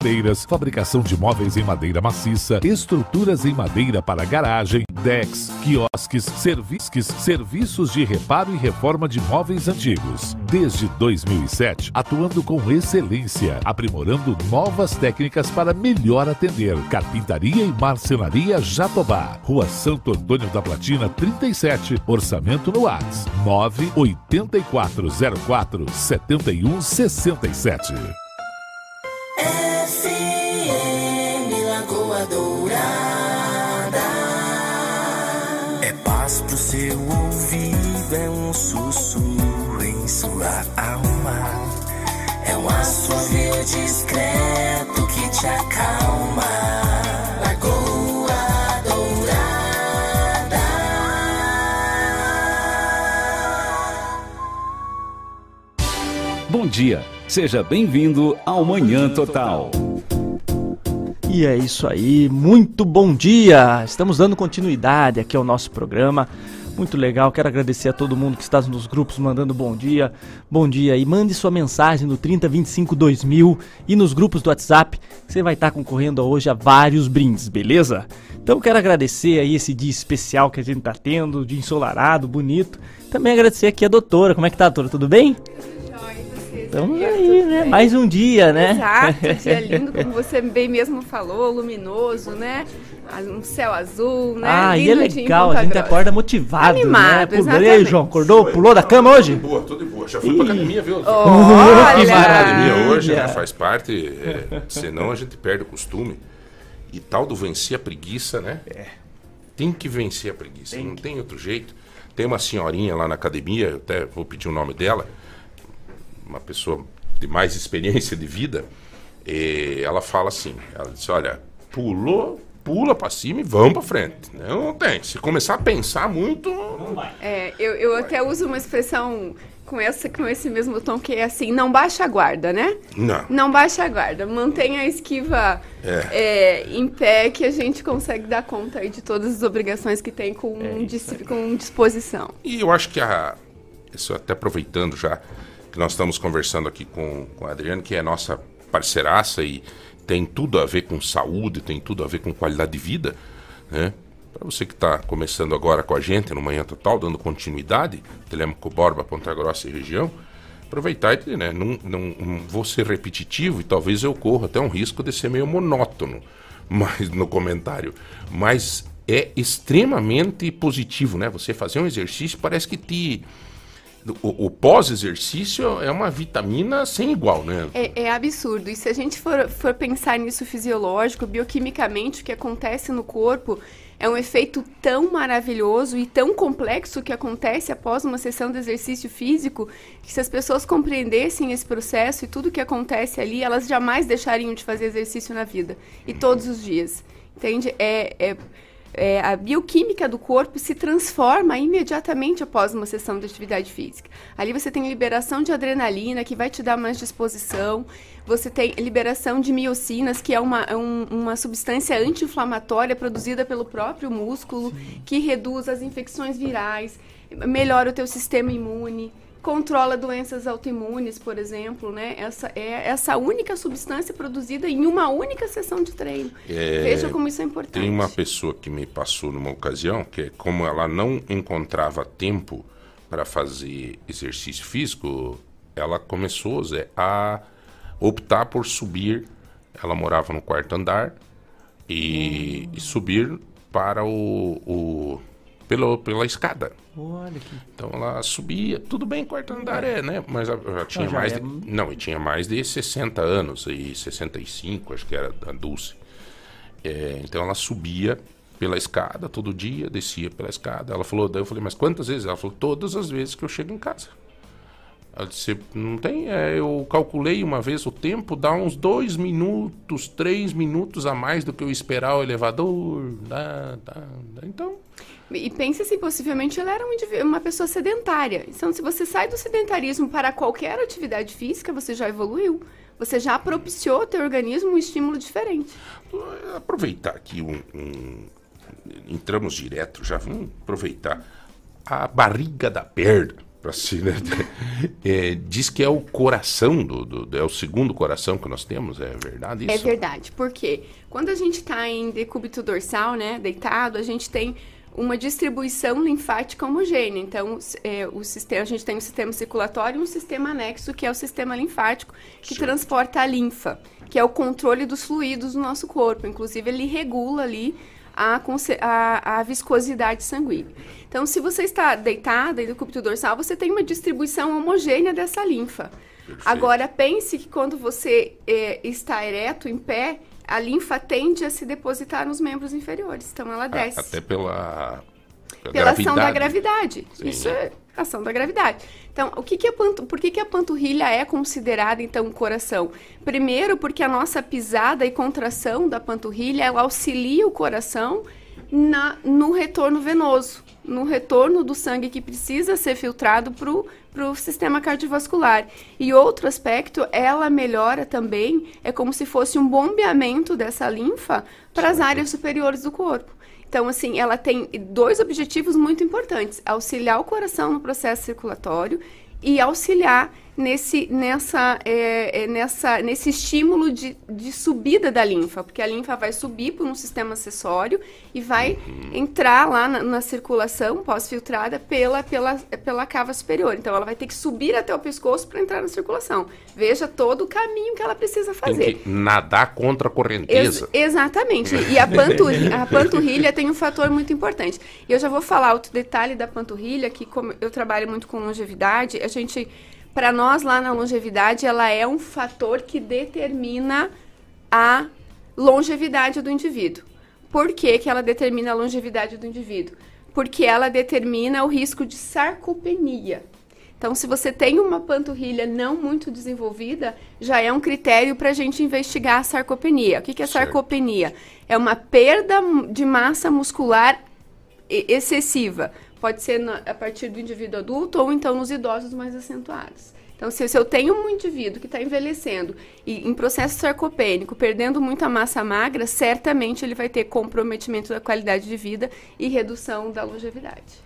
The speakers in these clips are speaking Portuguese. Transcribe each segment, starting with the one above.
madeiras, fabricação de móveis em madeira maciça, estruturas em madeira para garagem, decks, quiosques, servisques, serviços de reparo e reforma de móveis antigos. Desde 2007, atuando com excelência, aprimorando novas técnicas para melhor atender. Carpintaria e marcenaria Jatobá. Rua Santo Antônio da Platina, 37. Orçamento no WhatsApp 98404 7167. FM seu ouvido, é um sussurro em sua alma. É um assovio discreto que te acalma. Lagoa Dourada. Bom dia, seja bem-vindo ao Manhã Total. E é isso aí, muito bom dia! Estamos dando continuidade aqui ao nosso programa. Muito legal, quero agradecer a todo mundo que está nos grupos mandando bom dia. Bom dia e mande sua mensagem no 3025 2000 e nos grupos do WhatsApp. Você vai estar concorrendo hoje a vários brindes, beleza? Então quero agradecer aí esse dia especial que a gente está tendo, dia ensolarado, bonito. Também agradecer aqui a doutora. Como é que tá, doutora? Tudo bem? Estamos aí, né? Mais um dia, né? Exato, dia lindo, como você bem mesmo falou, luminoso, né? Um céu azul, né? Ah, e é Lindo dia em legal, a gente Grossa. acorda motivado, né? Animado, Pulou. E aí. João, acordou? Pulou da cama hoje? Boa, tudo de boa. Já fui pra academia, viu? que Olha! maravilha. academia hoje, né? Faz parte. é, senão a gente perde o costume. E tal do vencer a preguiça, né? Tem que vencer a preguiça. não tem outro jeito. Tem uma senhorinha lá na academia, eu até vou pedir o nome dela, uma pessoa de mais experiência de vida. e ela fala assim: ela disse, olha, pulou, pula pra cima e vamos pra frente. Não tem. Se começar a pensar muito. É, eu, eu até uso uma expressão com, essa, com esse mesmo tom que é assim, não baixa a guarda, né? Não. Não baixa a guarda, mantenha a esquiva é, em pé que a gente consegue dar conta aí de todas as obrigações que tem com, dis- com disposição. E eu acho que a. Isso até aproveitando já que nós estamos conversando aqui com, com a Adriana, que é nossa parceiraça e tem tudo a ver com saúde, tem tudo a ver com qualidade de vida, né? Para você que está começando agora com a gente no Manhã Total, dando continuidade, Telemaco Borba, Ponta Grossa e região, aproveitar e, né, não, não, não vou ser repetitivo e talvez eu corra até um risco de ser meio monótono mas, no comentário, mas é extremamente positivo, né? Você fazer um exercício parece que te... O, o pós-exercício é uma vitamina sem igual, né? É, é absurdo. E se a gente for, for pensar nisso fisiológico, bioquimicamente, o que acontece no corpo é um efeito tão maravilhoso e tão complexo que acontece após uma sessão de exercício físico, que se as pessoas compreendessem esse processo e tudo que acontece ali, elas jamais deixariam de fazer exercício na vida. E todos os dias. Entende? É, é, é, a bioquímica do corpo se transforma imediatamente após uma sessão de atividade física. Ali você tem liberação de adrenalina, que vai te dar mais disposição. Você tem liberação de miocinas, que é uma, é um- uma substância anti-inflamatória produzida pelo próprio músculo, que reduz as infecções virais, melhora o teu sistema imune, controla doenças autoimunes, por exemplo, né? Essa é essa única substância produzida em uma única sessão de treino. É, Veja como isso é importante. Tem uma pessoa que me passou numa ocasião que é como ela não encontrava tempo para fazer exercício físico, ela começou Zé, a optar por subir. Ela morava no quarto andar e, e subir para o, o pelo, pela escada. Olha que. Então ela subia, tudo bem, quarto andar é, né? Mas ela já tinha já mais é- de, não, e tinha mais de 60 anos e 65, acho que era a Dulce. É, então ela subia pela escada todo dia, descia pela escada. Ela falou, daí eu falei, mas quantas vezes? Ela falou, todas as vezes que eu chego em casa. Ela disse, não tem, é, eu calculei uma vez o tempo, dá uns dois minutos, três minutos a mais do que eu esperar o elevador. Dá, dá, dá. Então, E pense assim, possivelmente ela era um uma pessoa sedentária. Então, se você sai do sedentarismo para qualquer atividade física, você já evoluiu. Você já propiciou ao teu organismo um estímulo diferente. aproveitar aqui um, um- entramos direto já vamos aproveitar a barriga da perna Pra si, né? É, diz que é o coração do, do- É o segundo coração que nós temos, é verdade isso? É verdade, porque quando a gente está em decúbito dorsal, né, deitado, a gente tem uma distribuição linfática homogênea. Então, é, o sistema, a gente tem um sistema circulatório e um sistema anexo, que é o sistema linfático, que transporta a linfa, que é o controle dos fluidos do nosso corpo. Inclusive, ele regula ali a, a, a viscosidade sanguínea. Então, se você está deitada em decúbito dorsal, você tem uma distribuição homogênea dessa linfa. Agora, pense que quando você eh, está ereto, em pé, a linfa tende a se depositar nos membros inferiores. Então, ela desce. Até pela. pela ação da gravidade. Sim. Isso é ação da gravidade. Então, o que que a pantu... por que, que a panturrilha é considerada, então, um coração? Primeiro, porque a nossa pisada e contração da panturrilha, ela auxilia o coração na, no retorno venoso, no retorno do sangue que precisa ser filtrado para o sistema cardiovascular. E outro aspecto, ela melhora também, é como se fosse um bombeamento dessa linfa para as áreas superiores do corpo. Então, assim, ela tem dois objetivos muito importantes: auxiliar o coração no processo circulatório e auxiliar nesse, nessa, é, é, nessa, nesse estímulo de, de subida da linfa, porque a linfa vai subir por um sistema acessório e vai entrar lá na, na circulação pós-filtrada pela, pela, pela cava superior. Então, ela vai ter que subir até o pescoço para entrar na circulação. Veja todo o caminho que ela precisa fazer. Tem que nadar contra a correnteza. Ex- exatamente. E a panturrilha, a panturrilha tem um fator muito importante. E eu já vou falar outro detalhe da panturrilha, que como eu trabalho muito com longevidade, a gente, para nós lá na longevidade, ela é um fator que determina a longevidade do indivíduo. Por que, que ela determina a longevidade do indivíduo? Porque ela determina o risco de sarcopenia. Então, se você tem uma panturrilha não muito desenvolvida, já é um critério para a gente investigar a sarcopenia. O que, que é sarcopenia? É uma perda de massa muscular excessiva. Pode ser na- a partir do indivíduo adulto ou então nos idosos mais acentuados. Então, se, se eu tenho um indivíduo que está envelhecendo e em processo sarcopênico, perdendo muita massa magra, certamente ele vai ter comprometimento da qualidade de vida e redução da longevidade.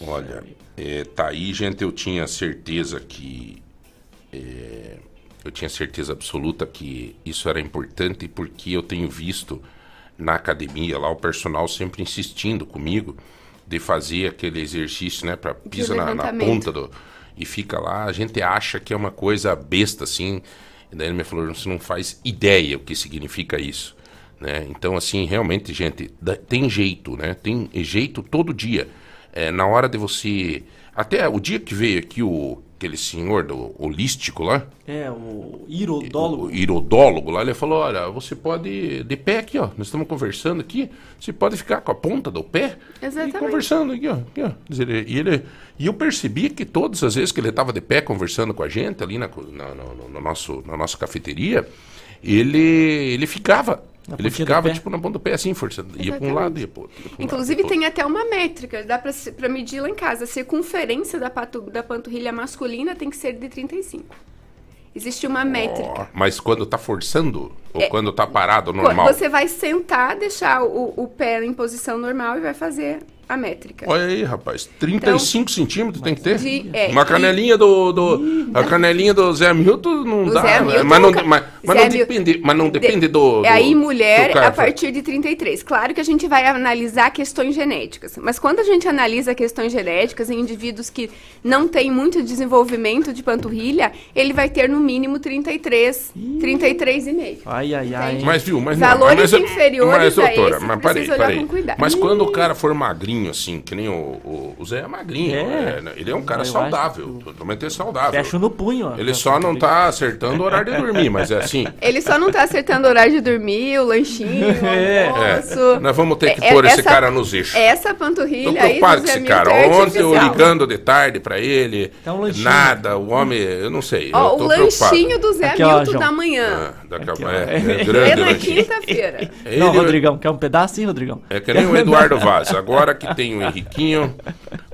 Olha, é, tá aí, gente, eu tinha certeza que. é, eu tinha certeza absoluta que isso era importante porque eu tenho visto na academia lá o personal sempre insistindo comigo de fazer aquele exercício, né, para pisa na, na ponta do e fica lá, a gente acha que é uma coisa besta assim. E daí ele me falou, você não faz ideia o que significa isso, né? Então assim, realmente, gente, tem jeito, né? Tem jeito todo dia. É, na hora de você até o dia que veio aqui o aquele senhor do holístico lá, É, o irodólogo. o irodólogo lá, ele falou: Olha, você pode, de pé aqui, ó, nós estamos conversando aqui, você pode ficar com a ponta do pé Exatamente. e conversando aqui, ó. Aqui, ó. E, ele, e eu percebi que todas as vezes que ele estava de pé conversando com a gente ali na, na, no, no nosso, na nossa cafeteria, ele, ele ficava. Na ele ficava tipo na ponta do pé assim, forçando. Ia para um lado, ia para outro. um Inclusive lado, tem até uma métrica, dá para medir lá em casa. A circunferência da, da panturrilha masculina tem que ser de 35. Existe uma métrica. outro. Mas quando tá forçando, ou É. quando tá parado, normal. Você vai sentar, deixar o, o pé em posição normal e vai fazer a métrica. Olha aí, rapaz. 35 centímetros tem que ter. De- é, Uma e- canelinha do. do a canelinha do Zé Milton não O dá. Zé né? Milton mas não, mas, mas Zé não depende, mas não De- depende do, do. É aí mulher do a partir de 33. Claro que a gente vai analisar questões genéticas, mas quando a gente analisa questões genéticas em indivíduos que não têm muito desenvolvimento de panturrilha, ele vai ter no mínimo 33, 33,5. Ai, ai, ai. Entende? Mas viu, mas Valores não, mas, inferiores mas, a doutora, esse, mas precisa parei, olhar parei. com cuidado. Mas quando o cara for magrinho, assim, que nem o, o, o Zé é magrinho, É. né? ele é um cara Eu saudável, totalmente saudável. Fecha no punho, ó. Ele só não tá acertando o horário de dormir, mas é assim. Ele só não tá acertando o horário de dormir, o lanchinho, o É. almoço. Nós vamos ter que É, pôr esse essa- cara nos eixos. Essa panturrilha Tô aí preocupado do com Zé esse cara. É Ontem eu ligando de tarde pra ele, Tá um lanchinho. nada, o homem, eu não sei. eu Ó, tô o preocupado. lanchinho do Zé Aqui, ó, Milton João. da manhã. Ah, daqui Aqui, ó. é, é É grande na lanchinho. quinta-feira. Não, Rodrigão, quer um pedaço, hein, Rodrigão? É que nem o Eduardo Vaz. Agora que tem o Henriquinho,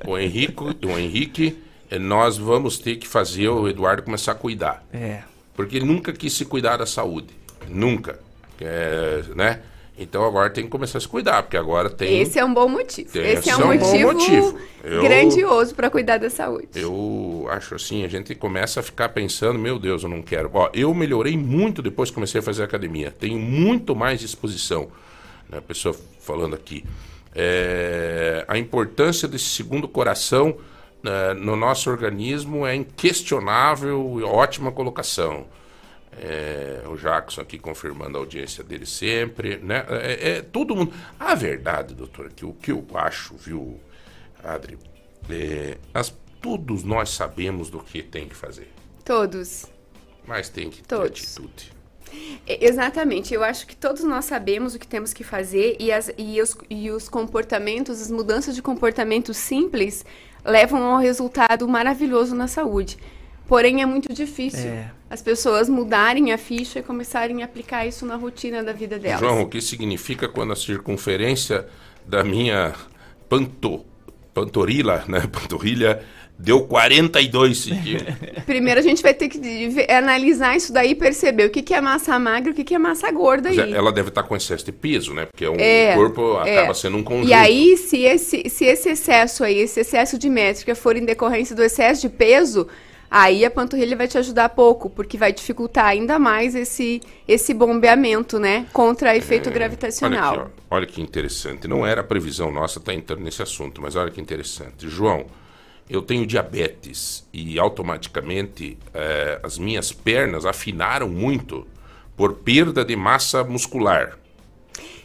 o Henrico, o Henrique, nós vamos ter que fazer o Eduardo começar a cuidar. É. Porque ele nunca quis se cuidar da saúde. Nunca. É, né? Então agora tem que começar a se cuidar, porque agora tem. Esse é um bom motivo. Tem- Esse é um é um bom motivo, motivo. Eu- grandioso para cuidar da saúde. Eu acho assim, a gente começa a ficar pensando, meu Deus, eu não quero. Ó, eu melhorei muito depois que comecei a fazer academia. Tenho muito mais disposição. Né? A pessoa falando aqui. É, a importância desse segundo coração né, no nosso organismo é inquestionável e ótima colocação. É, o Jackson aqui confirmando a audiência dele sempre, né? É, é, todo mundo. A verdade, doutor, que o que eu acho, viu, Adri, é, as- todos nós sabemos do que tem que fazer, Todos. mas tem que ter Todos. atitude. É, Exatamente, eu acho que todos nós sabemos o que temos que fazer e, as, e, os, e os comportamentos, as mudanças de comportamento simples levam a um resultado maravilhoso na saúde. Porém, é muito difícil É. as pessoas mudarem a ficha e começarem a aplicar isso na rotina da vida delas. João, o que significa quando a circunferência da minha panto, pantorila, né, panturrilha, deu 42 centímetros? Primeiro, a gente vai ter que analisar isso daí e perceber o que, que é massa magra e o que, que é massa gorda aí. Mas Ela deve estar com excesso de peso, né? Porque um É, corpo acaba é. sendo um conjunto. E aí, se esse, se esse excesso aí, esse excesso de métrica for em decorrência do excesso de peso, aí a panturrilha vai te ajudar pouco, porque vai dificultar ainda mais esse, esse bombeamento, né? Contra efeito gravitacional. Olha, aqui. Olha que interessante. Não era a previsão nossa estar entrando nesse assunto, mas olha que interessante. João, eu tenho diabetes e automaticamente eh, as minhas pernas afinaram muito por perda de massa muscular.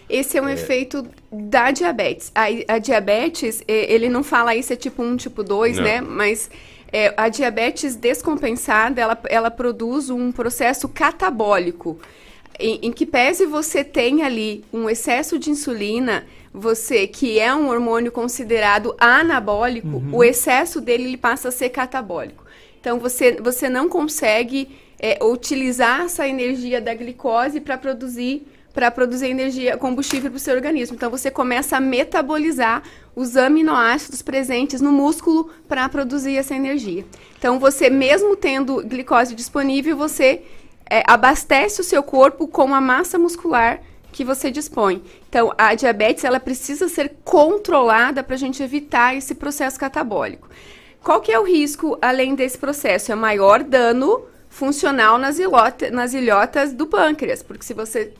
Esse é um efeito da diabetes. A, a diabetes, ele não fala isso é tipo 1, tipo 2, Não. né? Mas eh, a diabetes descompensada, ela, ela produz um processo catabólico. Em, em que pese você tem ali um excesso de insulina, você que é um hormônio considerado anabólico, o excesso dele ele passa a ser catabólico. Então você, você não consegue é, utilizar essa energia da glicose para produzir para produzir energia, combustível para o seu organismo. Então você começa a metabolizar os aminoácidos presentes no músculo para produzir essa energia. Então você mesmo tendo glicose disponível, você é, abastece o seu corpo com a massa muscular que você dispõe. Então, a diabetes ela precisa ser controlada para a gente evitar esse processo catabólico. Qual que é o risco além desse processo? É maior dano funcional nas, ilota, nas ilhotas do pâncreas, porque se você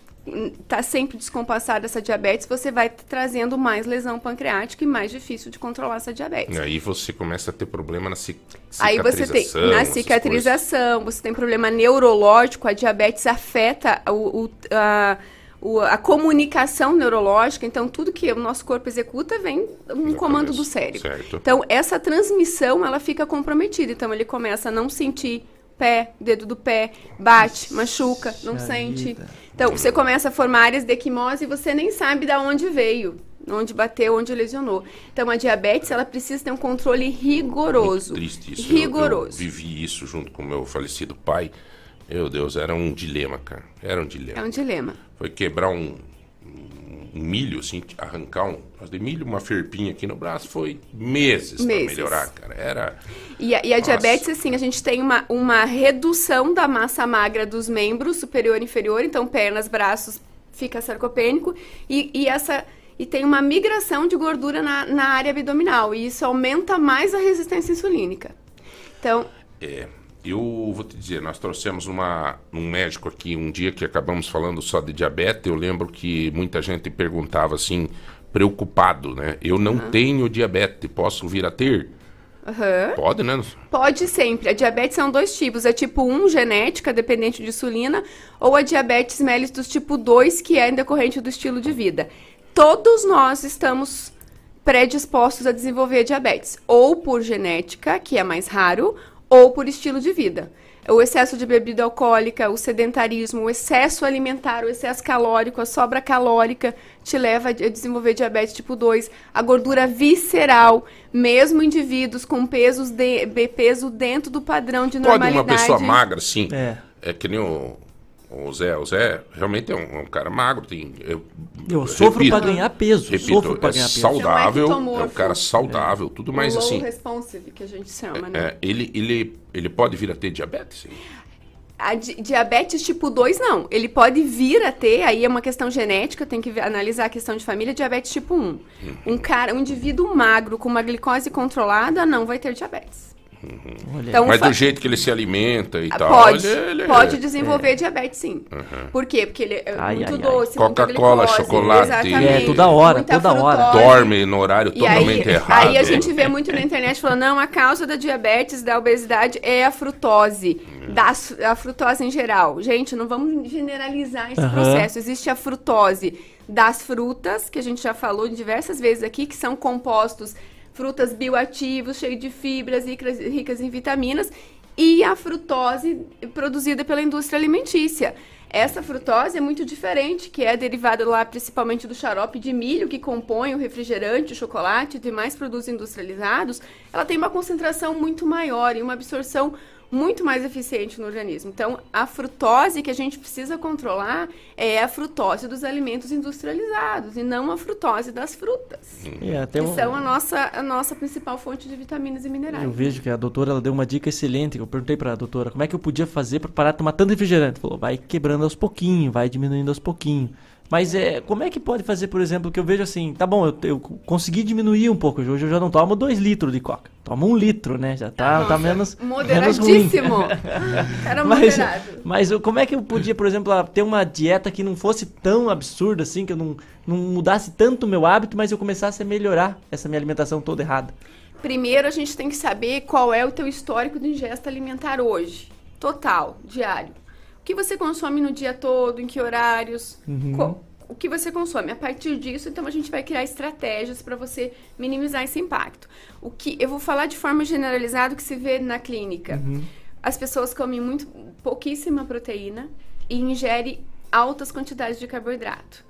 está sempre descompassada essa diabetes, você vai trazendo mais lesão pancreática e mais difícil de controlar essa diabetes. E aí você começa a ter problema na ci Aí você tem cicatrização, na cicatrização, você tem problema neurológico, a diabetes afeta o, o- a, o- a comunicação neurológica, então tudo que o nosso corpo executa vem um Da comando cabeça, do cérebro. certo. Então essa transmissão ela fica comprometida, então ele começa a não sentir pé, dedo do pé, bate, machuca, não sente. vida. Então você começa a formar áreas de equimose e você nem sabe de onde veio, onde bateu, onde lesionou. Então a diabetes ela precisa ter um controle rigoroso. Muito triste isso. Eu- Eu, Rigoroso. vivi isso junto com o meu falecido pai. Meu Deus, era um dilema, cara. Era um dilema. É um dilema. Foi quebrar um, um milho, assim, arrancar um pedaço de milho, uma ferpinha aqui no braço, foi meses, pra Meses. melhorar, cara. Era. E a, e a diabetes, assim, a gente tem uma, uma redução da massa magra dos membros, superior e inferior, então pernas, braços, fica sarcopênico, e, e essa. E tem uma migração de gordura na, na área abdominal, e isso aumenta mais a resistência insulínica. Então, É, eu vou te dizer, nós trouxemos uma, um médico aqui um dia que acabamos falando só de diabetes. Eu lembro que muita gente perguntava assim, preocupado, né? Eu não tenho diabetes, posso vir a ter? aham. Pode, né? Pode sempre. A diabetes são dois tipos. É tipo 1, genética, dependente de insulina, ou a diabetes mellitus tipo 2, que é decorrente do estilo de vida. Todos nós estamos predispostos a desenvolver diabetes, ou por genética, que é mais raro, ou por estilo de vida. O excesso de bebida alcoólica, o sedentarismo, o excesso alimentar, o excesso calórico, a sobra calórica te leva a desenvolver diabetes tipo 2. A gordura visceral, mesmo indivíduos com pesos de, peso dentro do padrão de Pode normalidade. uma pessoa magra, sim. É. É que nem o, o Zé. O Zé realmente é um, é um cara magro. Tem, eu, Eu sofro pra ganhar peso. Repito, sofro pra é ganhar peso. saudável, É um é um cara saudável, tudo mais low assim. responsive, que a gente chama, né? É, ele, ele, ele pode vir a ter diabetes? Sim. A di- diabetes tipo 2, não. Ele pode vir a ter, aí é uma questão genética, tem que analisar a questão de família, diabetes tipo 1. Um cara, um indivíduo magro com uma glicose controlada não vai ter diabetes. Olha, Então, Mas fa- do jeito que ele se alimenta e Ah, tal. Pode, ele- ele- pode desenvolver diabetes, sim. Por quê? Porque ele é Ai, muito ai, doce, Coca-Cola, chocolate. Exatamente. É, toda hora, Muita toda hora. frutose. Dorme no horário E aí, totalmente errado. aí a gente vê muito na internet falando, não, a causa da diabetes, da obesidade é a frutose, da, su- a frutose em geral. Gente, não vamos generalizar esse Aham. processo. Existe a frutose das frutas, que a gente já falou diversas vezes aqui, que são compostos frutas bioativos, cheios de fibras, ricas, ricas em vitaminas, e a frutose produzida pela indústria alimentícia. Essa frutose é muito diferente, que é derivada lá principalmente do xarope de milho que compõe o refrigerante, o chocolate e demais produtos industrializados. Ela tem uma concentração muito maior e uma absorção muito mais eficiente no organismo. Então, a frutose que a gente precisa controlar é a frutose dos alimentos industrializados e não a frutose das frutas, é, até que um- são a nossa, a nossa principal fonte de vitaminas e minerais. Eu vejo que a doutora ela deu uma dica excelente. Eu perguntei pra doutora como é que eu podia fazer pra parar de tomar tanto refrigerante. Falou, vai quebrando aos pouquinhos, vai diminuindo aos pouquinhos. Mas é, como é que pode fazer, por exemplo, que eu vejo assim, tá bom, eu, eu consegui diminuir um pouco. Hoje eu já não tomo 2 litros de coca. Tomo um litro, né? Já tá, tá menos, menos. Moderadíssimo. Cara Mas, moderado. mas eu- como é que eu podia, por exemplo, ter uma dieta que não fosse tão absurda assim, que eu não, não mudasse tanto o meu hábito, mas eu começasse a melhorar essa minha alimentação toda errada? Primeiro, a gente tem que saber qual é o teu histórico de ingesta alimentar hoje. Total, diário. O que você consome no dia todo, em que horários, co- o que você consome. A partir disso, então, a gente vai criar estratégias para você minimizar esse impacto. O que eu vou falar de forma generalizada o que se vê na clínica. As pessoas comem muito pouquíssima proteína e ingerem altas quantidades de carboidrato.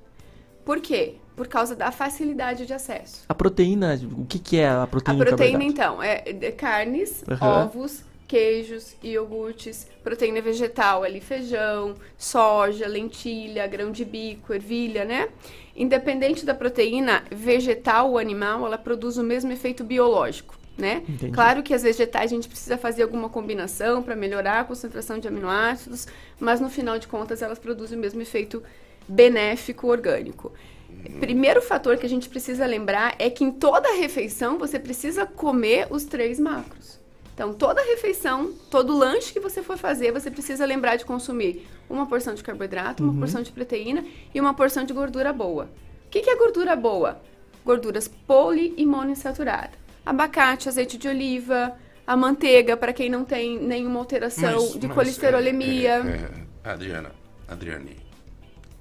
Por quê? Por causa da facilidade de acesso. A proteína, o que, que é a A proteína? e proteína, então, é de carnes, Aham. ovos, queijos, iogurtes, proteína vegetal ali, feijão, soja, lentilha, grão de bico, ervilha, né? Independente da proteína vegetal ou animal, ela produz o mesmo efeito biológico, né? Entendi. Claro que as vegetais a gente precisa fazer alguma combinação para melhorar a concentração de aminoácidos, mas no final de contas elas produzem o mesmo efeito benéfico orgânico. Primeiro fator que a gente precisa lembrar é que em toda refeição você precisa comer os três macros. Então, toda refeição, todo lanche que você for fazer, você precisa lembrar de consumir uma porção de carboidrato, uma porção de proteína e uma porção de gordura boa. O que, que é gordura boa? Gorduras poli e monoinsaturadas. Abacate, azeite de oliva, a manteiga, para quem não tem nenhuma alteração Mas- de mas, colesterolemia. é, é, Adriana, Adriane,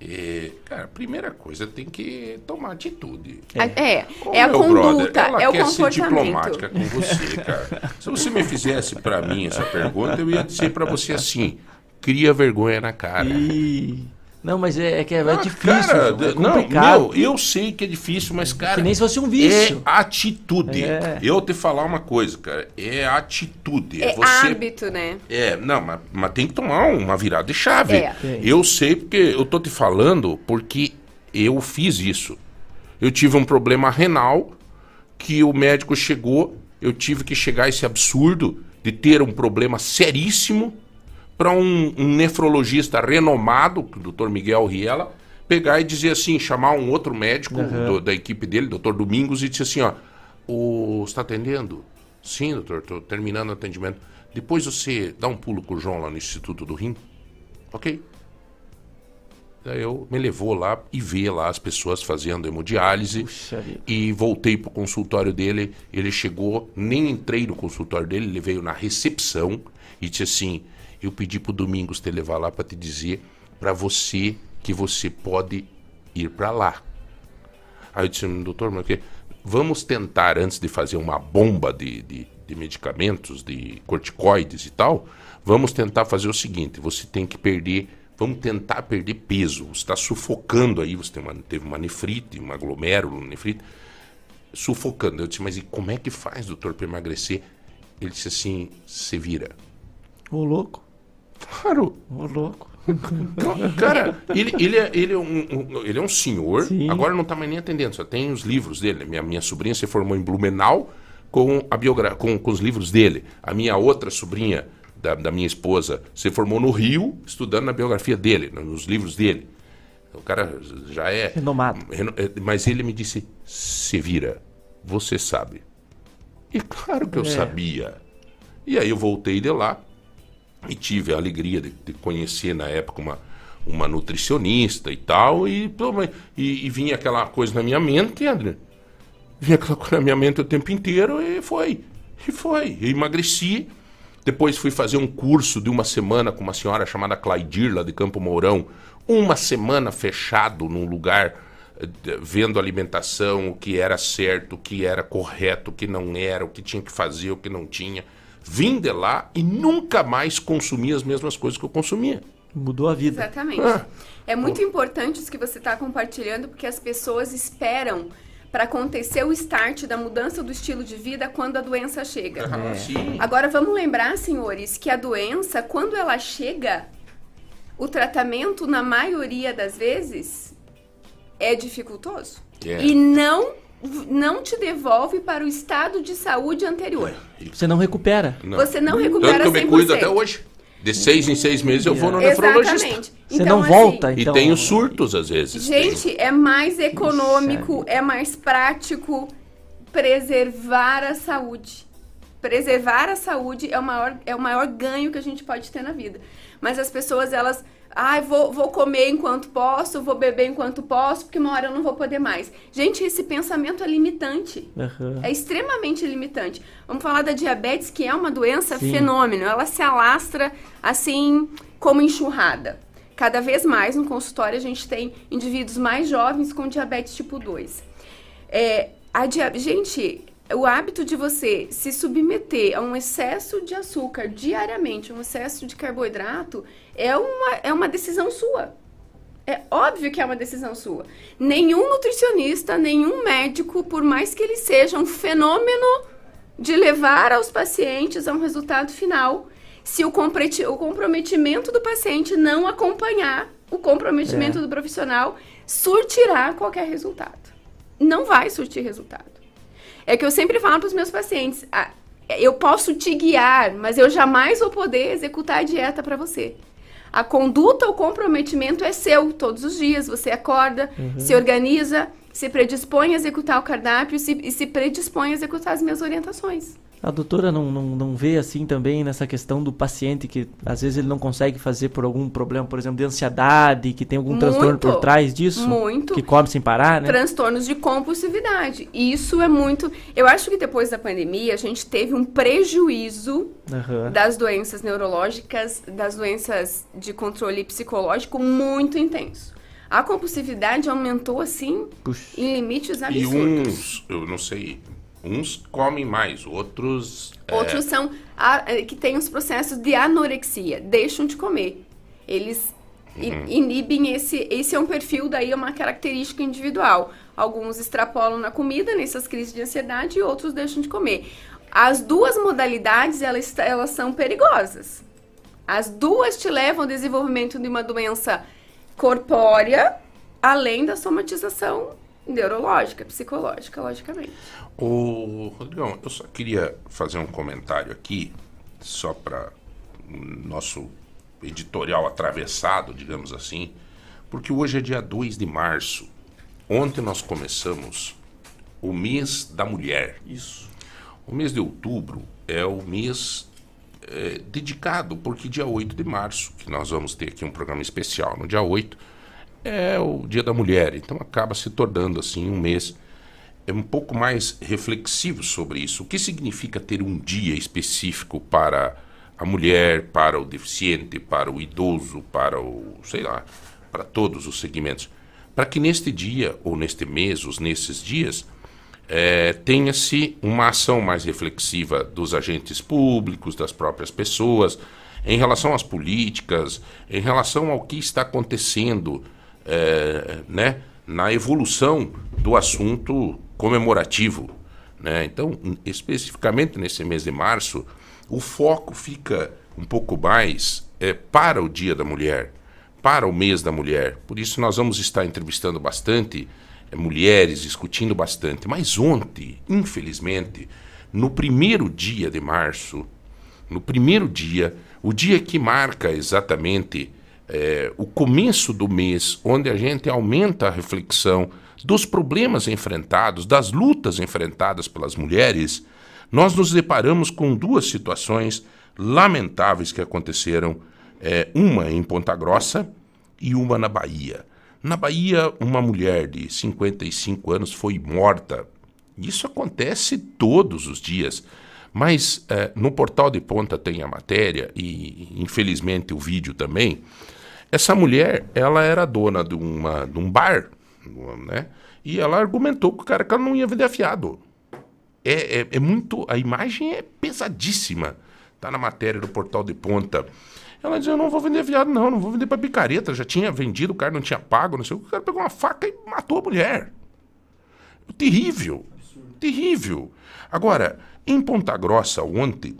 é, cara, primeira coisa tem que tomar atitude. A- É, Ô, é a conduta, brother, ela é o quer ser comportamento. diplomática com você, cara. Se você me fizesse pra mim essa pergunta, eu ia dizer pra você assim: cria vergonha na cara. Ih, Não, mas é, é que é, é Ah, difícil, cara, é não, meu, eu sei que é difícil, mas, cara. que nem se fosse um vício. É atitude. É. Eu te falar uma coisa, cara. É atitude. É você hábito, né? É, não, mas, mas tem que tomar uma virada de chave. É. Eu sei porque eu tô te falando porque eu fiz isso. Eu tive um problema renal que o médico chegou, eu tive que chegar a esse absurdo de ter um problema seríssimo para um, um nefrologista renomado, o Dr. Miguel Riela, pegar e dizer assim, chamar um outro médico do- da equipe dele, Dr. Domingos, e dizer assim, ó, o está atendendo? Sim, doutor, estou terminando o atendimento. Depois você dá um pulo com o João lá no Instituto do Rim, ok? Daí eu me levou lá e vê lá as pessoas fazendo hemodiálise. Puxa. E voltei pro consultório dele. Ele chegou, nem entrei no consultório dele, ele veio na recepção e disse assim: Eu pedi pro Domingos te levar lá para te dizer para você que você pode ir para lá. Aí eu disse, doutor, mas o quê? Vamos tentar, antes de fazer uma bomba de, de, de medicamentos, de corticoides e tal, vamos tentar fazer o seguinte: você tem que perder, vamos tentar perder peso. Você está sufocando aí, você uma- teve uma nefrite, uma glomérulo, nefrite, sufocando. Eu disse, mas e como é que faz, doutor, para emagrecer? Ele disse assim: você vira. Ô, louco. Claro, Ô, louco. Cara, ele, ele, é, ele, é um, ele é um senhor, Sim. agora não tá mais nem atendendo, só tem os livros dele. Minha, minha sobrinha se formou em Blumenau com, a biogra com, com os livros dele. A minha outra sobrinha da, da minha esposa se formou no Rio, estudando na biografia dele, nos livros dele. O cara já é. Renomado. reno- é, Mas ele me disse: se vira, você sabe. E claro que eu É. sabia. E aí eu voltei de lá e tive a alegria de, de conhecer na época uma, uma nutricionista e tal. E, e, e vinha aquela coisa na minha mente, André. Vinha aquela coisa na minha mente o tempo inteiro e foi. E foi. Eu emagreci. Depois fui fazer um curso de uma semana com uma senhora chamada Claidir, lá de Campo Mourão. Uma semana fechado num lugar, eh, vendo alimentação, o que era certo, o que era correto, o que não era, o que tinha que fazer, o que não tinha. Vim de lá e nunca mais consumi as mesmas coisas que eu consumia. Mudou a vida. Exatamente. Ah. É muito importante isso que você está compartilhando, porque as pessoas esperam para acontecer o start da mudança do estilo de vida quando a doença chega. Ah, sim. Agora vamos lembrar, senhores, que a doença, quando ela chega, o tratamento, na maioria das vezes, é dificultoso. É. E não, não te devolve para o estado de saúde anterior. Você não recupera. Não. Você não Tanto recupera que eu me 100%. cuido até hoje. De seis em seis meses eu vou no nefrologista. Exatamente. Você Então, não assim, volta, E então. tenho surtos às vezes. Gente, é mais econômico, é mais prático preservar a saúde. Preservar a saúde é o maior, é o maior ganho que a gente pode ter na vida. Mas as pessoas, elas. Ai, vou, vou comer enquanto posso, vou beber enquanto posso, porque uma hora eu não vou poder mais. Gente, esse pensamento é limitante. Aham. É extremamente limitante. Vamos falar da diabetes, que é uma doença Sim. fenômeno. Ela se alastra assim como enxurrada. Cada vez mais no consultório a gente tem indivíduos mais jovens com diabetes tipo 2. É, a dia- Gente, o hábito de você se submeter a um excesso de açúcar diariamente, um excesso de carboidrato, é uma, é uma decisão sua. É óbvio que é uma decisão sua. Nenhum nutricionista, nenhum médico, por mais que ele seja um fenômeno de levar aos pacientes a um resultado final, se o, comprometimento do paciente não acompanhar o comprometimento É. do profissional, surtirá qualquer resultado. Não vai surtir resultado. É que eu sempre falo para os meus pacientes: ah, eu posso te guiar, mas eu jamais vou poder executar a dieta para você. A conduta, o comprometimento é seu todos os dias. Você acorda, se organiza, se predispõe a executar o cardápio se- e se predispõe a executar as minhas orientações. A doutora não, não, não vê assim também nessa questão do paciente que às vezes ele não consegue fazer por algum problema, por exemplo, de ansiedade, que tem algum Muito. transtorno por trás disso? Muito. Que come sem parar, né? transtornos de compulsividade. E Isso é muito. Eu acho que depois da pandemia a gente teve um prejuízo Aham. das doenças neurológicas, das doenças de controle psicológico muito intenso. A compulsividade aumentou assim Puxa. em limites E absurdos. uns, eu não sei, uns comem mais, outros. é, Outros são a- eh, que têm os processos de anorexia, deixam de comer. Eles i- inibem esse. Esse é um perfil, daí é uma característica individual. Alguns extrapolam na comida, nessas crises de ansiedade, e outros deixam de comer. As duas modalidades, elas, elas são perigosas. As duas te levam ao desenvolvimento de uma doença corpórea, além da somatização neurológica, psicológica, logicamente. Ô, Rodrigão, eu só queria fazer um comentário aqui, só para nosso editorial atravessado, digamos assim, porque hoje é dia 2 de março. Ontem nós começamos o mês da mulher. Isso. O mês de outubro é o mês é, dedicado, porque dia 8 de março, que nós vamos ter aqui um programa especial no dia 8, é o Dia da Mulher. Então acaba se tornando assim um mês é um pouco mais reflexivo sobre isso. O que significa ter um dia específico para a mulher, para o deficiente, para o idoso, para o, sei lá, para todos os segmentos. Para que neste dia, ou neste mês, ou nesses dias, é, tenha-se uma ação mais reflexiva dos agentes públicos, das próprias pessoas, em relação às políticas, em relação ao que está acontecendo é, né, na evolução do assunto comemorativo. Né? Então, especificamente nesse mês de março, o foco fica um pouco mais é, para o Dia da Mulher, para o mês da mulher. Por isso, nós vamos estar entrevistando bastante é, mulheres, discutindo bastante. Mas ontem, infelizmente, no primeiro dia de março, no primeiro dia, o dia que marca exatamente é, o começo do mês, onde a gente aumenta a reflexão dos problemas enfrentados, das lutas enfrentadas pelas mulheres, nós nos deparamos com duas situações lamentáveis que aconteceram, é, uma em Ponta Grossa e uma na Bahia. Na Bahia, uma mulher de 55 anos foi morta. Isso acontece todos os dias. Mas é, no portal de ponta tem a matéria e infelizmente o vídeo também. Essa mulher, ela era dona de, uma, de um bar, né? E ela argumentou com o cara que ela não ia vender afiado. É, é, é muito. A imagem é pesadíssima. Tá na matéria do portal de ponta. Ela dizia: Eu não vou vender afiado, não, não vou vender para picareta. Já tinha vendido, o cara não tinha pago, não sei o que. O cara pegou uma faca e matou a mulher. Terrível. Terrível. Agora, em Ponta Grossa, ontem,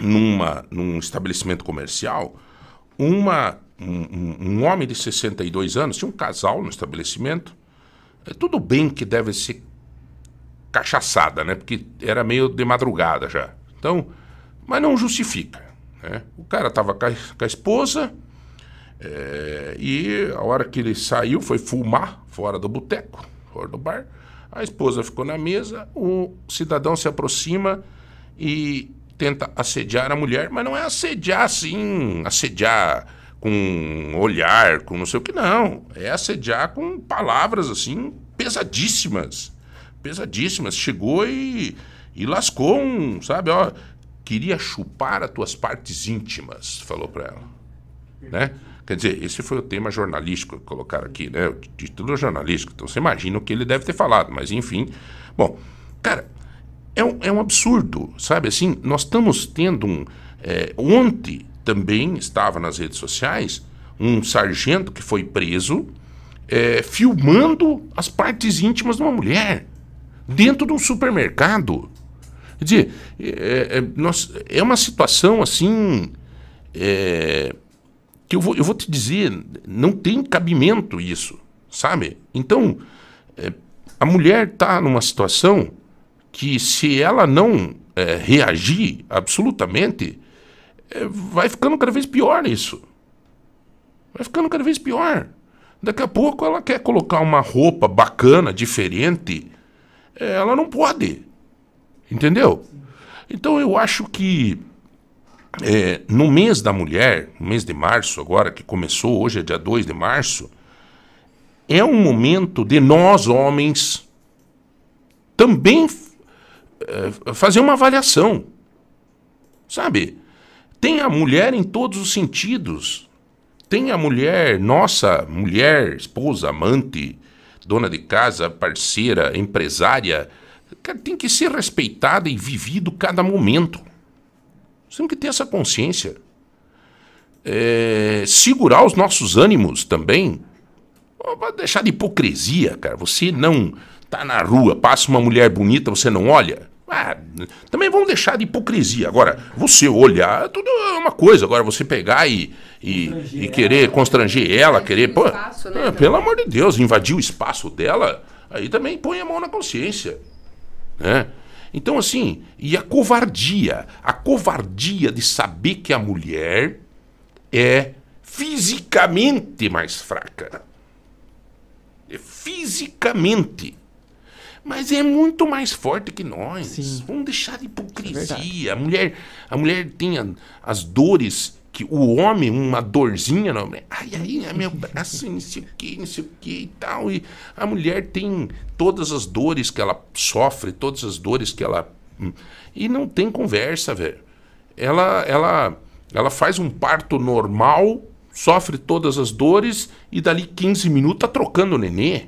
numa, num estabelecimento comercial, uma, um, um homem de 62 anos, tinha um casal no estabelecimento. É, tudo bem que deve ser cachaçada, né? Porque era meio de madrugada já. Então, mas não justifica. Né? O cara estava com, com, a esposa é, e a hora que ele saiu foi fumar fora do boteco, fora do bar. A esposa ficou na mesa, o cidadão se aproxima e tenta assediar a mulher, mas não é assediar assim, assediar com olhar, com não sei o que, não. É assediar com palavras assim pesadíssimas. Pesadíssimas. Chegou e, e lascou um, sabe, ó, queria chupar as tuas partes íntimas, falou para ela. Né? Quer dizer, esse foi o tema jornalístico que colocaram aqui, né? O título jornalístico. Então você imagina o que ele deve ter falado, mas enfim. Bom, cara, é um, é um absurdo, sabe? Assim, nós estamos tendo um. É, ontem também estava nas redes sociais um sargento que foi preso é, filmando as partes íntimas de uma mulher dentro de um supermercado. Quer dizer, é, é, nós, é uma situação assim. É, que eu vou, eu vou te dizer, não tem cabimento isso, sabe? Então, é, a mulher está numa situação que, se ela não é, reagir absolutamente, é, vai ficando cada vez pior isso. Vai ficando cada vez pior. Daqui a pouco ela quer colocar uma roupa bacana, diferente, é, ela não pode. Entendeu? Então eu acho que é, no mês da mulher, no mês de março, agora que começou, hoje é dia 2 de março, é um momento de nós, homens, também é, fazer uma avaliação. Sabe? Tem a mulher em todos os sentidos. Tem a mulher, nossa mulher, esposa, amante, dona de casa, parceira, empresária. Tem que ser respeitada e vivido cada momento. Nós temos que ter essa consciência. É, segurar os nossos ânimos também. Vai deixar de hipocrisia, cara. Você não tá na rua, passa uma mulher bonita, você não olha. Ah, também vamos deixar de hipocrisia. Agora, você olhar, tudo é uma coisa. Agora, você pegar e, e, e querer constranger ela, querer. Pô, espaço, né, ah, pelo amor de Deus, invadir o espaço dela, aí também põe a mão na consciência. Né? Então, assim, e a covardia, a covardia de saber que a mulher é fisicamente mais fraca. É fisicamente. Mas é muito mais forte que nós. Sim. Vamos deixar de hipocrisia. É a, mulher, a mulher tem a, as dores que o homem, uma dorzinha, não, ai, ai, meu braço, não sei o que, não sei o que e tal. E a mulher tem todas as dores que ela sofre, todas as dores que ela. Hum, e não tem conversa, velho. Ela, ela, ela faz um parto normal, sofre todas as dores e dali 15 minutos tá trocando o nenê.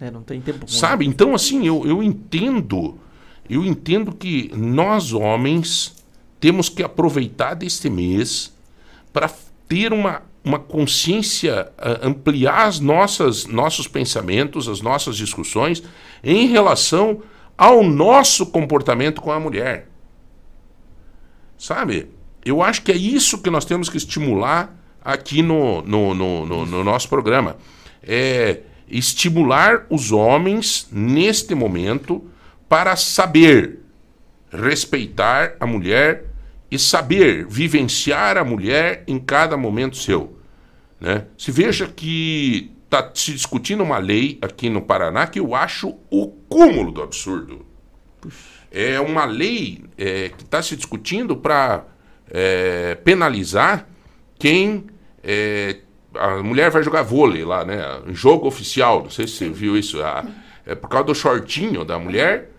É, não tem tempo. Sabe? Então, assim, eu, eu entendo. Eu entendo que nós, homens, temos que aproveitar deste mês para ter uma, uma consciência, uh, ampliar as nossas nossos pensamentos, as nossas discussões em relação ao nosso comportamento com a mulher. Sabe? Eu acho que é isso que nós temos que estimular aqui no, no, no, no, no nosso programa. É estimular os homens neste momento para saber respeitar a mulher e saber vivenciar a mulher em cada momento seu. Né? Se veja que está se discutindo uma lei aqui no Paraná que eu acho o cúmulo do absurdo. É uma lei é, que está se discutindo para é, penalizar quem. É, a mulher vai jogar vôlei lá, né? Jogo oficial, não sei se você viu isso. A, é por causa do shortinho da mulher,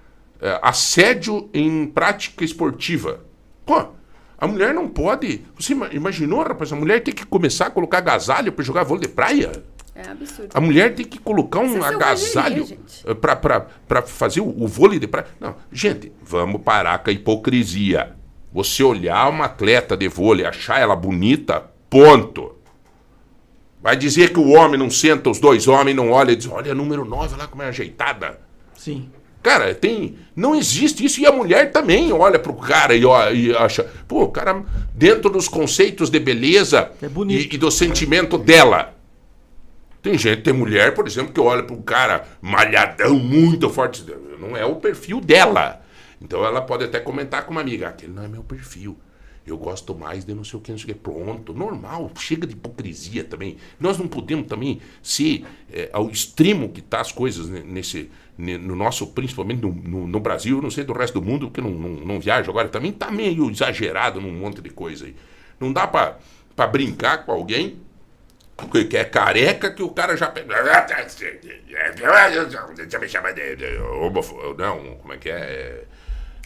é, assédio em prática esportiva. Pô, a mulher não pode. Você ima- imaginou, rapaz? A mulher tem que começar a colocar agasalho para jogar vôlei de praia? É absurdo. A mulher tem que colocar um Isso é agasalho gente. para fazer o, o vôlei de praia. Não, gente, vamos parar com a hipocrisia. Você olhar uma atleta de vôlei, achar ela bonita, ponto. Vai dizer que o homem não senta, os dois homens não olham e diz, olha a número 9 lá como é ajeitada. Sim. Cara, tem. Não existe isso. E a mulher também olha pro cara e, ó- e acha. Pô, o cara, dentro dos conceitos de beleza É e, e do sentimento dela. Tem gente, tem mulher, por exemplo, que olha pro cara malhadão, muito forte. Não é o perfil dela. Então ela pode até comentar com uma amiga: aquele não é meu perfil. Eu gosto mais de não sei o que, não sei o que. Pronto, normal. Chega de hipocrisia também. Nós não podemos também ser é, ao extremo que tá as coisas ne- nesse, ne- no nosso, principalmente no, no, no Brasil, não sei do resto do mundo, porque não, não, não viajo agora, também tá meio exagerado num monte de coisa aí. Não dá pra, pra brincar com alguém que é careca que o cara já. Você me chama de, Não, como é que é?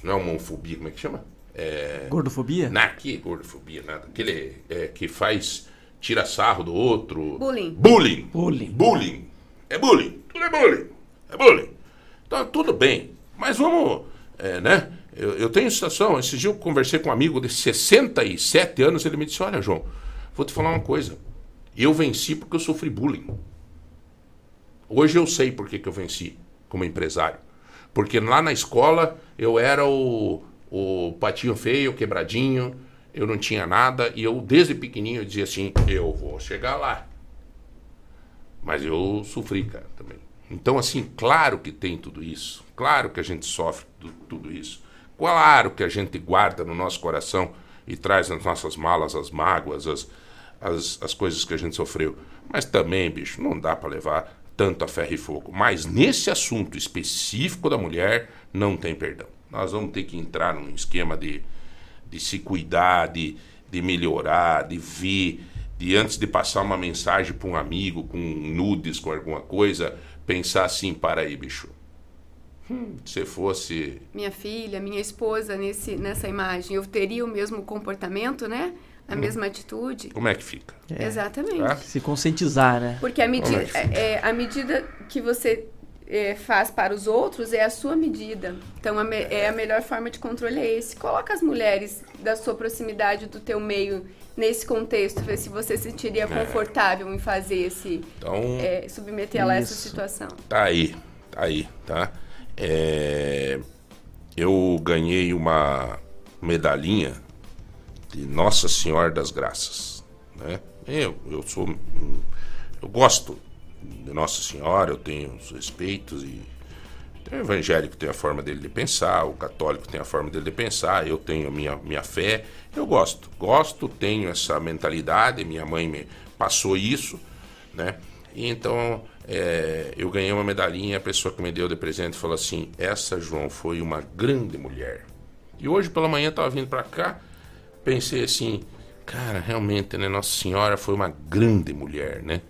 Não é homofobia, como é que chama? É. Gordofobia? Na, que gordofobia, nada. Aquele é, que faz. tira sarro do outro. Bullying. Bullying. Bullying. Bullying. É bullying. Tudo é bullying. É bullying. Então, tudo bem. Mas vamos. é, né? Eu, eu tenho situação. Esse dia eu conversei com um amigo de 67 anos. Ele me disse: Olha, João, vou te falar uma coisa. Eu venci porque eu sofri bullying. Hoje eu sei por que, que eu venci como empresário. Porque lá na escola eu era o, o patinho feio, quebradinho, eu não tinha nada, e eu desde pequenininho eu dizia assim, eu vou chegar lá. Mas eu sofri, cara, também. Então, assim, claro que tem tudo isso. Claro que a gente sofre tu- tudo isso. Claro que a gente guarda no nosso coração e traz nas nossas malas as mágoas, as, as, as coisas que a gente sofreu. Mas também, bicho, não dá para levar tanto a ferro e fogo. Mas nesse assunto específico da mulher, não tem perdão. Nós vamos ter que entrar num esquema de, de se cuidar, de, de melhorar, de ver, de antes de passar uma mensagem para um amigo com nudes, com alguma coisa, pensar assim, para aí, bicho. Hum, se fosse. Minha filha, minha esposa nesse, nessa imagem, eu teria o mesmo comportamento, né? A mesma atitude. Como é que fica? Exatamente. Tá? Se conscientizar, né? Porque a medida, Como é fica? é, é, a medida que você é, faz para os outros é a sua medida. Então, a me- é a melhor forma de controle é esse. Coloca as mulheres da sua proximidade, do teu meio, nesse contexto, ver se você se sentiria confortável em fazer esse... Então, é, submeter ela a essa situação. Tá aí, tá aí, tá? É, eu ganhei uma medalhinha de Nossa Senhora das Graças, né? Eu, eu sou, eu gosto de Nossa Senhora, eu tenho os respeitos e tem o evangélico tem a forma dele de pensar, o católico tem a forma dele de pensar, eu tenho a minha, minha fé, eu gosto, gosto, tenho essa mentalidade, minha mãe me passou isso, né? E então é, eu ganhei uma medalhinha, a pessoa que me deu de presente falou assim: essa João foi uma grande mulher. E hoje pela manhã eu tava vindo para cá, pensei assim, cara, realmente, né? Nossa Senhora foi uma grande mulher, né?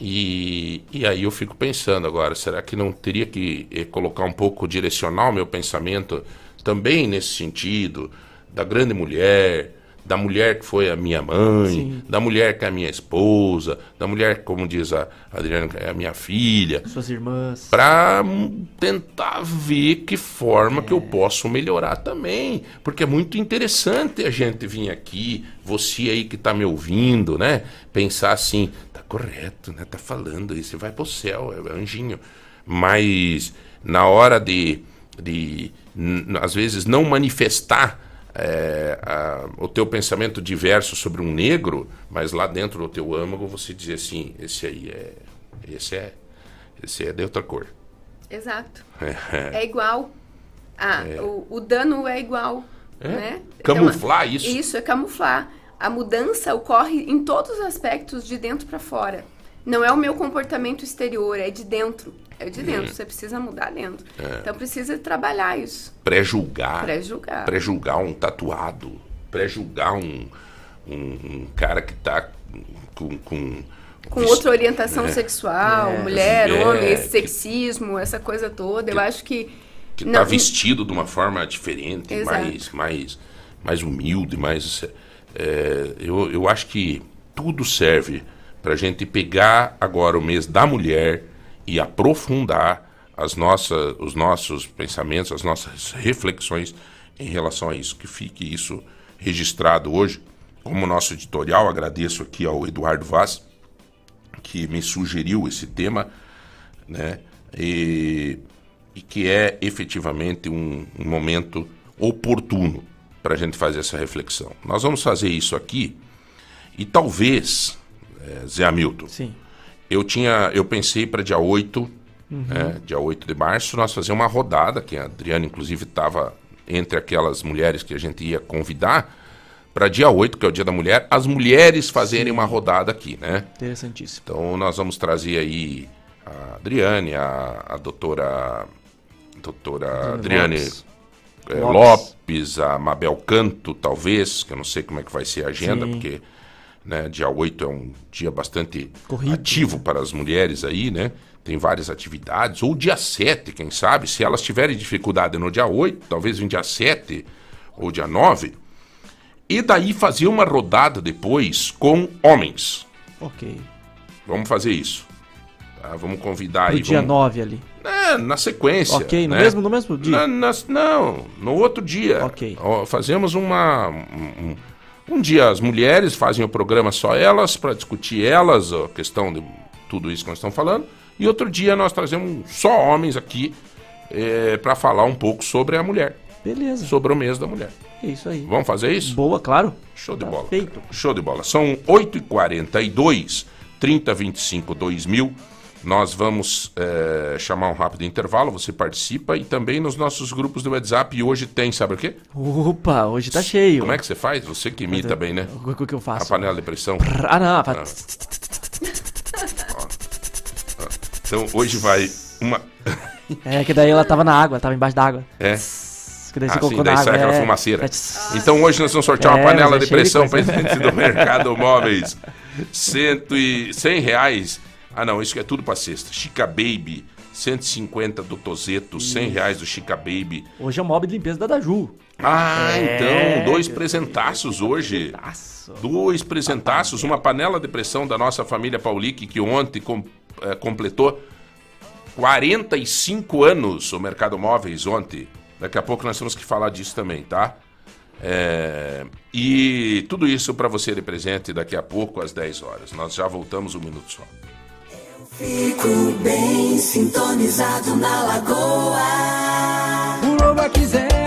E, e aí eu fico pensando agora, será que não teria que eh, colocar um pouco, direcionar o meu pensamento também nesse sentido, da grande mulher, da mulher que foi a minha mãe, Sim. da mulher que é a minha esposa, da mulher, como diz a Adriana, que é a minha filha, Suas irmãs. para tentar ver que forma que eu posso melhorar também, porque é muito interessante a gente vir aqui, você aí que tá me ouvindo, né, pensar assim, tá correto, né, tá falando você vai pro céu, é anjinho, mas na hora de, de às vezes não manifestar é, a- o teu pensamento diverso sobre um negro, mas lá dentro do teu âmago você dizer assim, esse aí é, esse é, esse é de outra cor. Exato. É igual. Ah, o, o dano é igual. É. Né? Camuflar Então, isso. Isso, é camuflar. A mudança ocorre em todos os aspectos, de dentro para fora. Não é o meu comportamento exterior, é de dentro. É de Hum. dentro, você precisa mudar dentro. É. Então precisa trabalhar isso, Pré-julgar. pré-julgar. Pré-julgar um tatuado. Pré-julgar um, um, um cara que tá com. com Com vis- outra orientação É. sexual, É. mulher, É, homem, esse que- sexismo, essa coisa toda. Eu acho que. que não- tá vestido de uma forma diferente, Exato. mais, mais, mais humilde, mais. é, eu, eu acho que tudo serve para a gente pegar agora o mês da mulher e aprofundar as nossas, os nossos pensamentos, as nossas reflexões em relação a isso. Que fique isso registrado hoje. Como nosso editorial, agradeço aqui ao Eduardo Vaz, que me sugeriu esse tema, né? E, e que é efetivamente um, um momento oportuno para a gente fazer essa reflexão. Nós vamos fazer isso aqui e talvez, eh, Zé Hamilton, Sim. Eu tinha, eu pensei para dia 8, né, dia 8 de março, nós fazer uma rodada, que a Adriana inclusive estava entre aquelas mulheres que a gente ia convidar, para dia 8, que é o dia da mulher, as mulheres fazerem uma rodada aqui, né? Interessantíssimo. Então nós vamos trazer aí a Adriane, a, a doutora, doutora Adriane Lopes. eh, Lopes. Lopes. a Mabel Canto, talvez, que eu não sei como é que vai ser a agenda, Sim. porque né, dia 8 é um dia bastante Corrido. ativo para as mulheres aí, né? Tem várias atividades, ou dia 7, quem sabe, se elas tiverem dificuldade no dia 8, talvez no dia 7 ou dia 9, e daí fazer uma rodada depois com homens. Ok. Vamos fazer isso. tá? Vamos convidar Pro aí. dia vamos... 9 ali. É, na sequência. Ok, no né? mesmo- no mesmo dia? Na- nas- não, no outro dia. Ok. Ó, fazemos uma. Um, um- dia as mulheres fazem o programa só elas, para discutir elas, a questão de tudo isso que nós estamos falando. E outro dia nós trazemos só homens aqui para falar um pouco sobre a mulher, Beleza. sobre o mês da mulher. É isso aí. Vamos fazer isso? Boa, claro. Show de Tá bola. feito. Show de bola. São 8h42, 3025 2000. Nós vamos eh, chamar um rápido intervalo, você participa e também nos nossos grupos do WhatsApp. E hoje tem, sabe o quê? Opa, hoje tá cheio. Como é que você faz? Você que imita bem, né? O que, eu A faço? panela de pressão. Ah, não. fa- Então hoje vai uma. É que daí ela tava na água, tava embaixo da água. É. Que daí Ah, sim, daí sai aquela é. fumaceira. Então hoje nós vamos sortear uma É, panela mas é de pressão presente do Mercado Móveis. Cento e... 100 reais. Ah não, isso é tudo pra sexta. Chica Baby, 150 do Tozeto, 100 reais do Chica Baby. Hoje é o mob de limpeza da Daju. Ah, É, então, dois presentaços hoje. Dois presentaços, uma panela de pressão da nossa família Paulique, que ontem com- eh, completou 45 anos o Mercado Móveis ontem. Daqui a pouco nós temos que falar disso também, tá? É, e tudo isso para você de presente daqui a pouco às 10 horas. Nós já voltamos um minuto só. Fico bem sintonizado na lagoa.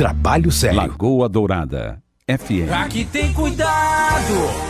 Trabalho sério. Lagoa Dourada. FM. Aqui tem cuidado.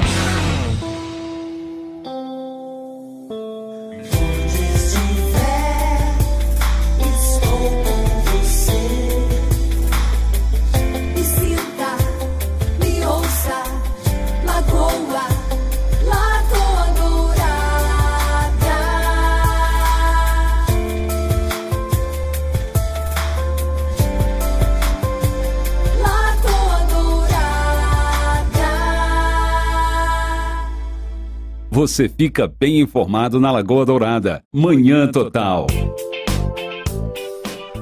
Você fica bem informado na Lagoa Dourada. Manhã Total.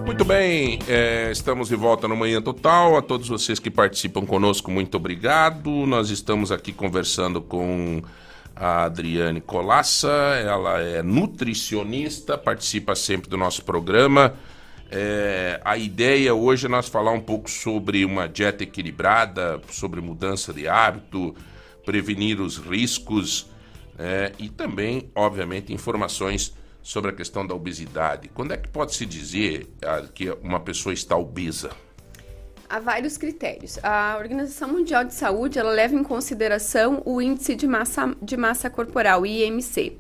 Muito bem, é, estamos de volta no Manhã Total. A todos vocês que participam conosco, muito obrigado. Nós estamos aqui conversando com a Adriane Colassa, ela é nutricionista, participa sempre do nosso programa. É, a ideia hoje é nós falar um pouco sobre uma dieta equilibrada, sobre mudança de hábito, prevenir os riscos é, e também, obviamente, informações sobre a questão da obesidade. Quando é que pode se dizer ah, que uma pessoa está obesa? Há vários critérios. A Organização Mundial de Saúde ela leva em consideração o índice de massa, de massa corporal, IMC.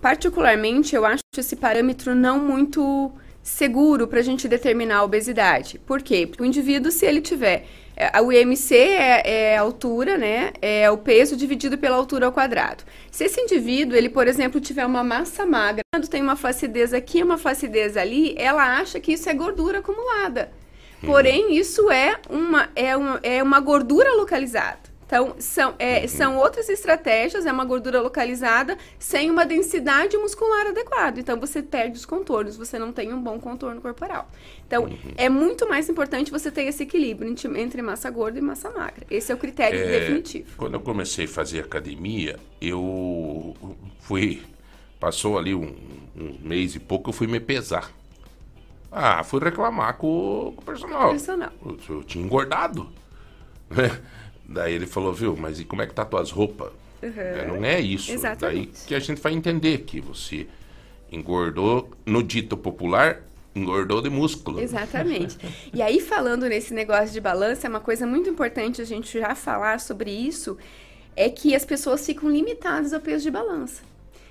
Particularmente, eu acho esse parâmetro não muito seguro para a gente determinar a obesidade. Por quê? Porque o indivíduo, se ele tiver. É, O IMC é, é a altura, né? É o peso dividido pela altura ao quadrado. Se esse indivíduo, ele, por exemplo, tiver uma massa magra, quando tem uma flacidez aqui e uma flacidez ali, ela acha que isso é gordura acumulada. Porém, isso é uma, é uma, é uma gordura localizada. Então, são, é, são outras estratégias, é uma gordura localizada sem uma densidade muscular adequada. Então, você perde os contornos, você não tem um bom contorno corporal. Então, é muito mais importante você ter esse equilíbrio entre, massa gorda e massa magra. Esse é o critério É, definitivo. Quando eu comecei a fazer academia, eu fui. Passou ali um, um mês e pouco, eu fui me pesar. Ah, fui reclamar com, o- com o personal. Personal. Eu, eu tinha engordado. né? Daí ele falou, viu, mas e como é que tá tuas roupas? Uhum. É, Não é isso. Exatamente. Daí que a gente vai entender que você engordou, no dito popular, engordou de músculo. Exatamente. E aí, falando nesse negócio de balança, é uma coisa muito importante a gente já falar sobre isso, é que as pessoas ficam limitadas ao peso de balança.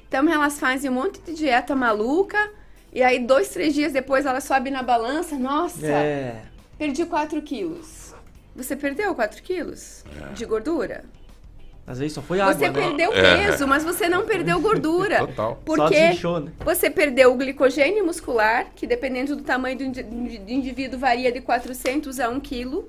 Então, elas fazem um monte de dieta maluca, e aí, dois, três dias depois, elas sobem na balança, nossa, É. perdi 4 quilos. Você perdeu 4 quilos de gordura? Às vezes só foi água, Você né? perdeu É. peso, mas você não perdeu gordura. Total. Porque desinchou, né? você perdeu o glicogênio muscular, que dependendo do tamanho do indi- do indivíduo varia de 400 a 1 quilo,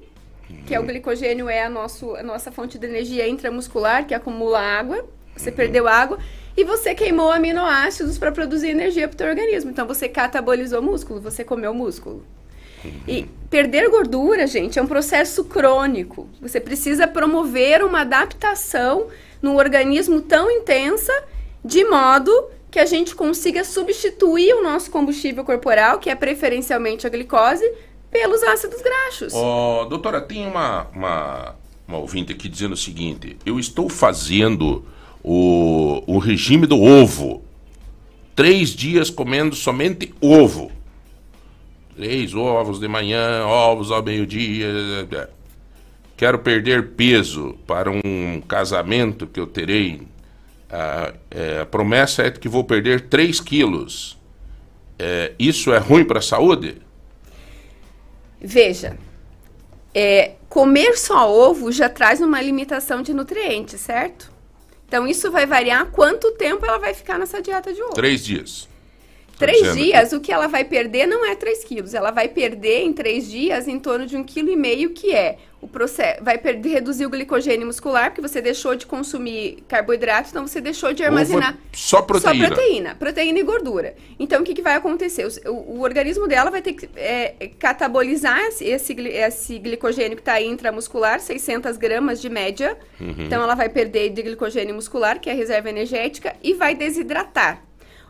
que é o glicogênio é a, nosso, a nossa fonte de energia intramuscular, que acumula água. Você perdeu água e você queimou aminoácidos para produzir energia para o teu organismo. Então você catabolizou músculo, você comeu músculo. E perder gordura, gente, é um processo crônico. Você precisa promover uma adaptação no organismo tão intensa, de modo que a gente consiga substituir o nosso combustível corporal, que é preferencialmente a glicose, pelos ácidos graxos. Ó, doutora, tem uma, uma, uma ouvinte aqui dizendo o seguinte: eu estou fazendo o, o regime do ovo. Três dias comendo somente ovo. Três ovos de manhã, ovos ao meio-dia. Quero perder peso para um casamento que eu terei. A, é, a promessa é que vou perder 3 quilos. É, isso é ruim para a saúde? Veja, é, comer só ovo já traz uma limitação de nutrientes, certo? Então isso vai variar quanto tempo ela vai ficar nessa dieta de ovo. Três dias. Três dias, o que ela vai perder não é 3 quilos. Ela vai perder em três dias em torno de um quilo e meio, que é o processo. Vai perder, reduzir o glicogênio muscular, porque você deixou de consumir carboidrato, então você deixou de armazenar só proteína. só proteína, proteína e gordura. Então o que, que vai acontecer? O, o- o organismo dela vai ter que é, catabolizar esse, esse glicogênio que está intramuscular, 600 gramas de média. Uhum. Então ela vai perder de glicogênio muscular, que é a reserva energética, e vai desidratar.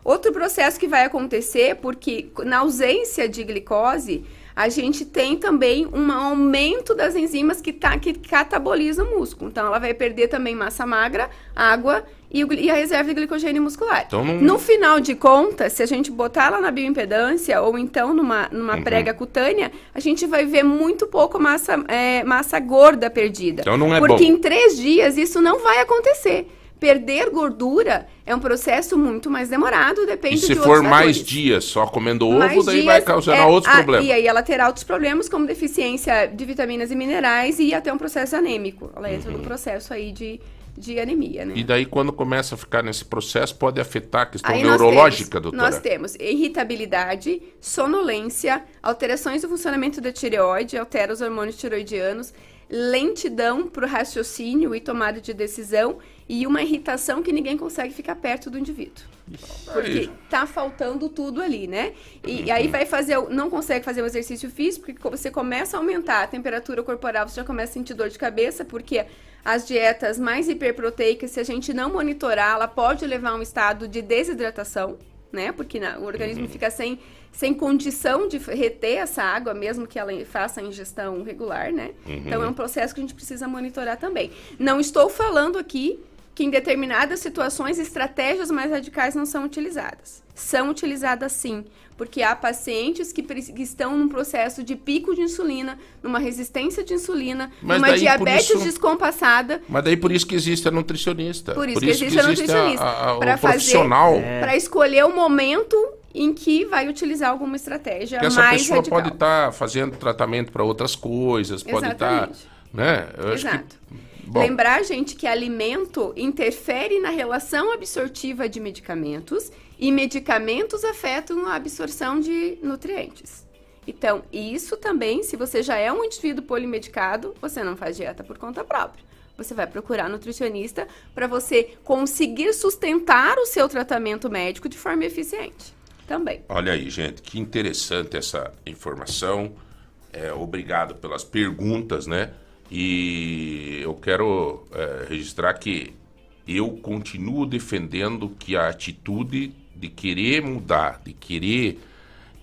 Outro processo que vai acontecer, porque na ausência de glicose, a gente tem também um aumento das enzimas que, tá, que catabolizam o músculo. Então, ela vai perder também massa magra, água e, o e a reserva de glicogênio muscular. Então, não- No final de contas, se a gente botar ela na bioimpedância ou então numa, numa Uhum. prega cutânea, a gente vai ver muito pouco massa, é, massa gorda perdida. Então não é Porque bom. em três dias isso não vai acontecer. Perder gordura é um processo muito mais demorado, E depende se de for mais dias só comendo ovo, Mais daí dias vai causar é- outros ah, problemas. E aí ela terá outros problemas, como deficiência de vitaminas e minerais e até um processo anêmico. Ela entra no processo aí de, de anemia, né? Uhum. E daí, quando começa a ficar nesse processo, pode afetar a questão Aí nós neurológica, temos, doutora? Nós temos irritabilidade, sonolência, alterações do funcionamento da tireoide, altera os hormônios tiroidianos, lentidão para o raciocínio e tomada de decisão e uma irritação que ninguém consegue ficar perto do indivíduo. Porque tá faltando tudo ali, né? E, e aí vai fazer, o- não consegue fazer o exercício físico, porque você começa a aumentar a temperatura corporal, você já começa a sentir dor de cabeça, porque as dietas mais hiperproteicas, se a gente não monitorar, ela pode levar a um estado de desidratação, né? Porque na- o organismo fica sem, sem condição de reter essa água, mesmo que ela faça a ingestão regular, né? Uhum. Então é um processo que a gente precisa monitorar também. Não estou falando aqui que em determinadas situações estratégias mais radicais não são utilizadas. São utilizadas sim, porque há pacientes que, que estão num processo de pico de insulina, numa resistência de insulina, Mas numa por diabetes isso- descompassada. Mas daí por isso que existe a nutricionista. Por isso que existe a nutricionista. a- a- Pra o profissional. fazer, para escolher o momento em que vai utilizar alguma estratégia Porque essa mais pessoa radical. pode estar fazendo tratamento para outras coisas, pode estar. Exatamente. Né? Eu acho que- Exato. Bom. Lembrar, gente, que alimento interfere na relação absortiva de medicamentos e medicamentos afetam a absorção de nutrientes. Então, isso também, se você já é um indivíduo polimedicado, você não faz dieta por conta própria. Você vai procurar nutricionista para você conseguir sustentar o seu tratamento médico de forma eficiente. Também. Olha aí, gente, que interessante essa informação. É, obrigado pelas perguntas, né? E eu quero é, registrar que eu continuo defendendo que a atitude de querer mudar, de querer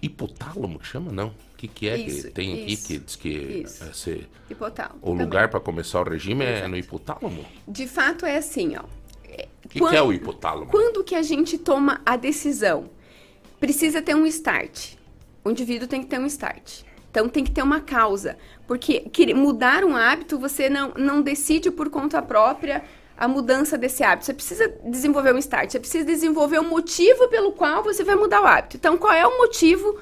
hipotálamo, que chama não? O que, que é Isso, que tem aqui isso, que diz que isso. é, ser- Hipotálamo. o também. lugar para começar o regime é no hipotálamo? De fato, é assim, ó. O que, que é o hipotálamo? Quando que a gente toma a decisão? Precisa ter um start. O indivíduo tem que ter um start. Então tem que ter uma causa. Porque mudar um hábito, você não, não decide por conta própria a mudança desse hábito. Você precisa desenvolver um start. Você precisa desenvolver o motivo pelo qual você vai mudar o hábito. Então, qual é o motivo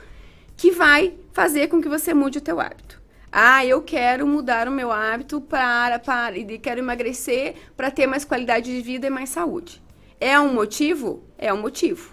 que vai fazer com que você mude o teu hábito? Ah, eu quero mudar o meu hábito para, para e quero emagrecer para ter mais qualidade de vida e mais saúde. É um motivo? É um motivo.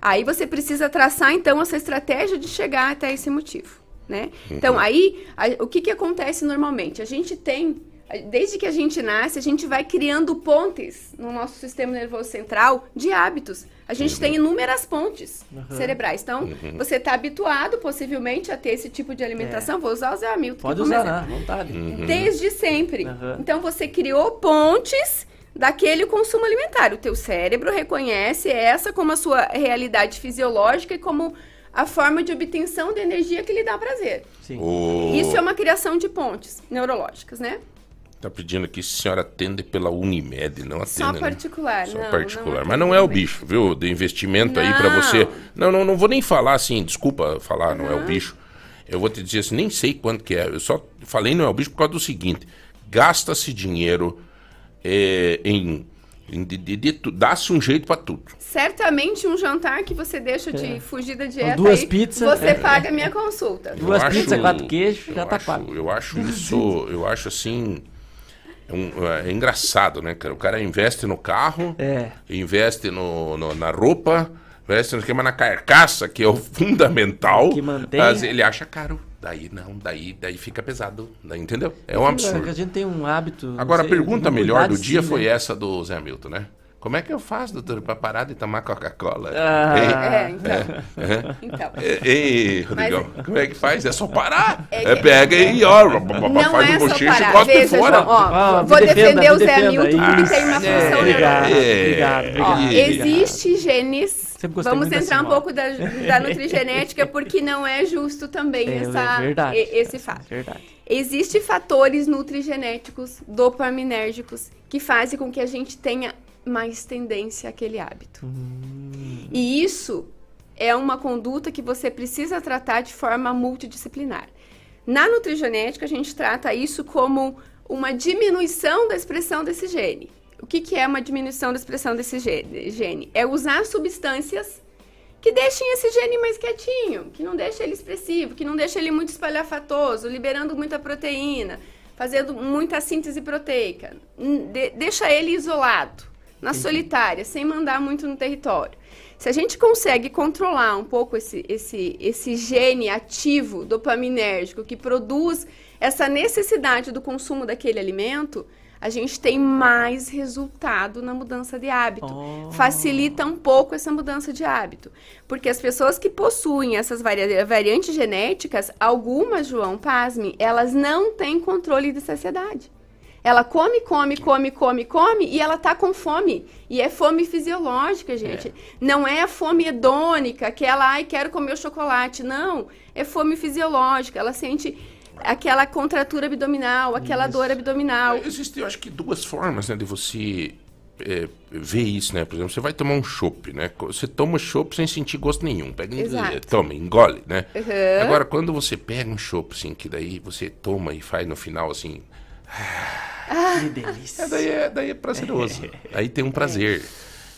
Aí você precisa traçar então essa estratégia de chegar até esse motivo, né? Então aí a- o que que acontece normalmente? A gente tem a- Desde que a gente nasce, a gente vai criando pontes no nosso sistema nervoso central de hábitos. A gente tem inúmeras pontes Uhum. cerebrais. Então, Uhum. você está habituado, possivelmente, a ter esse tipo de alimentação. Vou usar o Zé Hamilton Pode usar, né? Vontade. Desde sempre. Uhum. Então você criou pontes daquele consumo alimentar. O teu cérebro reconhece essa como a sua realidade fisiológica e como a forma de obtenção de energia que lhe dá prazer. O- Isso é uma criação de pontes neurológicas, né? Tá pedindo aqui se a senhora atende pela Unimed, não atende. Só né? particular, Só não, particular. não Mas não é o bicho, viu? De investimento aí pra Não. você. Não, não, não vou nem falar assim, desculpa falar, não é o bicho. Eu vou te dizer assim, nem sei quanto que é. Eu só falei não é o bicho por causa do seguinte: gasta-se dinheiro é, em. De, de- de Dá-se um jeito pra tudo. Certamente um jantar que você deixa de É. fugir da dieta duas aí, pizzas. você É. paga a minha consulta. Duas Eu pizzas, acho- quatro queijos, já tá acho- pago. Eu acho isso, eu acho assim. É, um- é engraçado, né, cara? O cara investe no carro, É. investe no, no- na roupa, investe no esquema na carcaça, que é o fundamental. Que mantém- Mas ele acha caro. Daí não, daí, daí fica pesado. Daí, entendeu? É um A absurdo. gente tem um hábito. Agora, a sei, pergunta uma melhor do dia sim, foi né? essa do Zé Hamilton, né? Como é que eu faço, doutor, pra parar de tomar Coca-Cola? Ah. É, então. É. Então. Ei, Rodrigão, como é que faz? É só parar? É É, que- pega e ó, Não faz é um só bochecho e parar. cospe Veja, fora. João, ó, Ah, vou defenda, defender o Zé. Hamilton porque Isso. tem uma É, função obrigado, obrigado, É. obrigado. Ó, existe genes. Sempre gostei Vamos entrar um pouco da, da nutrigenética, porque não é justo também É, essa, é verdade. esse fato. Verdade. Existem fatores nutrigenéticos dopaminérgicos que fazem com que a gente tenha mais tendência àquele hábito. E isso é uma conduta que você precisa tratar de forma multidisciplinar. Na nutrigenética, a gente trata isso como uma diminuição da expressão desse gene. O que, que é uma diminuição da expressão desse gene? É usar substâncias que deixem esse gene mais quietinho, que não deixe ele expressivo, que não deixe ele muito espalhafatoso, liberando muita proteína, fazendo muita síntese proteica. De- deixa ele isolado, na solitária, sem mandar muito no território. Se a gente consegue controlar um pouco esse, esse, esse gene ativo dopaminérgico que produz essa necessidade do consumo daquele alimento, a gente tem mais resultado na mudança de hábito. Facilita um pouco essa mudança de hábito. Porque as pessoas que possuem essas varia- variantes genéticas, algumas, João, pasme, elas não têm controle de saciedade. Ela come, come, come, come, come e ela tá com fome. E é fome fisiológica, gente. Não é a fome hedônica, aquela, ai, quero comer o chocolate. Não, é fome fisiológica. Ela sente aquela contratura abdominal, aquela dor abdominal. Existem, eu acho que duas formas, né, de você é, ver isso, né? Por exemplo, você vai tomar um chopp, né? Você toma chopp sem sentir gosto nenhum. Pega e Exato. toma, engole, né? Uhum. Agora, quando você pega um chopp, assim, que daí você toma e faz no final, assim... Que delícia. É, daí, é, daí é prazeroso. Aí tem um prazer.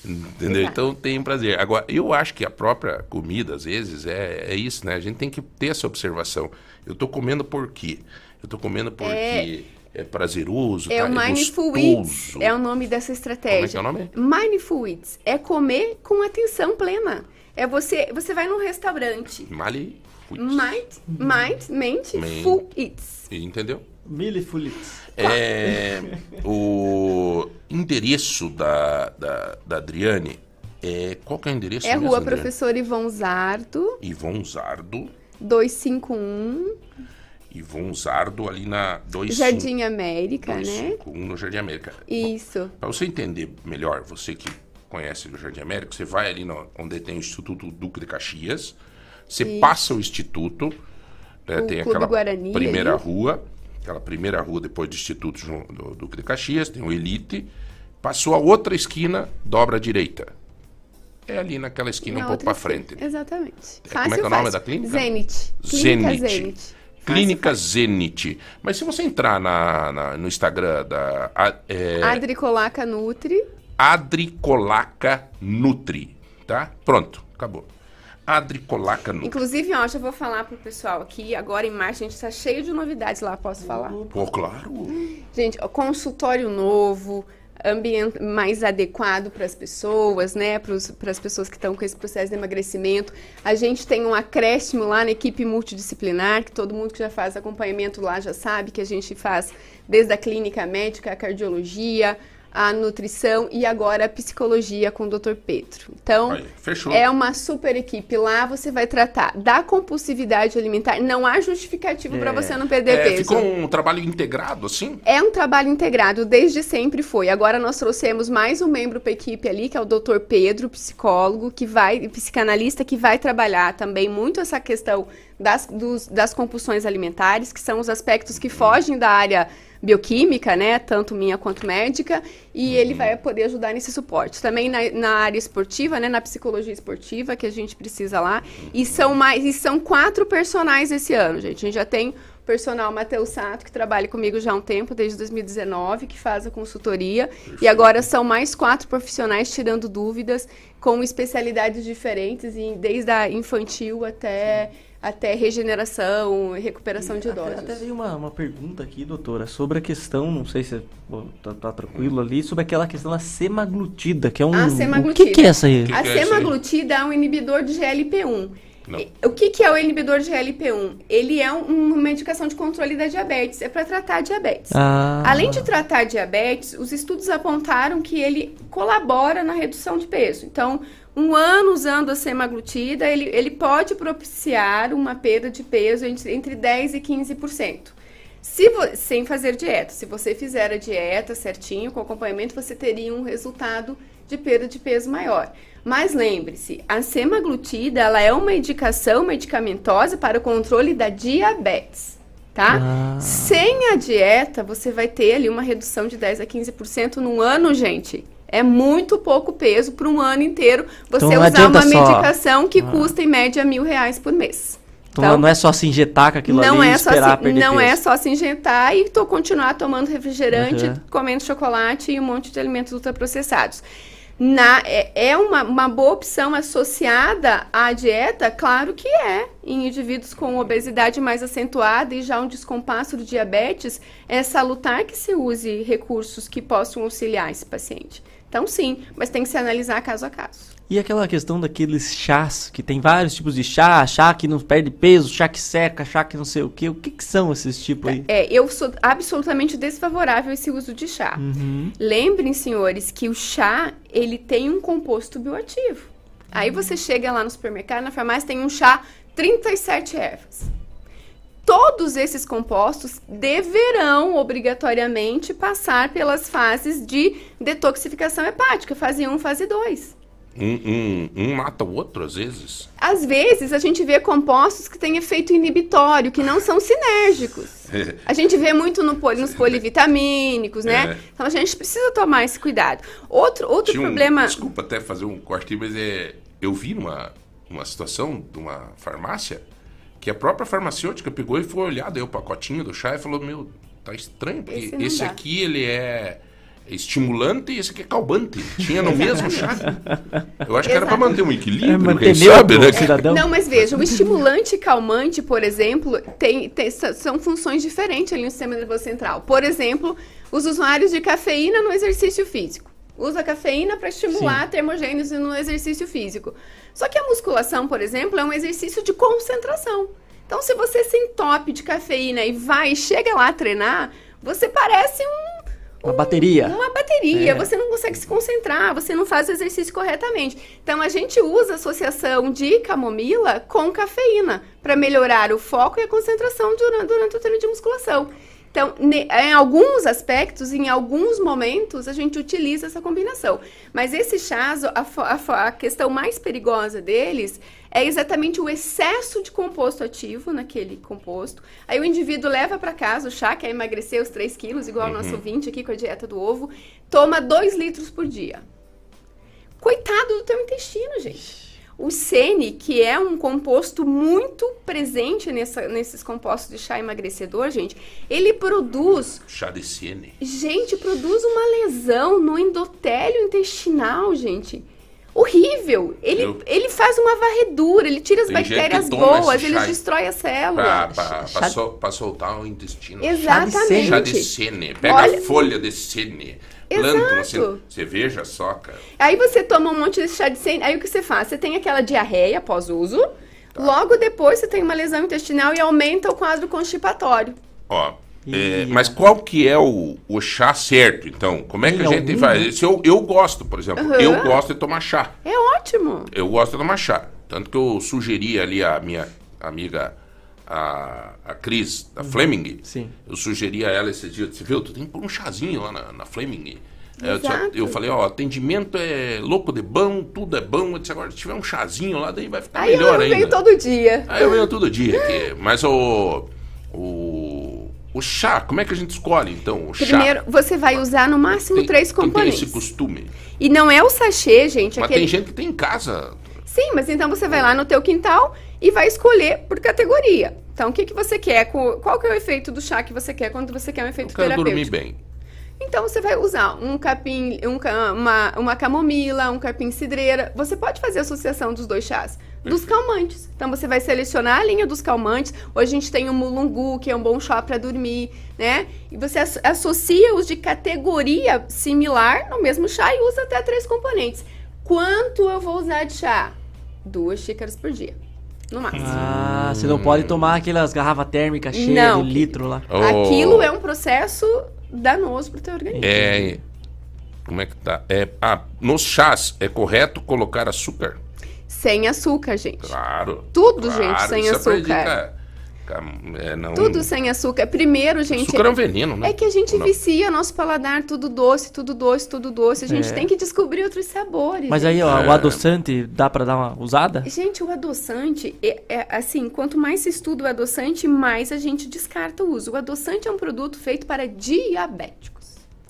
Entendeu? Então tem prazer. Agora, eu acho que a própria comida, às vezes, é, é isso, né? A gente tem que ter essa observação. Eu tô comendo por quê? Eu tô comendo porque é, prazeroso, É tá? o Mindful gostoso. Eats, é o nome dessa estratégia. Como é que é o nome? Mindful Eats é comer com atenção plena. É você, você vai num restaurante. Mali. Mind, mind, mente, Men- full eats. Entendeu? Milifulites. É, o endereço da, da, da Adriane é. Qual que é o endereço? É mesmo, Rua Adriane? Professor Ivon Zardo, Ivon Zardo. 251, Ivon Zardo ali na 25 Jardim América, né? 251 no Jardim América. Isso. Para você entender melhor, você que conhece o Jardim América, você vai ali no- onde tem o Instituto Duque de Caxias, você Isso. passa o Instituto, né, O tem Clube aquela Guarani primeira ali. rua, aquela primeira rua depois do Instituto do Duque de Caxias, tem o Elite, passou a outra esquina, dobra à direita. É ali naquela esquina Na um pouco para frente. Exatamente. Como é que é o nome da clínica? Zenit. Clínica Zenit. Zenit. Clínica Zenit. Mas se você entrar na, na- no Instagram da a- é, Adricolaca Nutri. Adricolaca Nutri, tá? Pronto, acabou. Adricolaca Nutri. Inclusive, ó, já vou falar pro pessoal aqui, agora em março a gente tá cheio de novidades lá, posso falar? Pô, claro. Gente, ó, consultório novo, ambiente mais adequado para as pessoas, né? Para as pessoas que estão com esse processo de emagrecimento. A gente tem um acréscimo lá na equipe multidisciplinar, que todo mundo que já faz acompanhamento lá já sabe que a gente faz desde a clínica médica, a cardiologia, a nutrição e agora a psicologia com o Dr. Pedro. Então, Aí, é uma super equipe. Lá você vai tratar da compulsividade alimentar. Não há justificativo para você não perder É, peso. ficou um trabalho integrado, assim? É um trabalho integrado, desde sempre foi. Agora nós trouxemos mais um membro para a equipe ali, que é o Dr. Pedro, psicólogo, que vai, psicanalista, que vai trabalhar também muito essa questão das, dos- das compulsões alimentares, que são os aspectos que fogem da área bioquímica, né, tanto minha quanto médica, e ele vai poder ajudar nesse suporte. Também na, na área esportiva, né, na psicologia esportiva, que a gente precisa lá, e são mais, e são quatro personagens esse ano, gente. A gente já tem personal Matheus Sato, que trabalha comigo já há um tempo, desde 2019, que faz a consultoria. E agora são mais quatro profissionais tirando dúvidas, com especialidades diferentes, desde a infantil até, até regeneração e recuperação de Até, idosos. até veio uma, uma pergunta aqui, doutora, sobre a questão, não sei se pô, tá, tá tranquilo ali, sobre aquela questão da semaglutida, que é um... A O semaglutida. que, que é essa aí? A que é isso aí? semaglutida é um inibidor de GLP-1. Não. E- O que, que é o inibidor de GLP-1? Ele é um- uma medicação de controle da diabetes, é para tratar diabetes. Ah, Além de tratar diabetes, os estudos apontaram que ele colabora na redução de peso. Então, um ano usando a semaglutida, ele, ele pode propiciar uma perda de peso entre, entre 10% e 15%. Se sem fazer dieta. Se você fizer a dieta certinho, com acompanhamento, você teria um resultado de perda de peso maior. Mas lembre-se, a semaglutida ela é uma indicação medicamentosa para o controle da diabetes, tá? Ah. Sem a dieta, você vai ter ali uma redução de 10 a 15% no ano, gente. É muito pouco peso para um ano inteiro você Então usar uma só- medicação que Ah. custa em média mil reais por mês. então, não é só se injetar com aquilo não ali e é só esperar se, perder não peso. é só se injetar e tô continuar tomando refrigerante, Aham. comendo chocolate e um monte de alimentos ultraprocessados. Na, é, é uma, uma boa opção associada à dieta? Claro que é. Em indivíduos com obesidade mais acentuada e já um descompasso do diabetes, é salutar que se use recursos que possam auxiliar esse paciente. Então, sim, mas tem que se analisar caso a caso. E aquela questão daqueles chás, que tem vários tipos de chá, chá que não perde peso, chá que seca, chá que não sei o que. O que, que são esses tipos aí? É, eu sou absolutamente desfavorável a esse uso de chá. Uhum. Lembrem, senhores, que o chá, ele tem um composto bioativo. Aí você chega lá no supermercado, na farmácia, tem um chá 37 ervas. Todos esses compostos deverão obrigatoriamente passar pelas fases de detoxificação hepática, fase 1, fase 2. Um, um, um mata o outro, às vezes. Às vezes a gente vê compostos que têm efeito inibitório, que não são sinérgicos. A gente vê muito no poli- nos polivitamínicos, né? É. Então a gente precisa tomar esse cuidado. Outro, outro Tinha um- problema. Desculpa até fazer um corte, mas é, eu vi numa uma situação de uma farmácia que a própria farmacêutica pegou e foi olhar, deu o pacotinho do chá e falou: Meu, tá estranho, porque Esse esse, não dá." aqui ele é estimulante e esse aqui é calmante. Tinha no mesmo chá. Eu acho que era para manter um equilíbrio, É, manter sabe, né? cidadão. Não, mas veja, o estimulante e calmante, por exemplo, tem, tem- são funções diferentes ali no sistema nervoso central. Por exemplo, os usuários de cafeína no exercício físico. Usa cafeína para estimular a termogênese no exercício físico. Só que a musculação, por exemplo, é um exercício de concentração. Então, se você se entope de cafeína e vai e chega lá a treinar, você parece um Uma bateria. uma bateria, É. você não consegue se concentrar, você não faz o exercício corretamente. Então a gente usa a associação de camomila com cafeína para melhorar o foco e a concentração durante, durante o treino de musculação. Então, em alguns aspectos, em alguns momentos, a gente utiliza essa combinação. Mas esse chás, a, a a questão mais perigosa deles é exatamente o excesso de composto ativo naquele composto. Aí o indivíduo leva para casa o chá, quer emagrecer os 3 quilos, igual o nosso ouvinte aqui com a dieta do ovo, toma 2 litros por dia. Coitado do teu intestino, gente. O sene, que é um composto muito presente nessa- nesses compostos de chá emagrecedor, gente, ele produz Chá de sene. Gente, produz uma lesão no endotélio intestinal, gente. Horrível. Ele, Eu- ele faz uma varredura, ele tira as Tem bactérias boas, ele destrói a Pra, célula. pra, Chá- pra, sol- pra soltar o intestino. Exatamente. Chá de sene. Pega Olha- a folha de sene. Planta uma Exato. sene. Você veja só, cara. Aí você toma um monte de chá de sene, aí o que você faz? Você tem aquela diarreia após uso, Tá. logo depois você tem uma lesão intestinal e aumenta o quadro constipatório. Ó, é, mas qual que é o, o chá certo, então? Como é que Tem a gente algum, faz? Se eu, eu gosto, por exemplo, Aham. eu gosto de tomar chá. É ótimo. Eu gosto de tomar chá. Tanto que eu sugeri ali a minha amiga, a, a Cris, da Fleming. Sim. Eu sugeri a ela esse dia, você viu, tu tem que pôr um chazinho lá na, na Fleming. É, Eu, disse, eu falei, ó, atendimento é louco de bom, tudo é bom. Eu disse, agora se tiver um chazinho lá, daí vai ficar Aí eu melhor ainda. venho todo dia. Aí eu venho todo dia aqui. Mas o. O. O chá, como é que a gente escolhe então? O chá. Primeiro, você vai usar no máximo Tem- três componentes. Tem esse costume. E não é o sachê, gente. Mas aquele... tem gente que tem em casa. Sim, mas então você vai lá no teu quintal e vai escolher por categoria. Então, o que, que você quer? Qual que é o efeito do chá que você quer quando você quer um efeito Eu quero terapêutico? dormir bem. Então você vai usar um capim, um uma, uma camomila, um capim cidreira. Você pode fazer associação dos dois chás. Dos calmantes. Então você vai selecionar a linha dos calmantes. Hoje a gente tem o mulungu, que é um bom chá para dormir, né? E você as- associa os de categoria similar no mesmo chá e usa até três componentes. Quanto eu vou usar de chá? Duas xícaras por dia, no máximo. Ah, você não pode tomar aquelas garrafas térmicas cheias Não. de litro lá. Oh, Aquilo é um processo danoso pro teu organismo. É. Como é que tá? É, ah, nos chás é correto colocar açúcar? Sem açúcar, gente. Claro. Tudo, claro, gente, sem isso açúcar. prejudica- é, não- Tudo sem açúcar. Primeiro, gente. Açúcar é um veneno, né? É que a gente vicia nosso paladar, tudo doce, tudo doce, tudo doce. A gente É. tem que descobrir outros sabores. Mas gente. aí, ó, É. o adoçante dá pra dar uma usada? Gente, o adoçante, é, é, assim, quanto mais se estuda o adoçante, mais a gente descarta o uso. O adoçante é um produto feito para diabéticos.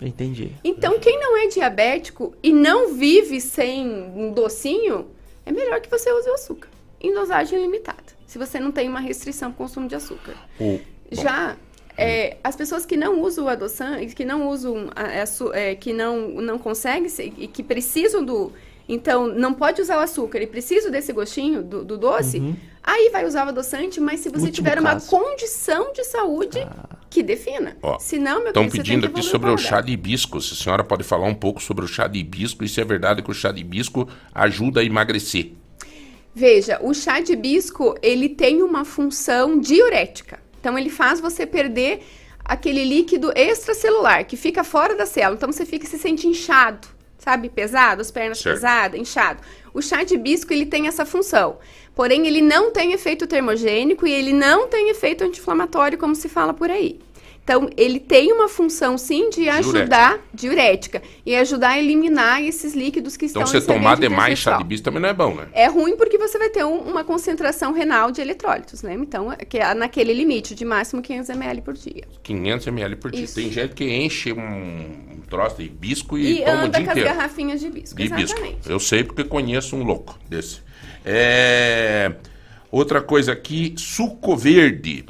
Entendi. Então, quem não é diabético e não vive sem um docinho, é melhor que você use o açúcar, em dosagem limitada, se você não tem uma restrição ao consumo de açúcar. O- Já é, as pessoas que não usam o adoçante, que não usam, a- a su- é, que não, não conseguem se- e que precisam do. Então, não pode usar o açúcar e precisa desse gostinho do, do doce, aí vai usar o adoçante, mas se você Último tiver uma caso. condição de saúde que defina. Ó, Se não, meu Estão querido, você tem pedindo que aqui sobre o chá de hibisco. Se a senhora pode falar um pouco sobre o chá de hibisco e se é verdade que o chá de hibisco ajuda a emagrecer. Veja, o chá de hibisco, ele tem uma função diurética. Então, ele faz você perder aquele líquido extracelular que fica fora da célula. Então, você fica se sente inchado, sabe? Pesado, as pernas Certo. pesadas, inchado. O chá de hibisco, ele tem essa função. Porém, ele não tem efeito termogênico e ele não tem efeito anti-inflamatório, como se fala por aí. Então, ele tem uma função, sim, de ajudar, diurética, e ajudar a eliminar esses líquidos que Então, estão você em seu tomar demais chá de hibisco também não é bom, né? É ruim porque você vai ter um- uma concentração renal de eletrólitos, né? Então, é que é naquele limite de máximo 500 ml por dia. 500 ml por dia. Isso. Tem gente que enche um, troço de hibisco e, E, toma o anda dia com as inteiro. garrafinhas de hibisco, De hibisco. exatamente. Eu sei porque conheço um louco desse. É, Outra coisa aqui, suco verde,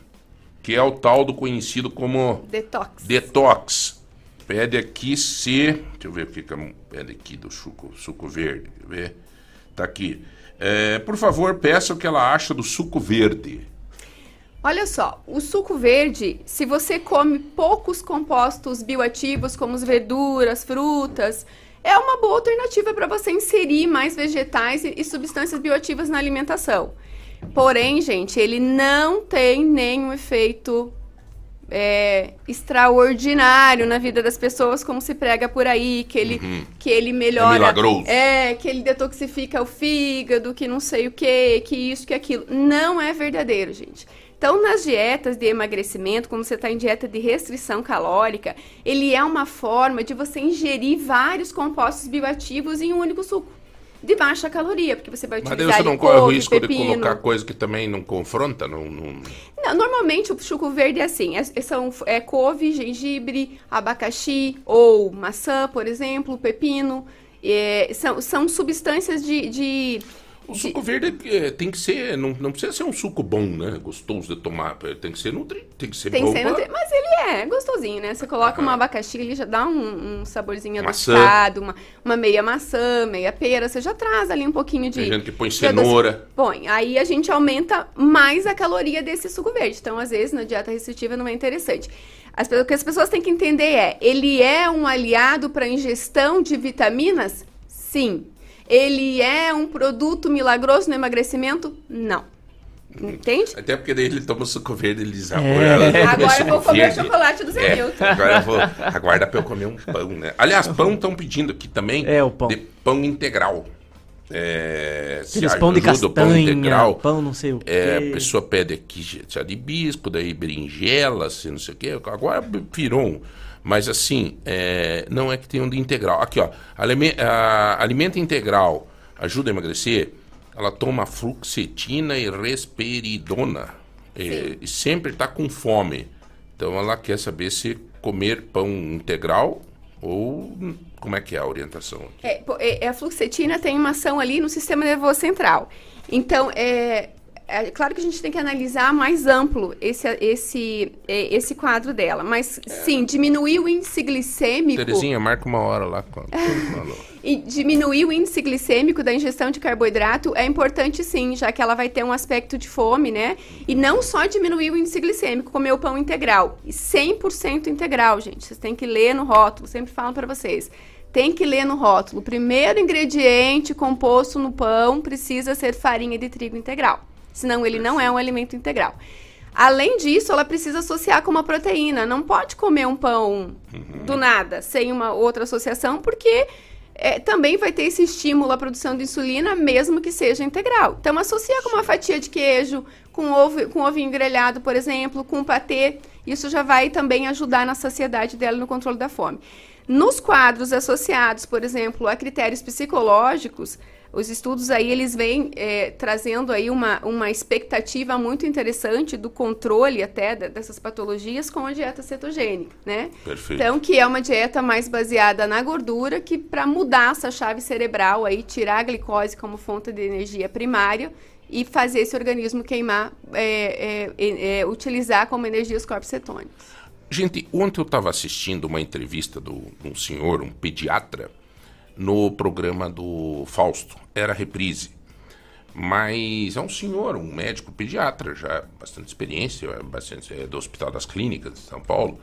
que é o tal do conhecido como Detox. detox. Pede aqui se. Deixa eu ver o que pede aqui do suco, suco verde. Deixa eu ver. Tá aqui. É, por favor, peça o que ela acha do suco verde. Olha só, o suco verde, se você come poucos compostos bioativos, como as verduras, frutas, é uma boa alternativa para você inserir mais vegetais e, e substâncias bioativas na alimentação. Porém, gente, ele não tem nenhum efeito é, extraordinário na vida das pessoas, como se prega por aí, que ele, que ele melhora. É milagroso. É, que ele detoxifica o fígado, que não sei o que, que isso, que aquilo. Não é verdadeiro, gente. Então, nas dietas de emagrecimento, quando você está em dieta de restrição calórica, ele é uma forma de você ingerir vários compostos bioativos em um único suco. De baixa caloria, porque você vai Mas daí utilizar você não corre o risco de pepino. colocar coisa que também não confronta? Não, não- Não, normalmente o suco verde é assim, é, são é couve, gengibre, abacaxi ou maçã, por exemplo, pepino. É, são, são substâncias de, de- O suco verde é, tem que ser. Não, não precisa ser um suco bom, né? Gostoso de tomar. é, Tem que ser nutri, tem que ser Tem bom. ser pra- nutri- Mas ele é gostosinho, né? Você coloca um abacaxi, ele já dá um, um saborzinho Maçã. adocicado, uma, uma meia maçã, meia pera, você já traz ali um pouquinho de. Tem gente que põe cenoura. adoci- Põe. Aí a gente aumenta mais a caloria desse suco verde. Então, às vezes, na dieta restritiva não é interessante. As o que as pessoas têm que entender é: ele é um aliado para ingestão de vitaminas? Sim. Ele é um produto milagroso no emagrecimento? Não. Entende? Até porque daí ele toma o suco verde, ele diz, ah, É. Agora eu vou comer chocolate do Zé É, Milton. agora eu vou. Aguarda pra eu comer um pão, né? Aliás, pão estão pedindo aqui também. É, o pão. De pão integral. É, se Aqueles pão de ajuda o castanha, pão não sei o quê. É, a pessoa pede aqui de bisco, daí berinjela, assim, não sei o quê. Agora virou um. Mas assim, é, não é que tem um de integral. Aqui, ó. alime- a- alimento integral ajuda a emagrecer. Ela toma fluoxetina e risperidona. É, e sempre está com fome. Então ela quer saber se comer pão integral ou como é que é a orientação. É, é- é, a fluoxetina tem uma ação ali no sistema nervoso central. Então, é, é claro que a gente tem que analisar mais amplo esse, esse, é, esse quadro dela. Mas, sim, diminuir o índice glicêmico... Terezinha, marca uma hora lá. E diminuir o índice glicêmico da ingestão de carboidrato é importante sim, já que ela vai ter um aspecto de fome, né? E não só diminuir o índice glicêmico, comer o pão integral. E 100% integral, gente. Vocês têm que ler no rótulo, sempre falo para vocês. Tem que ler no rótulo. O primeiro ingrediente composto no pão precisa ser farinha de trigo integral. Senão ele não é um alimento integral. Além disso, ela precisa associar com uma proteína. Não pode comer um pão do nada, sem uma outra associação, porque é, também vai ter esse estímulo à produção de insulina, mesmo que seja integral. Então, associa com uma fatia de queijo, com ovo, com ovinho grelhado, por exemplo, com patê. Isso já vai também ajudar na saciedade dela no controle da fome. Nos quadros associados, por exemplo, a critérios psicológicos, os estudos aí eles vêm é, trazendo aí uma, uma expectativa muito interessante do controle até de- dessas patologias com a dieta cetogênica, né? Perfeito. Então, que é uma dieta mais baseada na gordura, que para mudar essa chave cerebral aí, tirar a glicose como fonte de energia primária e fazer esse organismo queimar, é, é, é, utilizar como energia os corpos cetônicos. Gente, ontem eu estava assistindo uma entrevista de um senhor, um pediatra, no programa do Fausto. Era reprise. Mas é um senhor, um médico pediatra, já bastante experiência, é bastante, é do Hospital das Clínicas de São Paulo.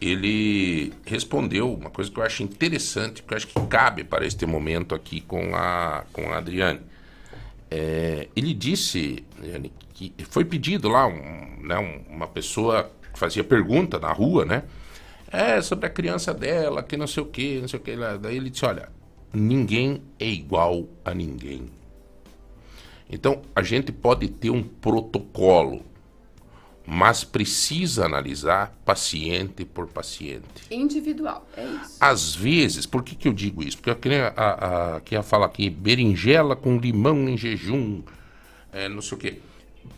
Ele respondeu uma coisa que eu acho interessante, que eu acho que cabe para este momento aqui com a, com a Adriane. É, ele disse Adriane, que foi pedido lá um, né, um- uma pessoa que fazia pergunta na rua, né? É, sobre a criança dela, que não sei o que, não sei o que. Daí ele disse, olha, ninguém é igual a ninguém. Então, a gente pode ter um protocolo, mas precisa analisar paciente por paciente. Individual, é isso. Às vezes, por que, que eu digo isso? Porque eu queria, a, a, que ia falar aqui, berinjela com limão em jejum, é, não sei o quê.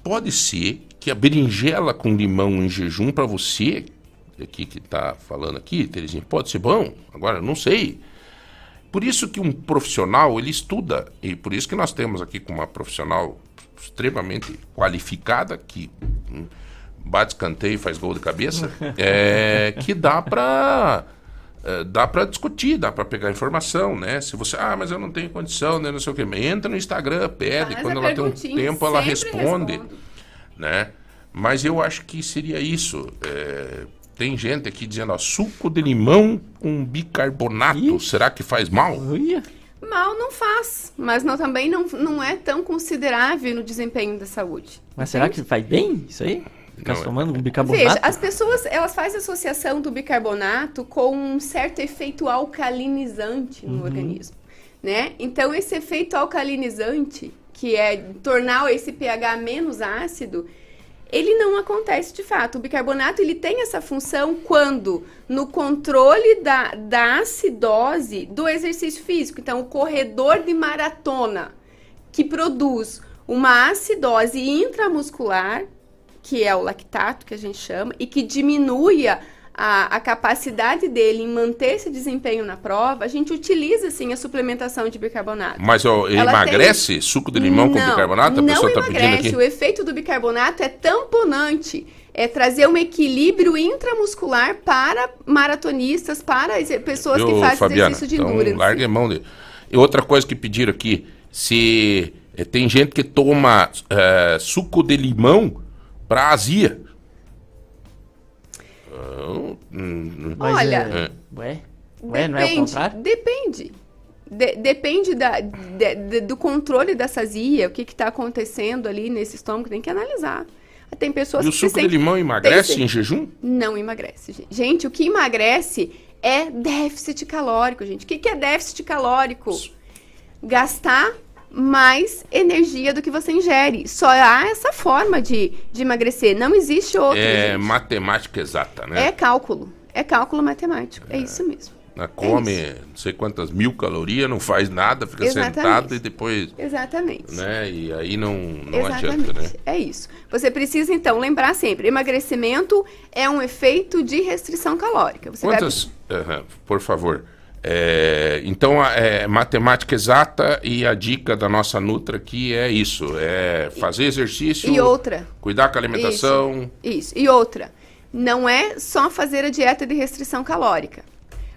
Pode ser que a berinjela com limão em jejum, para você, aqui que está falando aqui, Terezinha, pode ser bom? Agora, não sei. Por isso que um profissional, ele estuda, e por isso que nós temos aqui com uma profissional extremamente qualificada, que hum, bate escanteio e faz gol de cabeça, é, que dá para dá para discutir, dá para pegar informação, né? Se você, ah, mas eu não tenho condição, né, não sei o quê, entra no Instagram, pede, Faz quando ela tem um tempo ela responde, respondo. né? Mas eu acho que seria isso. é, tem gente aqui dizendo, ó, suco de limão com bicarbonato, será que faz mal? Mal não faz, mas não, também não, não é tão considerável no desempenho da saúde. Mas será que faz bem isso aí? Ficar Não, é- tomando um bicarbonato? Veja, as pessoas elas fazem associação do bicarbonato com um certo efeito alcalinizante no organismo, né? Então esse efeito alcalinizante, que é tornar esse pH menos ácido, ele não acontece de fato. O bicarbonato ele tem essa função quando no controle da, da acidose do exercício físico. Então, o corredor de maratona que produz uma acidose intramuscular, que é o lactato que a gente chama, e que diminui a, a, capacidade dele em manter esse desempenho na prova, a gente utiliza sim a suplementação de bicarbonato. Mas ó, emagrece tem- suco de limão com Não, bicarbonato? A não pessoa está pedindo emagrece. aqui. O efeito do bicarbonato é tamponante. É trazer um equilíbrio intramuscular para maratonistas, para pessoas que Viu, fazem Fabiana? exercício de então, endurance. larga a mão de... E outra coisa que pediram aqui, se eh, tem gente que toma eh, suco de limão para azia. Ah, hum, Mas Olha, é- Ué? Ué, não é o Depende, contrário? Depende. De- depende da, de- de- do controle da sazia, o que está acontecendo ali nesse estômago, tem que analisar. Tem pessoas E o que suco se de limão emagrece tem- em jejum? Não emagrece, gente. Gente, o que emagrece é déficit calórico, gente. O que, que é déficit calórico? Gastar mais energia do que você ingere. Só há essa forma de, de emagrecer. Não existe outra. É gente. matemática exata, né? É cálculo. É cálculo matemático. É, isso mesmo. Né, Come não sei quantas mil calorias, não faz nada, fica Exatamente. sentado e depois. Exatamente. Né? E aí não, não Exatamente. adianta, né? É isso. Você precisa, então, lembrar sempre: emagrecimento é um efeito de restrição calórica. Você Quantas, aham, por favor, É, então, a- é matemática exata e a dica da nossa Nutra aqui é isso: é fazer exercício, E outra. cuidar com a alimentação. Isso. E outra, não é só fazer a dieta de restrição calórica.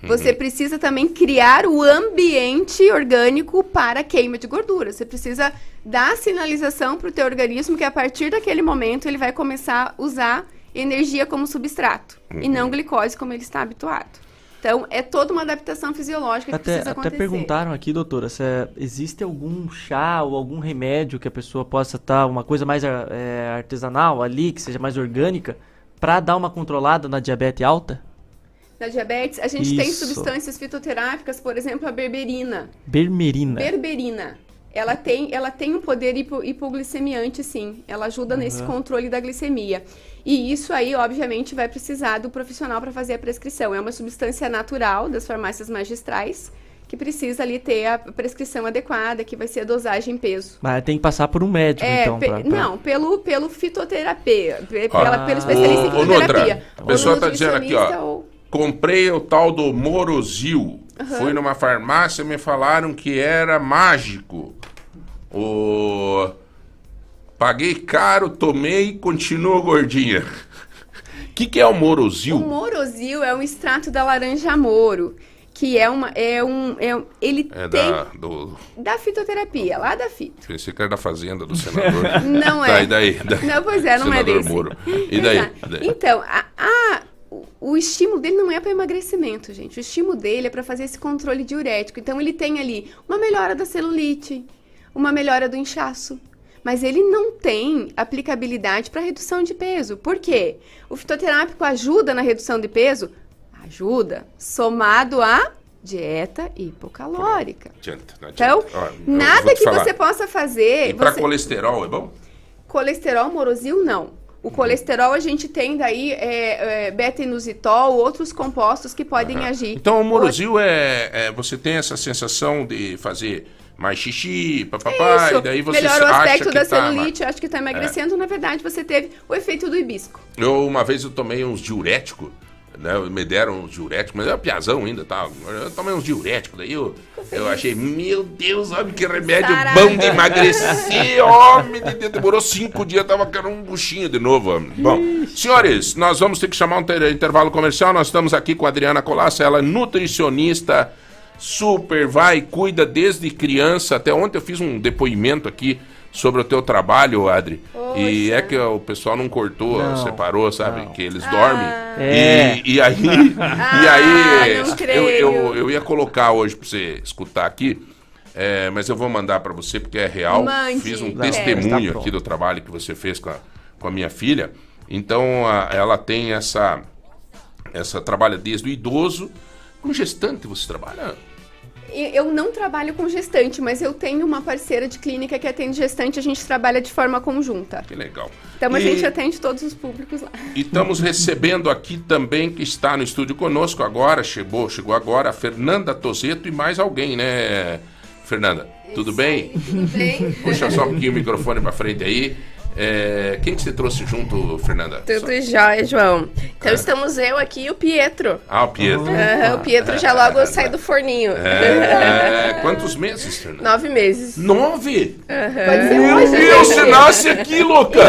Você precisa também criar o ambiente orgânico para queima de gordura. Você precisa dar sinalização para o teu organismo que a partir daquele momento ele vai começar a usar energia como substrato e não glicose como ele está habituado. Então, é toda uma adaptação fisiológica que Até, precisa até acontecer. perguntaram aqui, doutora, se é- existe algum chá ou algum remédio que a pessoa possa estar, uma coisa mais é, artesanal ali, que seja mais orgânica, pra dar uma controlada na diabetes alta? Na diabetes, a gente tem Isso. substâncias fitoterápicas, por exemplo, a berberina. Berberina. Berberina. Ela tem, ela tem um poder hipo, hipoglicemiante, sim. Ela ajuda nesse Aham. controle da glicemia. E isso aí, obviamente, vai precisar do profissional para fazer a prescrição. É uma substância natural das farmácias magistrais que precisa ali ter a prescrição adequada, que vai ser a dosagem em peso. Mas tem que passar por um médico, É, então. pe- pra- pra- Não, pelo, pelo fitoterapia. pe- Ó, Pela, pelo especialista em ô, Nutra, fitoterapia. a pessoa Ou tá dizendo aqui, ó. ou- Comprei o tal do Morozil. Fui numa farmácia e me falaram que era mágico. O... Paguei caro, tomei e continuo gordinha. O que, que é o Morozil? O morosil é um extrato da laranja moro, que é uma é um é um- ele É tem da, do... da fitoterapia, lá da fito. Pensei que era da fazenda do senador. Não é. e daí? Da- Não, pois é, não é senador desse. Moro. E daí? Daí? Então, a, a- o- estímulo dele não é para emagrecimento, gente. O estímulo dele é para fazer esse controle diurético. Então, ele tem ali uma melhora da celulite, uma melhora do inchaço. Mas ele não tem aplicabilidade para redução de peso. Por quê? O fitoterápico ajuda na redução de peso? Ajuda, somado à dieta hipocalórica. Adianta, não Então, adianta. Eu nada que falar. você possa fazer. E pra você- colesterol é bom? Colesterol morosil, não. O colesterol a gente tem daí é, é, beta-inositol, outros compostos que podem agir. Então o Morozil é, é- Você tem essa sensação de fazer mais xixi, papapá, Isso, e daí você melhora o aspecto da tá, celulite, acho que está emagrecendo. Na verdade, você teve o efeito do hibisco. Eu, uma vez eu tomei uns diuréticos, né? Me deram uns diuréticos, mas era piazão ainda, tá? Eu tomei uns diuréticos, daí eu, eu achei, meu Deus, olha que remédio bom de emagrecer, homem de Deus. Demorou cinco dias, tava querendo um buchinho de novo. homem. Bom, senhores, nós vamos ter que chamar um ter- intervalo comercial. Nós estamos aqui com a Adriana Colassa, ela é nutricionista, super, vai, cuida desde criança. Até ontem eu fiz um depoimento aqui sobre o teu trabalho, Adri. E é que o pessoal não cortou, Não, separou, sabe? Que eles Ah. dormem. É. E, e aí, e aí não eu, eu, eu ia colocar hoje pra você escutar aqui. é, mas eu vou mandar pra você porque é real. Mande. Fiz um Não, testemunho aqui do trabalho que você fez com a, com a minha filha. Então a- ela tem essa essa trabalha desde o idoso. Com gestante você trabalha? Eu não trabalho com gestante, mas eu tenho uma parceira de clínica que atende gestante. A gente trabalha de forma conjunta. Que legal. Então a E- gente atende todos os públicos lá. E estamos recebendo aqui também, que está no estúdio conosco agora, chegou, chegou agora, a Fernanda Tozeto e mais alguém, né, Fernanda? Tudo bem? Tudo bem? Puxa só um pouquinho o microfone para frente aí. É, quem que você trouxe junto, Fernanda? Tudo jóia, João. Então É. estamos eu aqui e o Pietro. Ah, o Pietro. Aham, o Pietro já logo sai do forninho. É, é, quantos meses, Fernanda? Nove meses. Nove? Ser Meu hoje, Deus, você nasce aqui, louca!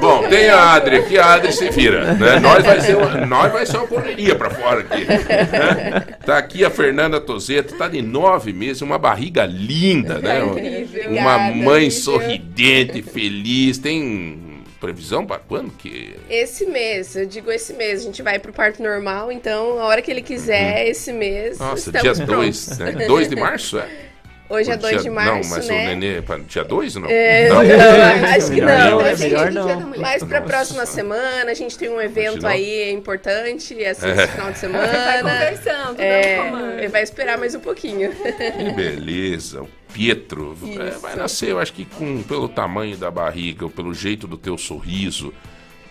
Bom, tem a Adri aqui, a Adri se vira. Né? Nós, vai ser uma, nós vai ser uma correria pra fora aqui. né? Tá aqui a Fernanda Tozeto, tá de nove meses, uma barriga linda, né? incrível. Uma Obrigada, mãe incrível. sorridente, feliz. Tem previsão pra quando que... Esse mês, eu digo esse mês, a gente vai pro parto normal, então a hora que ele quiser, esse mês, Nossa, dia prontos. 2, né? 2 de março, é? Hoje é Ou 2 dia- de março, Não, mas né? o nenê, é dia 2 não? É, não? não, acho que não. não, é acho que- melhor não. Mas pra próxima semana, a gente tem um evento aí importante, esse É. final de Vai semana. conversando, dando É, vai esperar mais um pouquinho. Que beleza, o Pietro. É, vai nascer, eu acho que com, pelo tamanho da barriga, ou pelo jeito do teu sorriso,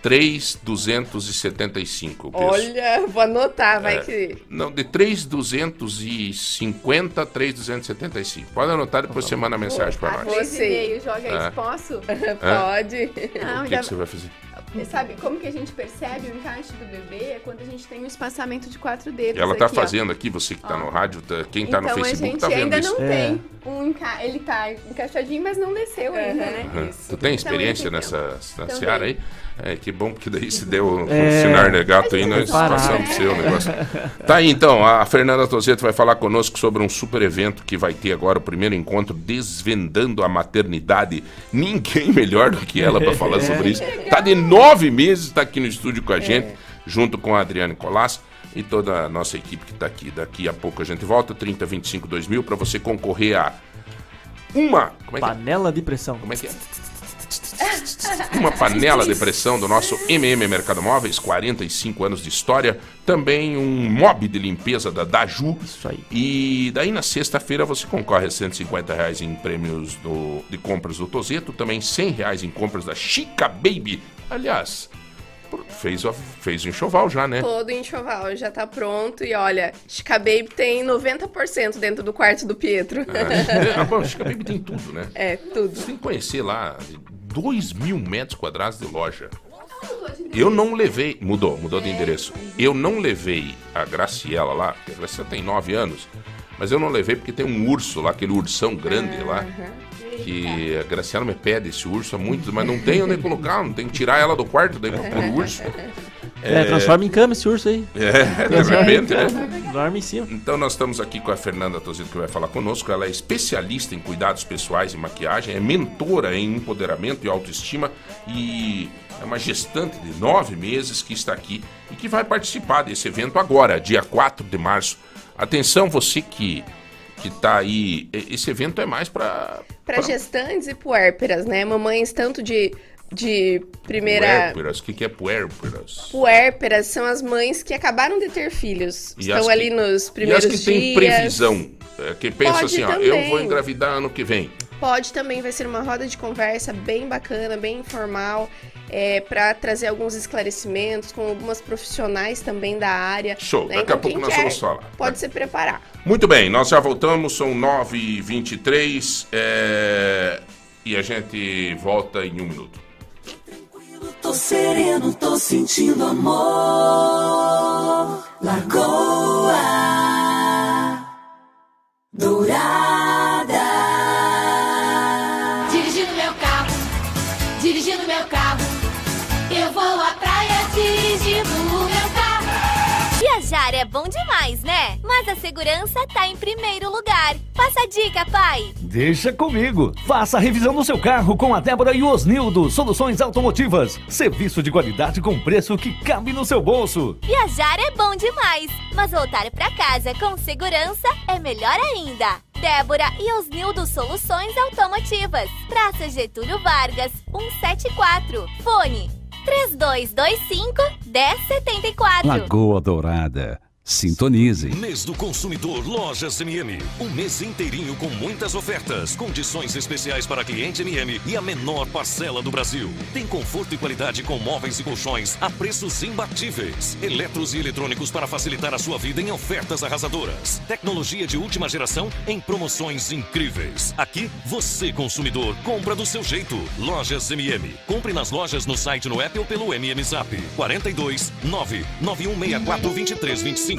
3,275 o peso. Olha, vou anotar, vai É. que. Não, de 3,250 a 3,275. Pode anotar, depois você manda mensagem pra Ah, nós. Você. e joga É. isso, posso? Pode. Não, O que, já- que você vai fazer? Você sabe como que a gente percebe o encaixe do bebê? É quando a gente tem um espaçamento de quatro dedos. Ela tá aqui, ó. fazendo aqui, você que tá no rádio, tá- quem tá então no Facebook a gente tá vendo ainda isso. não É. tem um enca... Ele tá encaixadinho, mas não desceu ainda, né? Aham. Tu tem experiência Então, nessa, seara aí? É, que bom, porque daí se deu um É. sinal negato aí, nós passamos seu negócio. Tá aí então, a Fernanda Tozeto vai falar conosco sobre um super evento que vai ter agora o primeiro encontro Desvendando a Maternidade. Ninguém melhor do que ela para falar sobre isso. Tá de nove meses, tá aqui no estúdio com a gente, junto com a Adriane Colas e toda a nossa equipe que tá aqui. Daqui a pouco a gente volta, 30, 25, 2000, para você concorrer a uma. Como é que é? Panela de pressão. Como é que é? Uma panela de pressão do nosso MM Mercado Móveis, 45 anos de história. Também um mob de limpeza da Daju. Isso aí. E daí na sexta-feira você concorre a 150 reais em prêmios do- de compras do Tozeto. Também 100 reais em compras da Chica Baby. Aliás, fez, o- fez o enxoval já, né? Todo enxoval já tá pronto. E olha, Chica Baby tem 90% dentro do quarto do Pietro. É, bom, Chica Baby tem tudo, né? É, tudo. Você tem que conhecer lá 2 mil metros quadrados de loja. Eu não levei. Mudou, mudou de endereço. Eu não levei a Graciela lá, porque a Graciela tem 9 anos. Mas eu não levei porque tem um urso lá, aquele ursão grande lá. Que a Graciela me pede esse urso há muito, mas não tem onde colocar, não tem que tirar ela do quarto daí pra pôr o urso. É, transforma em cama esse urso aí. É, de repente, né? Dorme em cima. Então nós estamos aqui com a Fernanda Tozito que vai falar conosco. Ela é especialista em cuidados pessoais e maquiagem, é mentora em empoderamento e autoestima e é uma gestante de nove meses que está aqui e que vai participar desse evento agora, dia 4 de março. Atenção, você que que tá aí, esse evento é mais para Para gestantes e puérperas, né? Mamães tanto de, de primeira. puérperas. O que, que é puérperas? Puérperas são as mães que acabaram de ter filhos. E Estão ali que- nos E primeiros as que têm dias. previsão, é, que pensa Pode assim, ó, também. eu vou engravidar ano que vem. Pode também, vai ser uma roda de conversa bem bacana, bem informal, é, para trazer alguns esclarecimentos com algumas profissionais também da área. Show, né? daqui a Então, pouco quem nós vamos falar. Pode se preparar. Muito bem, nós já voltamos, são 9h23 é, e a gente volta em um minuto. Tô sereno, tô sentindo amor. Lagoa Dourada. Dirigindo meu carro, dirigindo meu carro. Eu vou à praia dirigindo o meu carro. Viajar é bom demais, né? Mas a segurança tá em primeiro lugar. Passa a dica, pai. Deixa comigo. Faça a revisão do seu carro com a Débora e o Osnildo. Soluções automotivas. Serviço de qualidade com preço que cabe no seu bolso. Viajar é bom demais, mas voltar pra casa com segurança é melhor ainda. Débora e Osnildo Soluções Automotivas. Praça Getúlio Vargas, 174. Fone 3225 1074. Lagoa Dourada. Sintonize. Mês do Consumidor Lojas MM. Um mês inteirinho com muitas ofertas, condições especiais para cliente MM e a menor parcela do Brasil. Tem conforto e qualidade com móveis e colchões a preços imbatíveis. Eletros e eletrônicos para facilitar a sua vida em ofertas arrasadoras. Tecnologia de última geração em promoções incríveis. Aqui, você consumidor compra do seu jeito. Lojas MM. Compre nas lojas no site, no app ou pelo MM Zap. 42 99164 2325.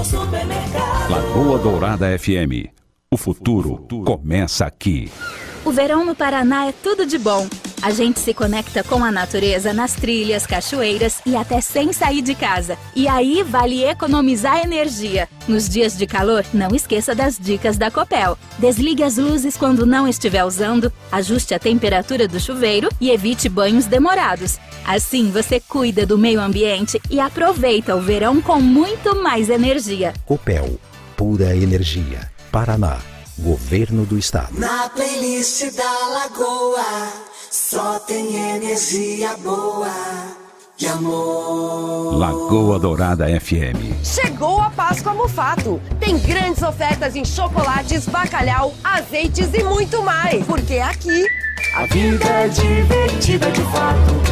Supermercado. Lagoa Dourada FM. O futuro começa aqui. O verão no Paraná é tudo de bom. A gente se conecta com a natureza nas trilhas, cachoeiras e até sem sair de casa. E aí vale economizar energia. Nos dias de calor, não esqueça das dicas da Copel. Desligue as luzes quando não estiver usando, ajuste a temperatura do chuveiro e evite banhos demorados. Assim você cuida do meio ambiente e aproveita o verão com muito mais energia. Copel, pura energia. Paraná, Governo do Estado. Na playlist da Lagoa só tem energia boa. de amor. Lagoa Dourada FM. Chegou a Páscoa Mufato. Tem grandes ofertas em chocolates, bacalhau, azeites e muito mais. Porque aqui A vida é divertida de fato,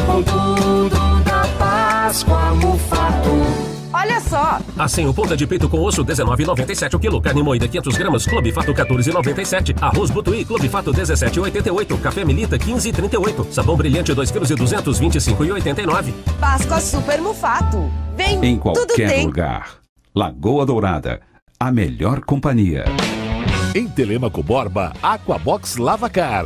Assim, o ponta de peito com osso 19,97 o quilo. Carne moída 500 gramas, Clube Fato 14,97. Arroz Butuí, Clube Fato 17,88. Café Melita 15,38. Sabão brilhante 2 quilos e 200, 25,89. Páscoa Super Mufato. Vem, Em qualquer lugar. Lagoa Dourada. A melhor companhia. Em Telemaco Borba, Aquabox Lavacar.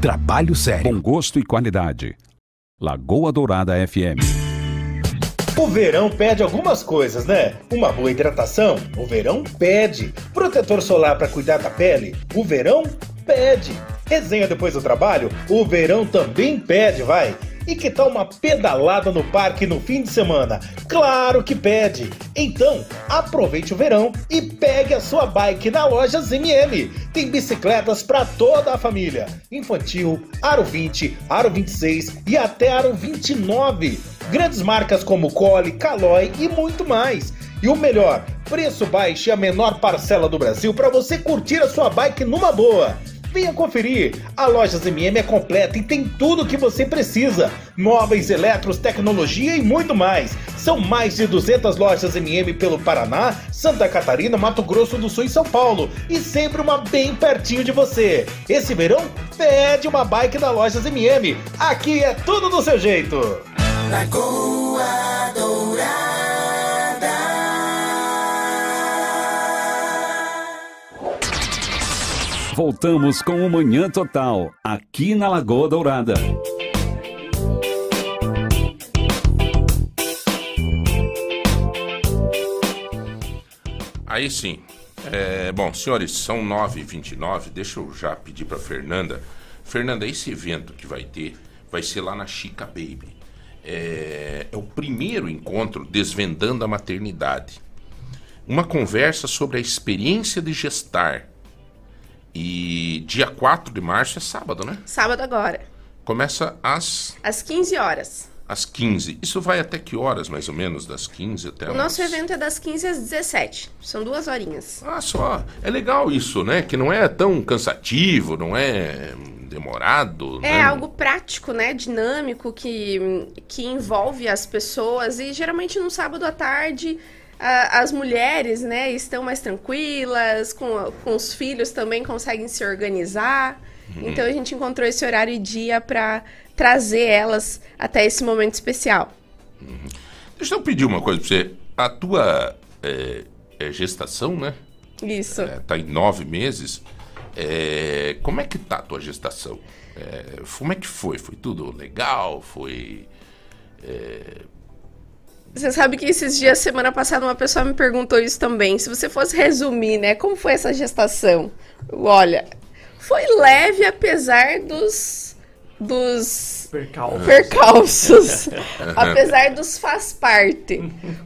Trabalho sério. Bom gosto e qualidade. Lagoa Dourada FM. O verão pede algumas coisas, né? Uma boa hidratação, o verão pede. Protetor solar para cuidar da pele, o verão pede. Resenha depois do trabalho, o verão também pede, vai. E que tal uma pedalada no parque no fim de semana? Claro que pede! Então, aproveite o verão e pegue a sua bike na loja ZMM. Tem bicicletas para toda a família: infantil, aro 20, aro 26 e até aro 29. Grandes marcas como Cole, Caloi e muito mais. E o melhor, preço baixo e a menor parcela do Brasil para você curtir a sua bike numa boa. Venha conferir! A loja MM é completa e tem tudo o que você precisa: móveis, eletros, tecnologia e muito mais. São mais de 200 lojas MM pelo Paraná, Santa Catarina, Mato Grosso do Sul e São Paulo. E sempre uma bem pertinho de você. Esse verão, pede uma bike da lojas MM. Aqui é tudo do seu jeito. Lagoa Dourada. Voltamos com o Manhã Total, aqui na Lagoa Dourada. Aí sim. É, bom, senhores, são 9h29. Deixa eu já pedir para Fernanda. Fernanda, esse evento que vai ter vai ser lá na Chica Baby. É, é o primeiro encontro Desvendando a Maternidade. Uma conversa sobre a experiência de gestar. E dia 4 de março é sábado, né? Sábado agora, Começa às, às 15 horas. às 15. Isso vai até que horas, mais ou menos? Das 15 até O umas- nosso evento é das 15 às 17. São duas horinhas. Ah, só. É legal isso, né? Que não é tão cansativo, não é demorado. É né? algo prático, né? Dinâmico, que, que envolve as pessoas. E geralmente no sábado à tarde, a- as mulheres, né, estão mais tranquilas, com, com os filhos também conseguem se organizar. Uhum. Então a gente encontrou esse horário e dia para trazer elas até esse momento especial. Deixa eu pedir uma coisa pra você. A tua é, é gestação, né? Isso. É, tá em nove meses. É, como é que tá a tua gestação? É, como é que foi? Foi tudo legal? Foi. é, Você sabe que esses dias, semana passada, uma pessoa me perguntou isso também. Se você fosse resumir, né? Como foi essa gestação? Olha, foi leve apesar dos. dos. Percalços. percalços. apesar dos faz parte.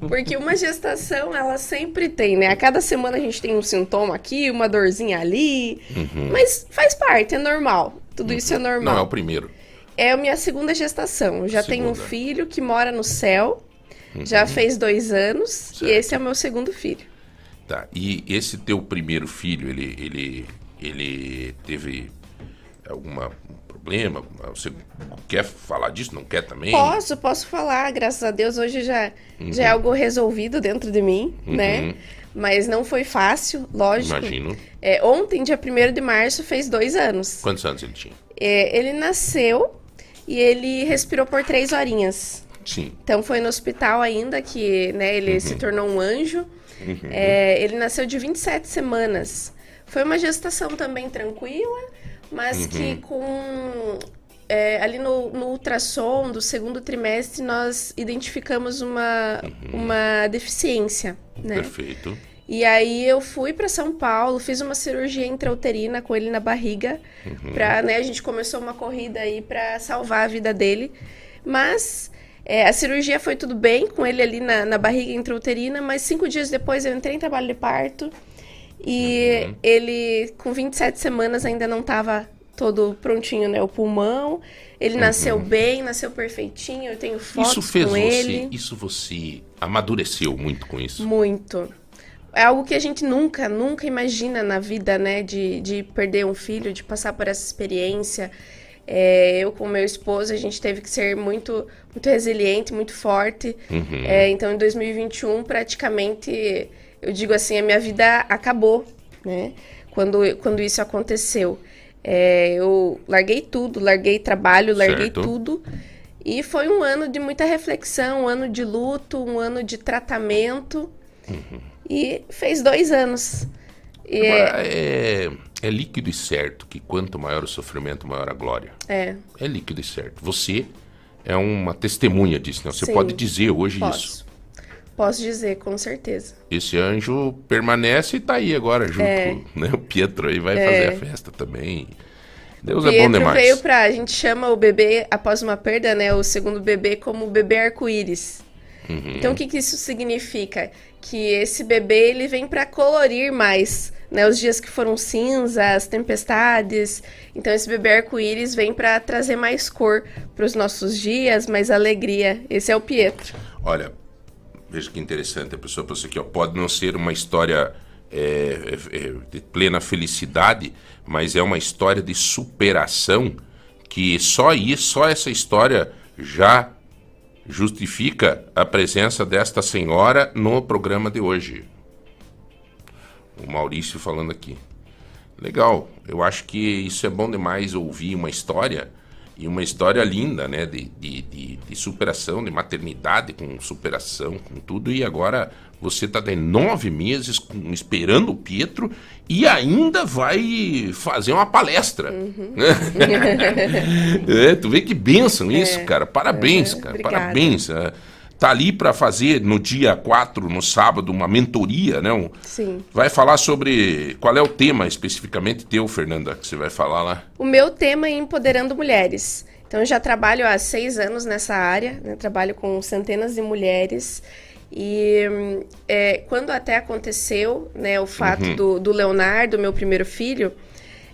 Porque uma gestação, ela sempre tem, né? A cada semana a gente tem um sintoma aqui, uma dorzinha ali. Uhum. Mas faz parte, é normal. Tudo isso é normal. Não, é o primeiro. É a minha segunda gestação. Eu já tenho um Segunda. filho que mora no céu. Já Uhum. fez dois anos. E esse é o meu segundo filho. Tá. E esse teu primeiro filho, ele, ele, ele teve alguma um problema? Você quer falar disso? Não quer também? Posso, posso falar. Graças a Deus, hoje já, Uhum. já é algo resolvido dentro de mim, Uhum. né? Mas não foi fácil, lógico. Imagino. É, ontem, dia 1 de março, fez dois anos. Quantos anos ele tinha? É, ele nasceu e ele respirou por três horinhas. Sim. Então foi no hospital ainda que né, ele Uhum. se tornou um anjo. Uhum. É, ele nasceu de 27 semanas. Foi uma gestação também tranquila, mas Uhum. que com. é, ali no, no ultrassom do segundo trimestre nós identificamos uma, uma deficiência, né? Uhum. Perfeito. E aí eu fui para São Paulo, fiz uma cirurgia intrauterina com ele na barriga, Uhum. pra, né, a gente começou uma corrida aí para salvar a vida dele. Mas é, a cirurgia foi tudo bem com ele ali na, na barriga intrauterina, mas cinco dias depois eu entrei em trabalho de parto e Uhum. ele com 27 semanas ainda não estava todo prontinho, né, o pulmão. Ele nasceu bem, nasceu perfeitinho, eu tenho fotos Uhum. Isso fez com você, ele. isso você amadureceu muito com isso. Muito. É algo que a gente nunca, nunca imagina na vida, né? De, de perder um filho, de passar por essa experiência. É, eu com meu esposo, a gente teve que ser muito, muito resiliente, muito forte. Uhum. É, então, em 2021, praticamente, eu digo assim, a minha vida acabou, né? Quando, quando isso aconteceu. É, eu larguei tudo, larguei trabalho, larguei Certo. tudo. E foi um ano de muita reflexão, um ano de luto, um ano de tratamento. E fez dois anos. E Agora, é, é líquido e certo que quanto maior o sofrimento, maior a glória. é, É líquido e certo. Você é uma testemunha disso, né? Você Sim, pode dizer hoje posso. isso. posso dizer com certeza. Esse anjo permanece e tá aí agora junto. É. Né? O Pietro aí vai É. fazer a festa também. Deus Pietro é bom demais. veio pra. A gente chama o bebê, após uma perda, né? O segundo bebê, como o bebê arco-íris. Uhum. Então, o que, que isso significa? Que esse bebê ele vem para colorir mais, né? Os dias que foram cinza, as tempestades. Então, esse bebê arco-íris vem para trazer mais cor para os nossos dias, mais alegria. Esse é o Pietro. Olha, veja que interessante a pessoa pensa aqui, ó, pode não ser uma história é, é, é, de plena felicidade, mas é uma história de superação que só isso, só essa história já justifica a presença desta senhora no programa de hoje. O Maurício falando aqui. Legal, eu acho que isso é bom demais ouvir uma história e uma história linda, né? De, de, de, de superação, de maternidade com superação, com tudo. E agora você tá de nove meses com- esperando o Pietro e ainda vai fazer uma palestra. é, tu vê que bênção isso, cara. Parabéns, cara. obrigada. Parabéns. Tá ali para fazer no dia 4, no sábado, uma mentoria, né? Um- Sim. Vai falar sobre. Qual é o tema especificamente teu, Fernanda, que você vai falar lá? O meu tema é empoderando mulheres. Então, eu já trabalho há seis anos nessa área, né? trabalho com centenas de mulheres. E hum, é, quando até aconteceu né, o fato Uhum. do, do Leonardo, meu primeiro filho,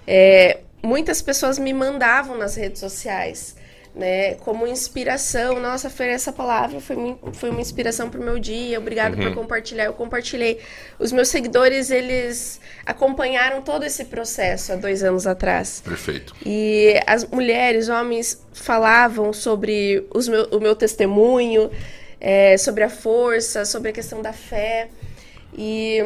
é, muitas pessoas me mandavam nas redes sociais. Né, como inspiração, nossa, Fer, essa palavra foi, foi uma inspiração para o meu dia, obrigado Uhum. por compartilhar. Eu compartilhei. Os meus seguidores, eles acompanharam todo esse processo há dois anos atrás. Perfeito. E as mulheres, homens falavam sobre os meu, o meu testemunho, é, sobre a força, sobre a questão da fé. E,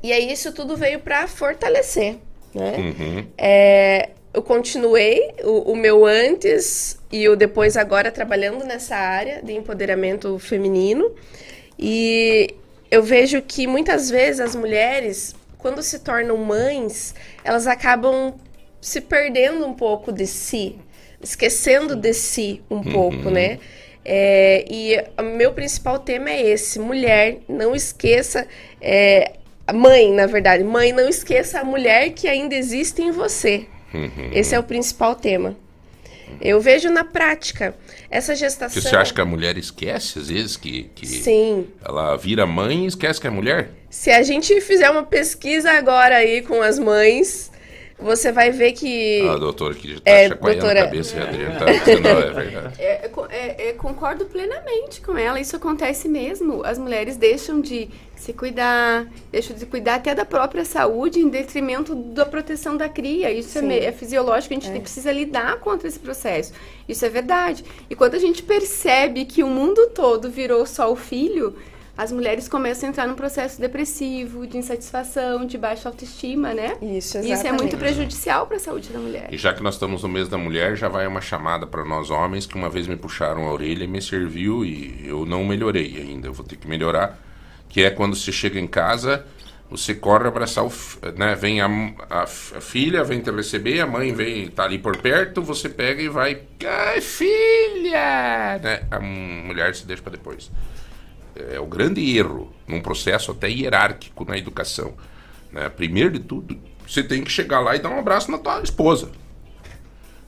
e aí isso tudo veio para fortalecer, né? Uhum. É, eu continuei o, o meu antes e o depois agora trabalhando nessa área de empoderamento feminino. E eu vejo que muitas vezes as mulheres, quando se tornam mães, elas acabam se perdendo um pouco de si, esquecendo de si um pouco, né? É, e o meu principal tema é esse: mulher, não esqueça. é, mãe, na verdade, mãe, não esqueça a mulher que ainda existe em você. Uhum. Esse é o principal tema. Eu vejo na prática essa gestação. Você acha que a mulher esquece, às vezes, que, que Sim. ela vira mãe e esquece que é mulher? Se a gente fizer uma pesquisa agora aí com as mães, você vai ver que. A doutora aqui já tá É, chacoalhando doutora. a cabeça e a Adriana tá dizendo, não, é verdade. É, é, é, é, concordo plenamente com ela, isso acontece mesmo. As mulheres deixam de se cuidar, deixam de cuidar até da própria saúde em detrimento da proteção da cria. Isso é, é fisiológico, a gente tem- precisa lidar contra esse processo. Isso é verdade. E quando a gente percebe que o mundo todo virou só o filho, as mulheres começam a entrar num processo depressivo, de insatisfação, de baixa autoestima, né? Isso, E Isso é exatamente. muito prejudicial para a saúde da mulher. E já que nós estamos no mês da mulher, já vai uma chamada para nós homens que uma vez me puxaram a orelha e me serviu e eu não melhorei ainda, eu vou ter que melhorar, que é quando você chega em casa, você corre abraçar o, né, vem a, a a filha, vem te receber, a mãe vem, tá ali por perto, você pega e vai, ai filha, né? A mulher se deixa para depois. É o grande erro num processo até hierárquico na educação. Né? Primeiro de tudo, você tem que chegar lá e dar um abraço na tua esposa.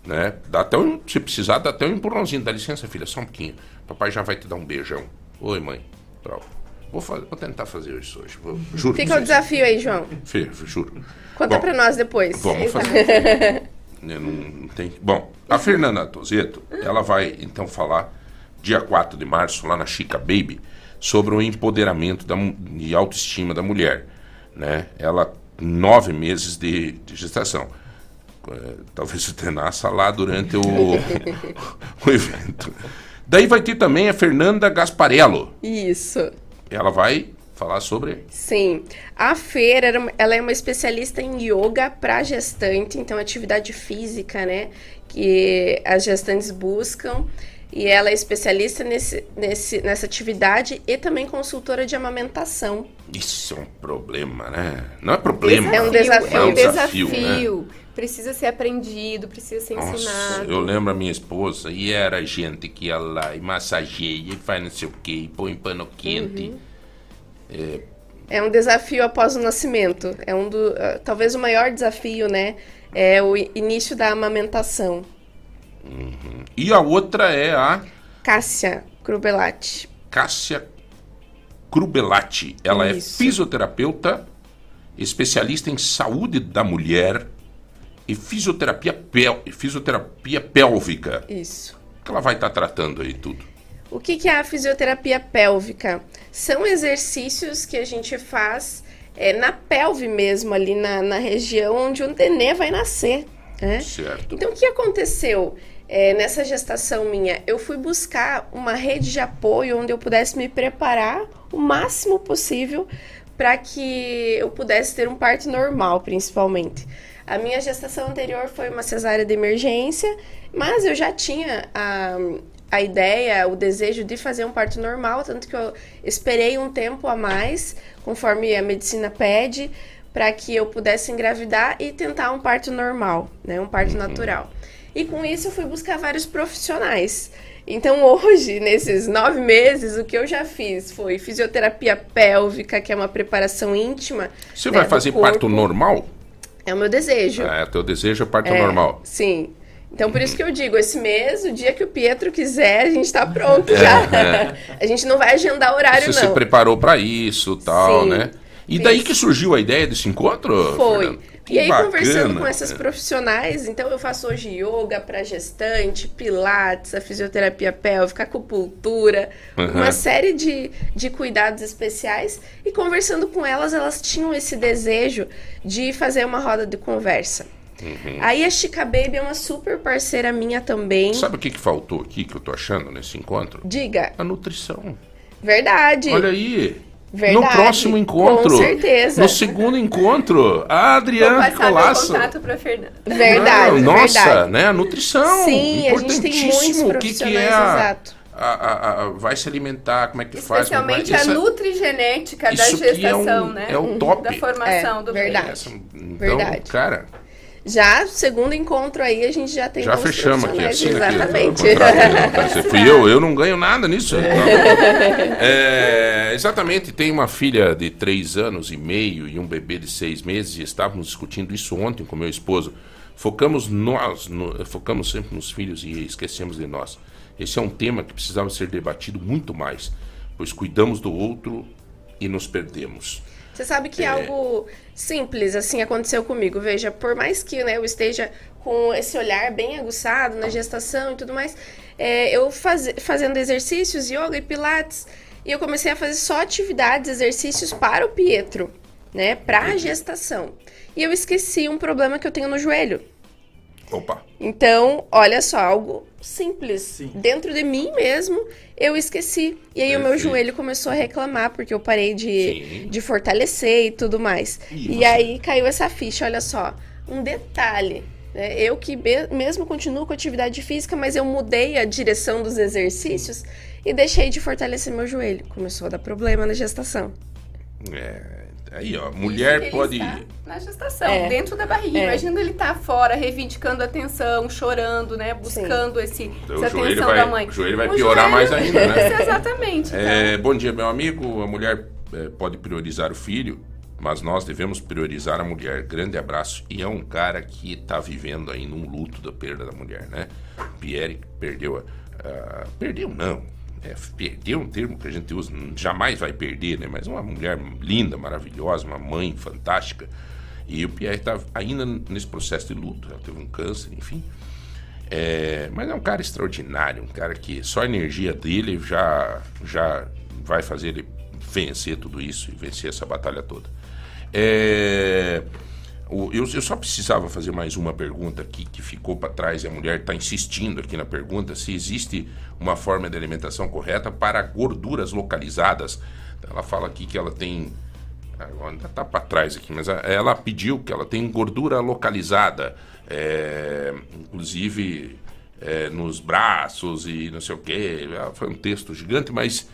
Né? Dá até um, se precisar, dá até um empurrãozinho. Dá licença, filha, só um pouquinho. Papai já vai te dar um beijão. Oi, mãe. Tchau. Vou, fa- vou tentar fazer isso hoje. Vou, juro. Fica o desafio aí, João. Fê, juro. Conta pra nós depois. Vamos fazer. Né, não, não tem... Bom, a Fernanda Tozeto, ela vai então falar dia 4 de março, lá na Chica Baby, sobre o empoderamento da, e autoestima da mulher. Né? Ela, nove meses de, de gestação. É, talvez você nasça lá durante o, o evento. Daí vai ter também a Fernanda Gasparello. Isso. Ela vai falar sobre Sim. A Fer, ela é uma especialista em yoga para gestante, então atividade física, né? Que as gestantes buscam. E ela é especialista nesse, nesse, nessa atividade e também consultora de amamentação. Isso é um problema, né? Não é problema. É um desafio. É um desafio, desafio. né? Precisa ser aprendido, precisa ser Nossa, ensinado. eu lembro a minha esposa e era gente que ia lá e massageia e faz não sei o que, põe pano quente. É, É um desafio após o nascimento. É um do, ah, talvez o maior desafio, né? É o início da amamentação. Uhum. E a outra é a Cássia Crubelati. Cássia Crubelati. Ela Isso. é fisioterapeuta, especialista em saúde da mulher e fisioterapia, pel fisioterapia pélvica. Isso. O que ela vai estar tratando aí tudo? O que, que é a fisioterapia pélvica? São exercícios que a gente faz é, na pelve mesmo, ali na, na região onde o nenê vai nascer. Né? Certo. Então, o que aconteceu é, nessa gestação minha? Eu fui buscar uma rede de apoio onde eu pudesse me preparar o máximo possível para que eu pudesse ter um parto normal, principalmente. A minha gestação anterior foi uma cesárea de emergência, mas eu já tinha a, a ideia, o desejo de fazer um parto normal, tanto que eu esperei um tempo a mais, conforme a medicina pede, para que eu pudesse engravidar e tentar um parto normal, né, um parto natural. E com isso eu fui buscar vários profissionais. Então hoje, nesses nove meses, o que eu já fiz foi fisioterapia pélvica, que é uma preparação íntima. Você né, vai fazer parto normal? É o meu desejo. É, teu desejo é parto É, normal. Sim. Então, por isso que eu digo, esse mês, o dia que o Pietro quiser, a gente tá pronto já. é. a gente não vai agendar horário, Você não. se preparou para isso tal, Sim. né? E daí que surgiu a ideia desse encontro? Foi. Fernando? Que E aí, bacana. conversando com essas profissionais, então eu faço hoje yoga para gestante, pilates, a fisioterapia pélvica, acupuntura, Uhum. uma série de, de cuidados especiais. E conversando com elas, elas tinham esse desejo de fazer uma roda de conversa. Uhum. Aí a Chica Baby é uma super parceira minha também. Sabe o que, que faltou aqui que eu tô achando nesse encontro? Diga. A nutrição. Verdade. Olha aí. Verdade. No próximo encontro. Com certeza. No segundo encontro. A Adriana Colasso. contato pra Fernanda. Verdade, Não, nossa, verdade. né? A nutrição. Sim, a Importantíssimo. O que, que é a, exato. a- a- a- vai se alimentar, como é que faz? como é Especialmente a nutrigenética da que é gestação, um- né? é o top. Da formação É, do verdade. Essa- então, Verdade. cara, Já, segundo encontro aí, a gente já tem já fechamos aqui. Assina aqui. Exatamente. contrato. Você fui eu, eu não ganho nada nisso. É, exatamente, tem uma filha de três anos e meio e um bebê de seis meses e estávamos discutindo isso ontem com meu esposo. Focamos nós, no- focamos sempre nos filhos e esquecemos de nós. Esse é um tema que precisava ser debatido muito mais, pois cuidamos do outro e nos perdemos. Você sabe que É. algo simples assim aconteceu comigo. Veja, por mais que né, eu esteja com esse olhar bem aguçado na gestação e tudo mais, é, eu faz, fazendo exercícios, yoga e pilates, e eu comecei a fazer só atividades, exercícios para o Pietro, né, para a gestação. E eu esqueci um problema que eu tenho no joelho. Opa. Então, olha só, algo simples. Dentro de mim mesmo, eu esqueci. E aí o meu joelho começou a reclamar, porque eu parei de, Sim. de fortalecer e tudo mais. E E, você? aí caiu essa ficha, olha só. Um detalhe. né? Eu que mesmo continuo com atividade física, mas eu mudei a direção dos exercícios e deixei de fortalecer meu joelho. Começou a dar problema na gestação. É, aí, ó, mulher Ele pode. está na gestação, É. dentro da barriga. É. Imagina ele tá fora, reivindicando atenção, chorando, né? Buscando esse, Então, essa o joelho atenção vai- da mãe. o joelho vai O piorar mais ainda, né? Isso, exatamente. então. É, bom dia, meu amigo. A mulher é, pode priorizar o filho, mas nós devemos priorizar a mulher. Grande abraço. E é um cara que tá vivendo aí num luto da perda da mulher, né? Pierre perdeu a. a- perdeu, não. É, perdeu um termo que a gente usa, jamais vai perder, né? Mas uma mulher linda, maravilhosa, uma mãe fantástica. E o Pierre está ainda nesse processo de luto. Ela teve um câncer, enfim. É, mas é um cara extraordinário, um cara que só a energia dele já, já vai fazer ele vencer tudo isso e vencer essa batalha toda. É, eu, eu só precisava fazer mais uma pergunta aqui que ficou para trás e a mulher está insistindo aqui na pergunta se existe uma forma de alimentação correta para gorduras localizadas. Ela fala aqui que ela tem Agora ainda tá para trás aqui, mas ela pediu que ela tem gordura localizada, é, inclusive é, nos braços e não sei o quê. Ah, Foi um texto gigante, mas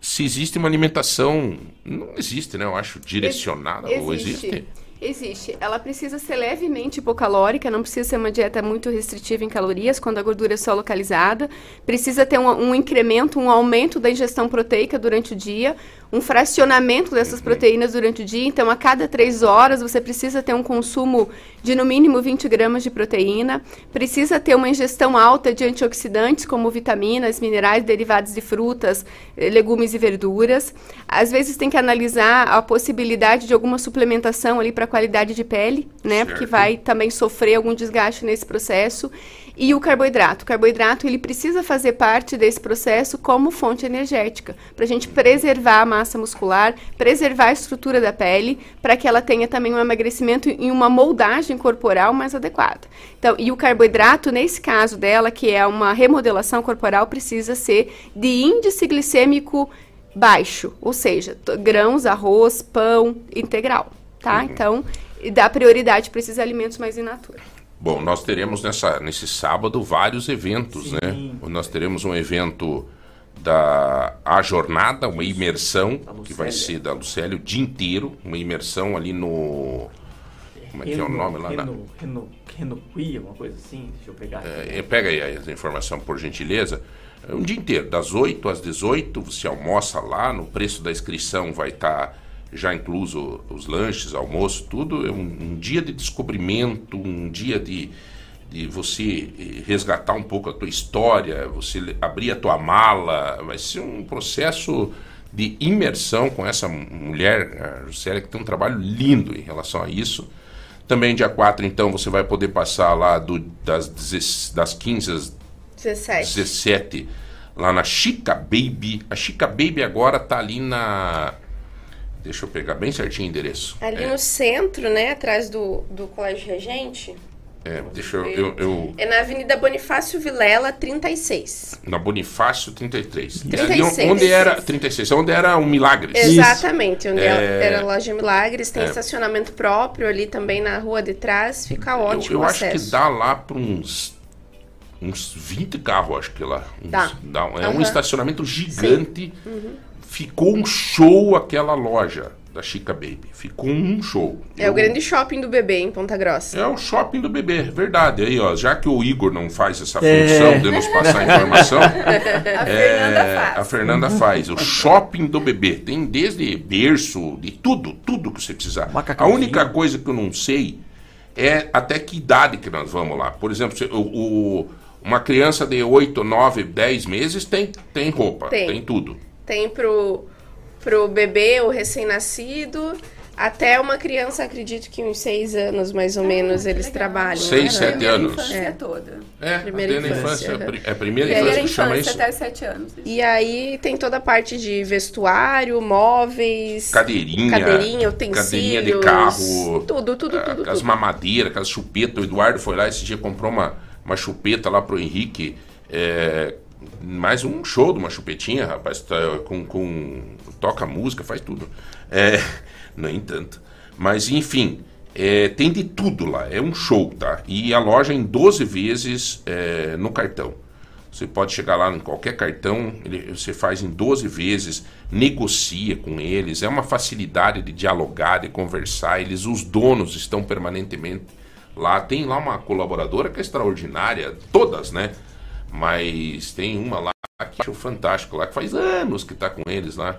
se existe uma alimentação, não existe, né? Eu acho direcionada, ou existe? Existe. Ela precisa ser levemente hipocalórica, não precisa ser uma dieta muito restritiva em calorias, quando a gordura é só localizada. Precisa ter um, um incremento, um aumento da ingestão proteica durante o dia, um fracionamento dessas proteínas durante o dia. Então, a cada três horas, você precisa ter um consumo de no mínimo 20 gramas de proteína. Precisa ter uma ingestão alta de antioxidantes, como vitaminas, minerais derivados de frutas, eh, legumes e verduras. Às vezes, tem que analisar a possibilidade de alguma suplementação ali para qualidade de pele, né? Porque Certo. vai também sofrer algum desgaste nesse processo. E o carboidrato. O carboidrato ele precisa fazer parte desse processo como fonte energética, para a gente preservar a massa muscular, preservar a estrutura da pele, para que ela tenha também um emagrecimento e uma moldagem corporal mais adequada. Então, e o carboidrato, nesse caso dela, que é uma remodelação corporal, precisa ser de índice glicêmico baixo, ou seja, grãos, arroz, pão integral, tá? Então, e dá prioridade para esses alimentos mais in natura. Bom, nós teremos nessa, nesse sábado vários eventos, né? Nós teremos um evento da A Jornada, uma imersão, que vai ser da Lucélia o dia inteiro, uma imersão ali no... Como é que é o nome lá? Reno, Reno, uma coisa assim. Deixa eu pegar. aqui. É, pega aí a informação, por gentileza. É um dia inteiro, das 8 às 18, você almoça lá, no preço da inscrição vai estar já incluso os lanches, almoço, tudo. É um, um dia de descobrimento, um dia de, de você eh, resgatar um pouco a tua história, você abrir a tua mala. Vai ser um processo de imersão com essa mulher, a Juscelia, que tem um trabalho lindo em relação a isso. Também dia 4, então, você vai poder passar lá do, das, 16 das 15 às 17. 17, lá na Chica Baby. A Chica Baby agora tá ali na. Deixa eu pegar bem certinho o endereço. Ali é, no centro, né, atrás do, do Colégio Regente, é, deixa eu, eu, eu- é na Avenida Bonifácio Vilela, 36. Na Bonifácio 33. É 36. ali onde era. 36, onde era o Milagres. Exatamente, onde É, era a loja Milagres, tem é. estacionamento próprio ali também na rua de trás, fica ótimo Eu, eu acho que dá lá para uns. Uns 20 carros, acho que lá. Uns- Dá. dá um- é um Aham. estacionamento gigante. Uhum. Ficou um show aquela loja da Chica Baby. Ficou um show. É o grande shopping do bebê em Ponta Grossa. É o shopping do bebê, verdade. Aí, ó, já que o Igor não faz essa É. função de nos passar informação, A Fernanda faz. a Fernanda faz. O shopping do bebê tem desde berço, de tudo, tudo que você precisar. A única coisa que eu não sei é até que idade que nós vamos lá. Por exemplo, se- o, o- uma criança de 8, 9, 10 meses tem, tem roupa, Tem. tem tudo. Tem pro, pro bebê, o recém-nascido, Até uma criança, acredito que uns seis anos, mais ou menos, eles trabalham. Seis, né? sete anos. infância É. toda. É, Primeira infância, infância. É a primeira Primeira infância que chama infância isso. até sete anos. E aí tem toda a parte de vestuário, móveis, Cadeirinha. cadeirinha, utensílios, Cadeirinha de carro. tudo, tudo, ah, tudo, Aquelas tudo. mamadeiras, aquelas chupetas. O Eduardo foi lá esse dia comprou uma, uma chupeta lá pro Henrique. É, mais um show de uma chupetinha, rapaz. tá, com, com, toca música, faz tudo. É, nem tanto. Mas enfim, é, tem de tudo lá. É um show, tá? E a loja em 12 vezes é, no cartão. Você pode chegar lá em qualquer cartão, ele- você faz em 12 vezes, negocia com eles, é uma facilidade de dialogar, de conversar. Eles, os donos, estão permanentemente lá. Tem lá uma colaboradora que é extraordinária, todas, né? Mas tem uma lá que acho fantástico lá, que faz anos que tá com eles lá.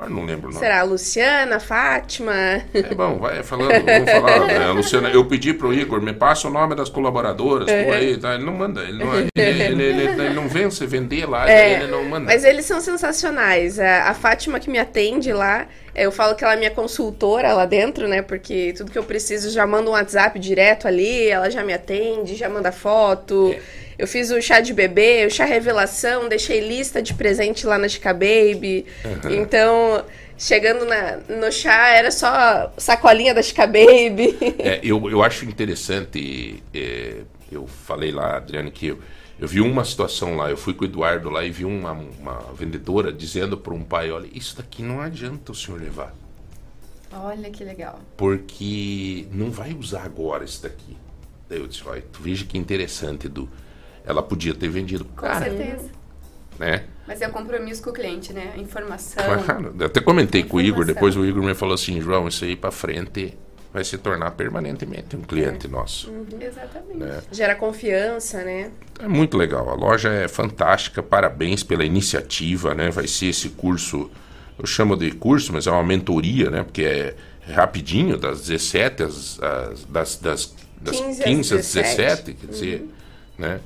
Ah, não lembro o nome. Será a Luciana, Fátima? É bom, vai falando, vamos falar. né, Luciana, eu pedi pro Igor, me passa o nome das colaboradoras, tu aí, tá? Ele não manda, ele não, ele, ele, ele- ele não você vender lá, É, ele não manda. Mas eles são sensacionais. A, a Fátima que me atende lá, eu falo que ela é minha consultora lá dentro, né? Porque tudo que eu preciso já manda um WhatsApp direto ali, ela já me atende, já manda foto. Eu fiz o chá de bebê, o chá revelação, deixei lista de presente lá na Chica Baby. Uhum. Então, chegando na, no chá, era só sacolinha da Chica Baby. É, eu, eu acho interessante, é, eu falei lá, Adriane, que eu, eu vi uma situação lá, eu fui com o Eduardo lá e vi uma, uma vendedora dizendo para um pai, olha, isso daqui não adianta o senhor levar, Olha que legal. porque não vai usar agora isso daqui. Daí eu disse, olha, tu veja que interessante, Edu. Ela podia ter vendido Com cara, certeza. né? Mas é o compromisso com o cliente, né? A informação. Claro, eu até comentei com o Igor, depois o Igor me falou assim, João, isso aí pra frente vai se tornar permanentemente um cliente nosso. Exatamente. né? Gera confiança, né? É muito legal, a loja é fantástica, parabéns pela iniciativa, né? Vai ser esse curso, eu chamo de curso, mas é uma mentoria, né? Porque é rapidinho, das 17 às, às- das, das, das 15 15, às às 17, 17, quer dizer, né?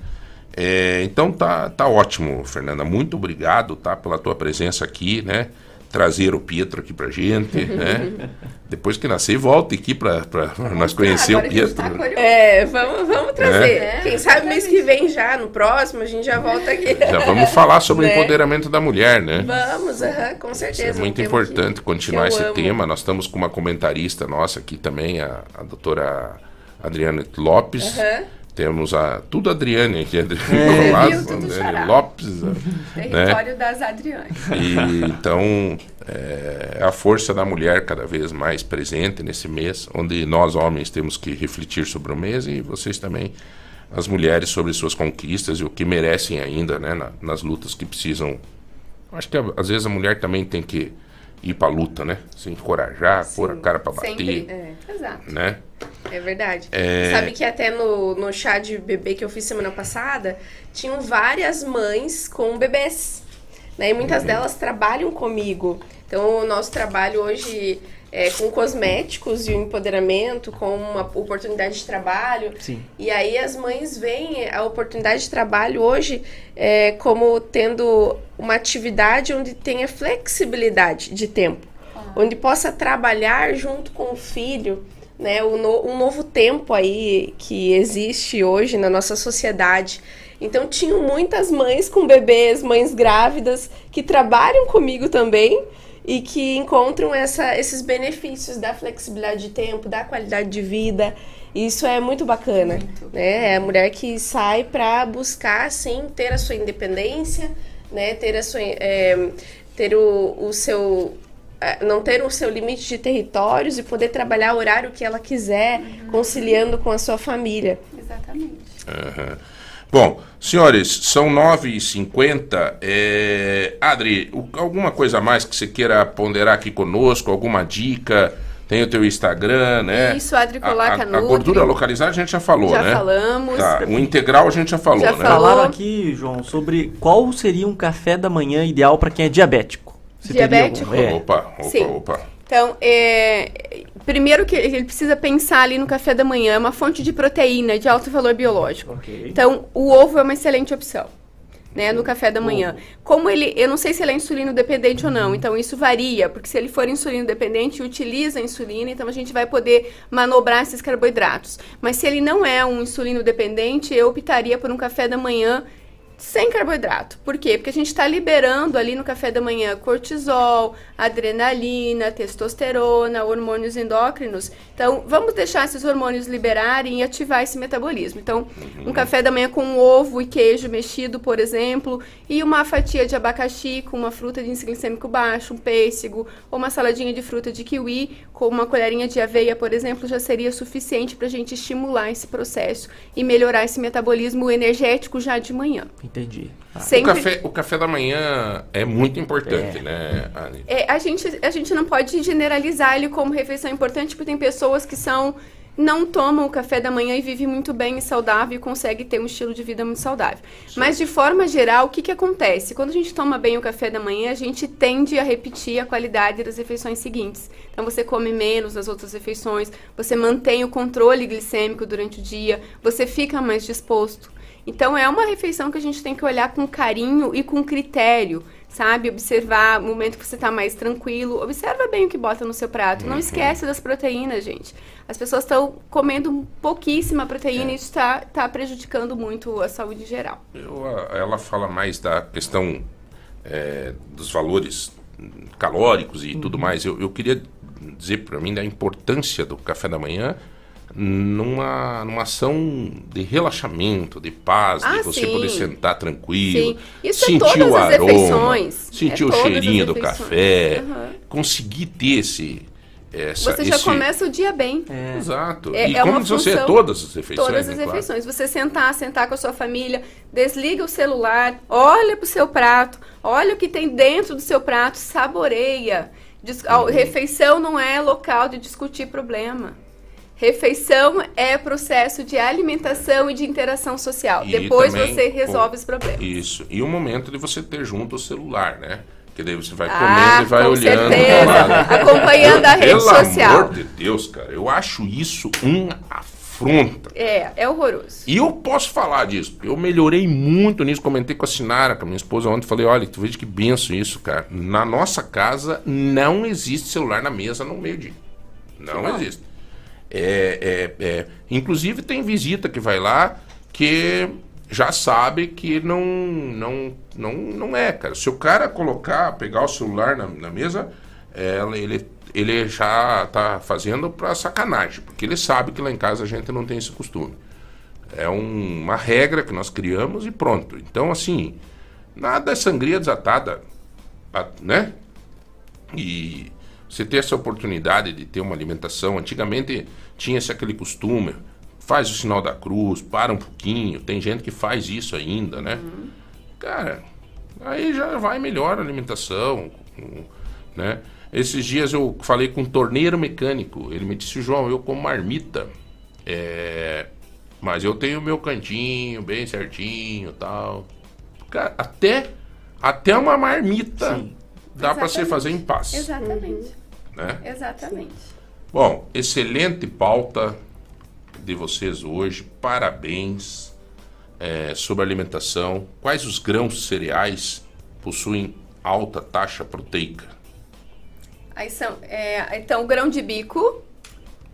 É, então tá, tá ótimo, Fernanda. Muito obrigado, tá, pela tua presença aqui, né? Trazer o Pietro aqui pra gente, né? Depois que nascer, volta aqui pra, pra nós conhecer o Pietro. É, vamos, vamos trazer. É. Quem sabe mês que vem já, no próximo, a gente já volta aqui. Já vamos falar sobre o Né? empoderamento da mulher, né? Vamos, com Isso certeza. é muito importante que- continuar que esse amo. tema. Nós estamos com uma comentarista nossa aqui também, a, a doutora Adriana Lopes. Aham. Temos a. Tudo Adriane aqui, Adriane É, Colasso, Adriane. Lopes. né? Território das Adrianes. E, então, é a força da mulher cada vez mais presente nesse mês, onde nós homens temos que refletir sobre o mês e vocês também, as mulheres, sobre suas conquistas e o que merecem ainda né, na- nas lutas que precisam. Acho que às vezes a mulher também tem que ir para a luta, né? Se encorajar, pôr a cara para bater. Sempre. É, exato. Né? É verdade. É. Sabe que até no, no chá de bebê que eu fiz semana passada, tinham várias mães com bebês. Né? E muitas delas trabalham comigo. Então, o nosso trabalho hoje é com cosméticos e o empoderamento, com uma oportunidade de trabalho. Sim. E aí as mães veem a oportunidade de trabalho hoje é, como tendo uma atividade onde tenha flexibilidade de tempo, onde possa trabalhar junto com o filho, né? O no- um novo tempo aí que existe hoje na nossa sociedade. Então tinham muitas mães com bebês, mães grávidas que trabalham comigo também e que encontram essa, esses benefícios da flexibilidade de tempo, da qualidade de vida. Isso é muito bacana, né? É a mulher que sai para buscar, sim, ter a sua independência, né? Ter a sua, é, ter o, o seu é, não ter o seu limite de territórios e poder trabalhar o horário que ela quiser, conciliando com a sua família. Exatamente. Aham. Bom, senhores, são 9h50. É... Adri, alguma coisa a mais que você queira ponderar aqui conosco? Alguma dica? Tem o teu Instagram, né? Isso, Adri A- Colaca a, a, Nutri. gordura localizada a gente já falou, Já né? falamos. Tá, o integral a gente já falou, Já né? Falaram aqui, João, sobre qual seria um café da manhã ideal para quem é diabético. Você teria Diabético? algum? É. Opa, opa, Sim. opa. Então, é, primeiro que ele precisa pensar ali no café da manhã, é uma fonte de proteína de alto valor biológico. Então, o ovo é uma excelente opção. né, no café da manhã. Como ele, eu não sei se ele é insulino dependente ou não, então isso varia, porque se ele for insulino dependente, utiliza a insulina, então a gente vai poder manobrar esses carboidratos. Mas se ele não é um insulino dependente, eu optaria por um café da manhã sem carboidrato. Por quê? Porque a gente está liberando ali no café da manhã cortisol, adrenalina, testosterona, hormônios endócrinos. Então, vamos deixar esses hormônios liberarem e ativar esse metabolismo. Então, um café da manhã com ovo e queijo mexido, por exemplo, e uma fatia de abacaxi com uma fruta de índice glicêmico baixo, um pêssego, ou uma saladinha de fruta de kiwi com uma colherinha de aveia, por exemplo, já seria suficiente para a gente estimular esse processo e melhorar esse metabolismo energético já de manhã. Entendi. O, Sempre- café, o café da manhã é muito importante, né, Anne? É, a, gente, a gente não pode generalizar ele como refeição importante, porque tem pessoas que são não tomam o café da manhã e vivem muito bem e saudável e conseguem ter um estilo de vida muito saudável. Mas de forma geral, o que, que acontece? Quando a gente toma bem o café da manhã, a gente tende a repetir a qualidade das refeições seguintes. Então você come menos nas outras refeições, você mantém o controle glicêmico durante o dia, você fica mais disposto. Então é uma refeição que a gente tem que olhar com carinho e com critério, sabe? Observar o momento que você está mais tranquilo. Observa bem o que bota no seu prato. Não esquece das proteínas, gente. As pessoas estão comendo pouquíssima proteína e isso está tá prejudicando muito a saúde geral. Eu, ela fala mais da questão é, dos valores calóricos e tudo mais. Eu, eu queria dizer para mim da importância do café da manhã numa, numa ação de relaxamento, de paz, de Ah, você sim. poder sentar tranquilo, Sim. Isso é sentir todas o as aroma, sentir É o cheirinho do café, Aham. conseguir ter esse... Essa, Você já esse- começa o dia bem. Exato. É, e é como diz você, função- todas as refeições. Todas né, as claro. refeições. Você sentar, sentar com a sua família, desliga o celular, olha pro seu prato, olha o que tem dentro do seu prato, saboreia. Dis- a Uhum. Refeição não é local de discutir problema. Refeição é processo de alimentação e de interação social. E Depois também você resolve os problemas. Isso. E o momento de você ter junto o celular, né? Que daí você vai Ah, comendo e vai com olhando. certeza. Acompanhando a rede Pelo social. amor de Deus, cara, eu acho isso uma afronta. É, é horroroso. E eu posso falar disso, eu melhorei muito nisso. Comentei com a Sinara, com a minha esposa ontem. Falei: olha, tu veja que benção isso, cara. Na nossa casa não existe celular na mesa no meio-dia. Não existe. É, é, é. Inclusive, tem visita que vai lá que já sabe que não, não, não, não é, cara. Se o cara colocar, pegar o celular na, na mesa, é, ele, ele já tá fazendo pra sacanagem, porque ele sabe que lá em casa a gente não tem esse costume. É um- uma regra que nós criamos e pronto. Então, assim, nada é sangria desatada, né? E você ter essa oportunidade de ter uma alimentação. Antigamente tinha-se aquele costume, faz o sinal da cruz, para um pouquinho. Tem gente que faz isso ainda, né? Cara, aí já vai melhor a alimentação, né? Esses dias eu falei com um torneiro mecânico. Ele me disse, João, eu como marmita. É, mas eu tenho meu cantinho bem certinho tal. Cara, até, até uma marmita dá para você Exatamente. fazer em paz. Exatamente. Né? Exatamente. Bom, excelente pauta de vocês hoje. Parabéns é, sobre alimentação. Quais os grãos cereais possuem alta taxa proteica? Aí são, é, então, o grão de bico.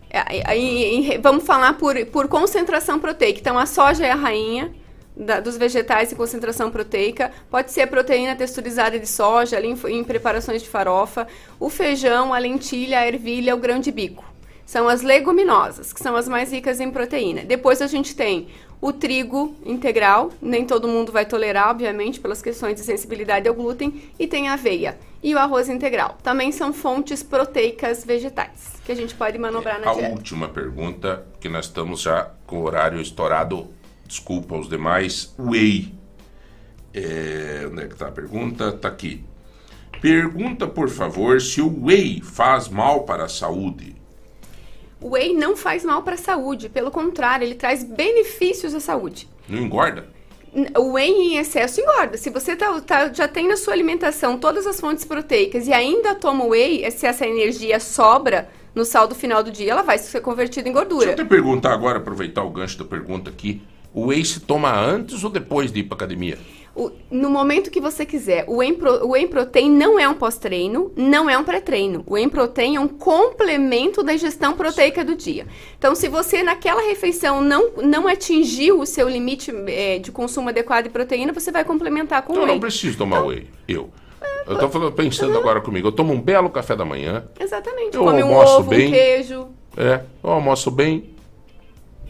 é, aí- vamos falar por, por concentração proteica. Então, a soja é a rainha da- dos vegetais em concentração proteica. Pode ser a proteína texturizada de soja, ali em, em preparações de farofa. O feijão, a lentilha, a ervilha, o grão de bico. São as leguminosas, que são as mais ricas em proteína. Depois a gente tem o trigo integral, nem todo mundo vai tolerar, obviamente, pelas questões de sensibilidade ao glúten, e tem a aveia. E o arroz integral. Também são fontes proteicas vegetais, que a gente pode manobrar na A dieta. última pergunta, que nós estamos já com o horário estourado. Desculpa os demais. Whey. É, onde é que tá a pergunta? Tá aqui. Pergunta, por favor, se o whey faz mal para a saúde. O whey não faz mal para a saúde, pelo contrário, ele traz benefícios à saúde. Não engorda? O whey em excesso engorda. Se você tá- tá- já tem na sua alimentação todas as fontes proteicas e ainda toma whey, se essa energia sobra no saldo final do dia, ela vai ser convertida em gordura. Deixa eu te perguntar agora, aproveitar o gancho da pergunta aqui. O whey se toma antes ou depois de ir pra academia? O- no momento que você quiser. O whey, o whey protein não é um pós-treino, não é um pré-treino. O whey protein é um complemento da ingestão proteica do dia. Então, se você naquela refeição não, não atingiu o seu limite eh, de consumo adequado de proteína, você vai complementar com Então eu whey. não preciso tomar whey. Eu. Eu tô falando- pensando agora comigo. Eu tomo um belo café da manhã. Exatamente. Eu Come um almoço ovo, bem. um queijo. É, eu almoço bem.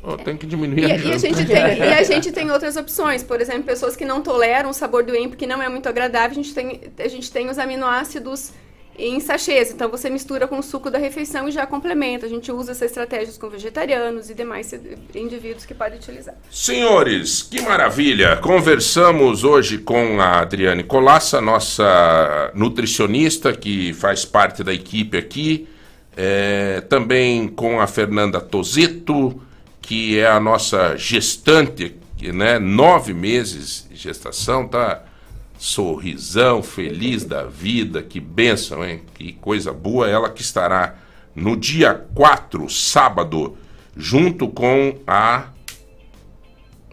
Eu tenho que diminuir E, a e a gente tem, e a gente tem outras opções. Por exemplo, pessoas que não toleram o sabor do whey porque não é muito agradável, a gente tem, a gente tem os aminoácidos em sachês. Então você mistura com o suco da refeição e já complementa. A gente usa essas estratégias com vegetarianos e demais indivíduos que podem utilizar. Senhores, que maravilha! Conversamos hoje com a Adriane Colassa, nossa nutricionista que faz parte da equipe aqui. É, também com a Fernanda Tozeto, que é a nossa gestante, né, nove meses de gestação, tá? Sorrisão, feliz da vida, que bênção, hein? Que coisa boa. Ela que estará no dia 4, sábado, junto com a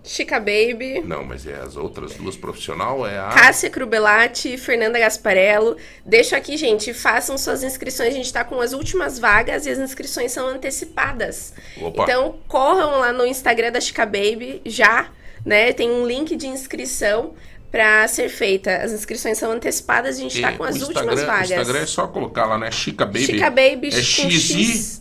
Chica Baby, Não, mas é as outras duas profissional é a. Cássia Crubelati, Fernanda Gasparello. Deixo aqui, gente, façam suas inscrições. A gente tá com as últimas vagas e as inscrições são antecipadas. Opa. Então, corram lá no Instagram da Chica Baby já, né? Tem um link de inscrição pra ser feita. As inscrições são antecipadas e a gente tá E com as últimas vagas. O Instagram é só colocar lá, né? Chica Baby. Chica Baby é XI, X.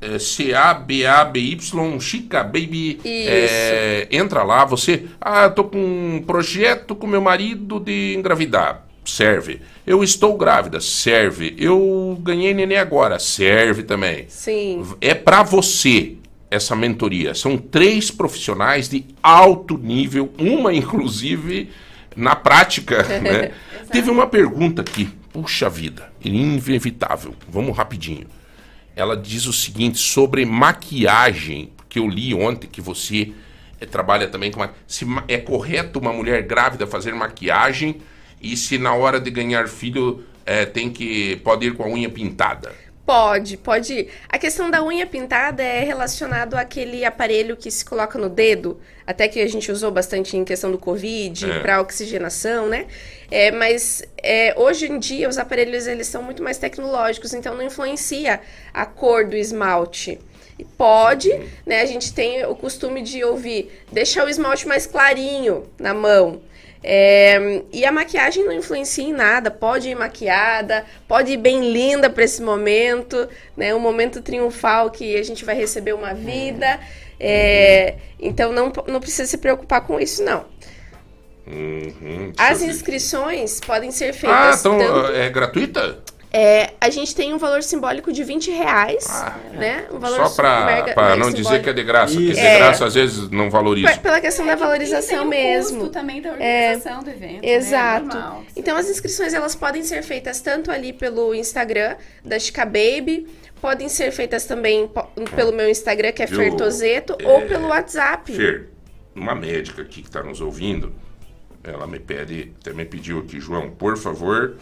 é, C-A-B-A-B-Y, Chica Baby. É, entra lá, você. Ah, eu tô com um projeto com meu marido de engravidar. Serve. Eu estou grávida. Serve. Eu ganhei neném agora. Serve também. Sim. É para você essa mentoria. São três profissionais de alto nível, uma inclusive na prática. né? Teve uma pergunta aqui, puxa vida, inevitável. Vamos rapidinho. Ela diz o seguinte sobre maquiagem, que eu li ontem que você eh, trabalha também com se é correto uma mulher grávida fazer maquiagem e se na hora de ganhar filho eh, tem que pode ir com a unha pintada. Pode, pode ir. A questão da unha pintada é relacionado àquele aparelho que se coloca no dedo, até que a gente usou bastante em questão do Covid, É. para oxigenação, né? É, mas é, hoje em dia os aparelhos eles são muito mais tecnológicos, então não influencia a cor do esmalte. Pode, né? A gente tem o costume de ouvir, deixar o esmalte mais clarinho na mão. É, e a maquiagem não influencia em nada, pode ir maquiada, pode ir bem linda para esse momento, né? Um momento triunfal que a gente vai receber uma vida. é, então não, não precisa se preocupar com isso, não. Uhum, As inscrições podem ser Ah, feitas então tanto- é gratuita? É, a gente tem um valor simbólico de 20 reais, né? Um valor Só mega não dizer simbólico. que é de graça, porque de É. graça às vezes não valoriza. Pe- Pela questão da valorização mesmo. também da É, organização do evento, né? Exato. Normal. então as inscrições elas podem ser feitas tanto ali pelo Instagram da Chica Baby, podem ser feitas também pelo meu Instagram que é? Fertozeto É, ou pelo WhatsApp. Fer, uma médica aqui que está nos ouvindo, ela me pede, até me pediu aqui, João, por favor,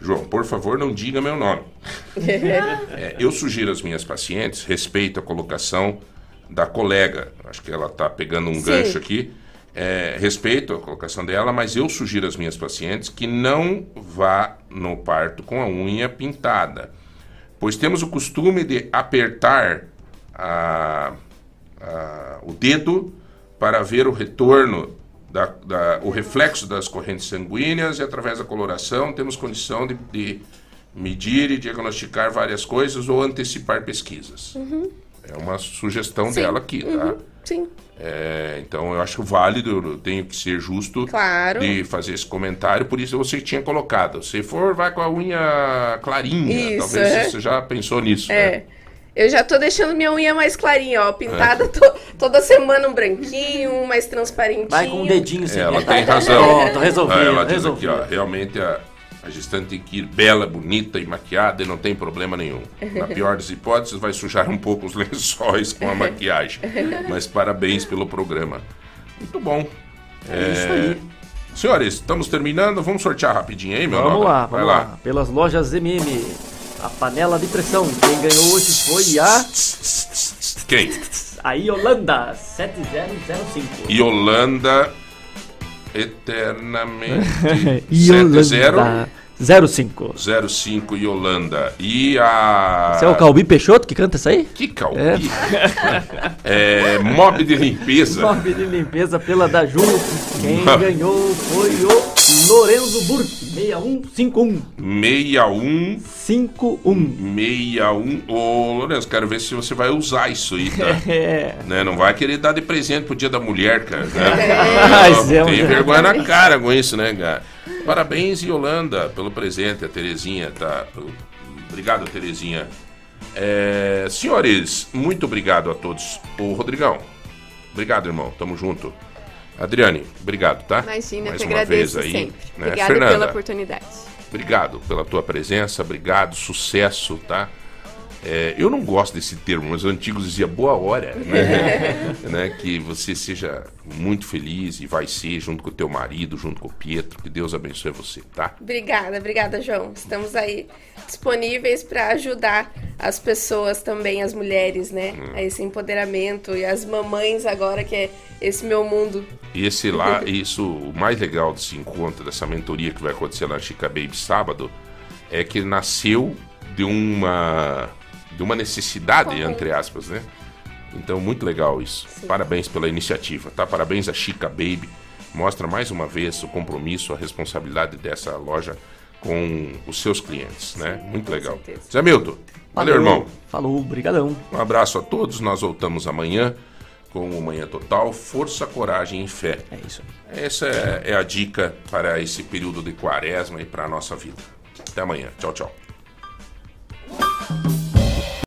João, por favor, não diga meu nome. É, eu sugiro às minhas pacientes, respeito a colocação da colega. Acho que ela está pegando um Sim. gancho aqui. É, respeito a colocação dela, mas eu sugiro às minhas pacientes que não vá no parto com a unha pintada. Pois temos o costume de apertar a- a- o dedo para ver o retorno, da, da- o reflexo das correntes sanguíneas e através da coloração temos condição de, de medir e diagnosticar várias coisas ou antecipar pesquisas. Uhum. É uma sugestão Sim. dela aqui, tá? Uhum. Sim. É, então eu acho válido, eu tenho que ser justo Claro. de fazer esse comentário, por isso você tinha colocado. Se for, vai com a unha clarinha. Isso, Talvez é. você já pensou nisso. É. né? Eu já tô deixando minha unha mais clarinha, ó, pintada É. to- toda semana um branquinho, um mais transparentinho. Vai com um dedinho É, ela tem razão. Pronto, Ah, ela diz resolvido. aqui, ó, realmente a, a gestante tem que ir bela, bonita e maquiada e não tem problema nenhum. Na pior das hipóteses, vai sujar um pouco os lençóis com a maquiagem. Mas parabéns pelo programa. Muito bom. É isso aí. Senhores, estamos terminando. Vamos sortear rapidinho aí, meu Vamos Nobre? lá, Vai vamos lá. Pelas lojas MM. A panela de pressão. Quem ganhou hoje foi a. Quem? a Yolanda 7005. Yolanda eternamente Yolanda 70 05. 05 Yolanda. E a Esse é o Calbi Peixoto que canta isso aí? Que Calbi? É, Mob de limpeza. Mob de limpeza pela da Ju. Quem ganhou foi o Lorenzo Burke, 6151. 61 51. 61. Ô, Lourenço, quero ver se você vai usar isso aí, tá? É. Né? Não vai querer dar de presente pro dia da mulher, cara. Né? Mas é Tem vergonha na cara com isso, né, cara? Parabéns, Yolanda, pelo presente, a Terezinha, tá? Obrigado, Terezinha. É, senhores, muito obrigado a todos. Ô, Rodrigão, obrigado, irmão. Tamo junto. Adriane, obrigado, tá? Imagina, Mais uma agradeço vez aí. sempre. né? Obrigada Fernanda, pela oportunidade. Obrigado pela tua presença, obrigado, sucesso, tá? É, eu não gosto desse termo, mas os antigos diziam boa hora, né? Né? Que você seja muito feliz e vai ser junto com o teu marido, junto com o Pietro, que Deus abençoe você, tá? Obrigada, obrigada, João. Estamos aí disponíveis para ajudar as pessoas também, as mulheres, né? Hum. A esse empoderamento e as mamães agora, que é esse meu mundo. Esse lá, isso, o mais legal desse encontro, dessa mentoria que vai acontecer lá na Chica Baby sábado, é que nasceu de uma de uma necessidade, entre aspas, né? Então, muito legal isso. Parabéns pela iniciativa, tá? Parabéns a Chica Baby. Mostra mais uma vez o compromisso, a responsabilidade dessa loja com os seus clientes, né? Muito legal. Zé Milton, valeu, irmão. Falou, brigadão. Um abraço a todos. Nós voltamos amanhã com o Manhã Total. Força, coragem e fé. É isso. Essa é, é a dica para esse período de quaresma e para a nossa vida. Até amanhã. Tchau, tchau.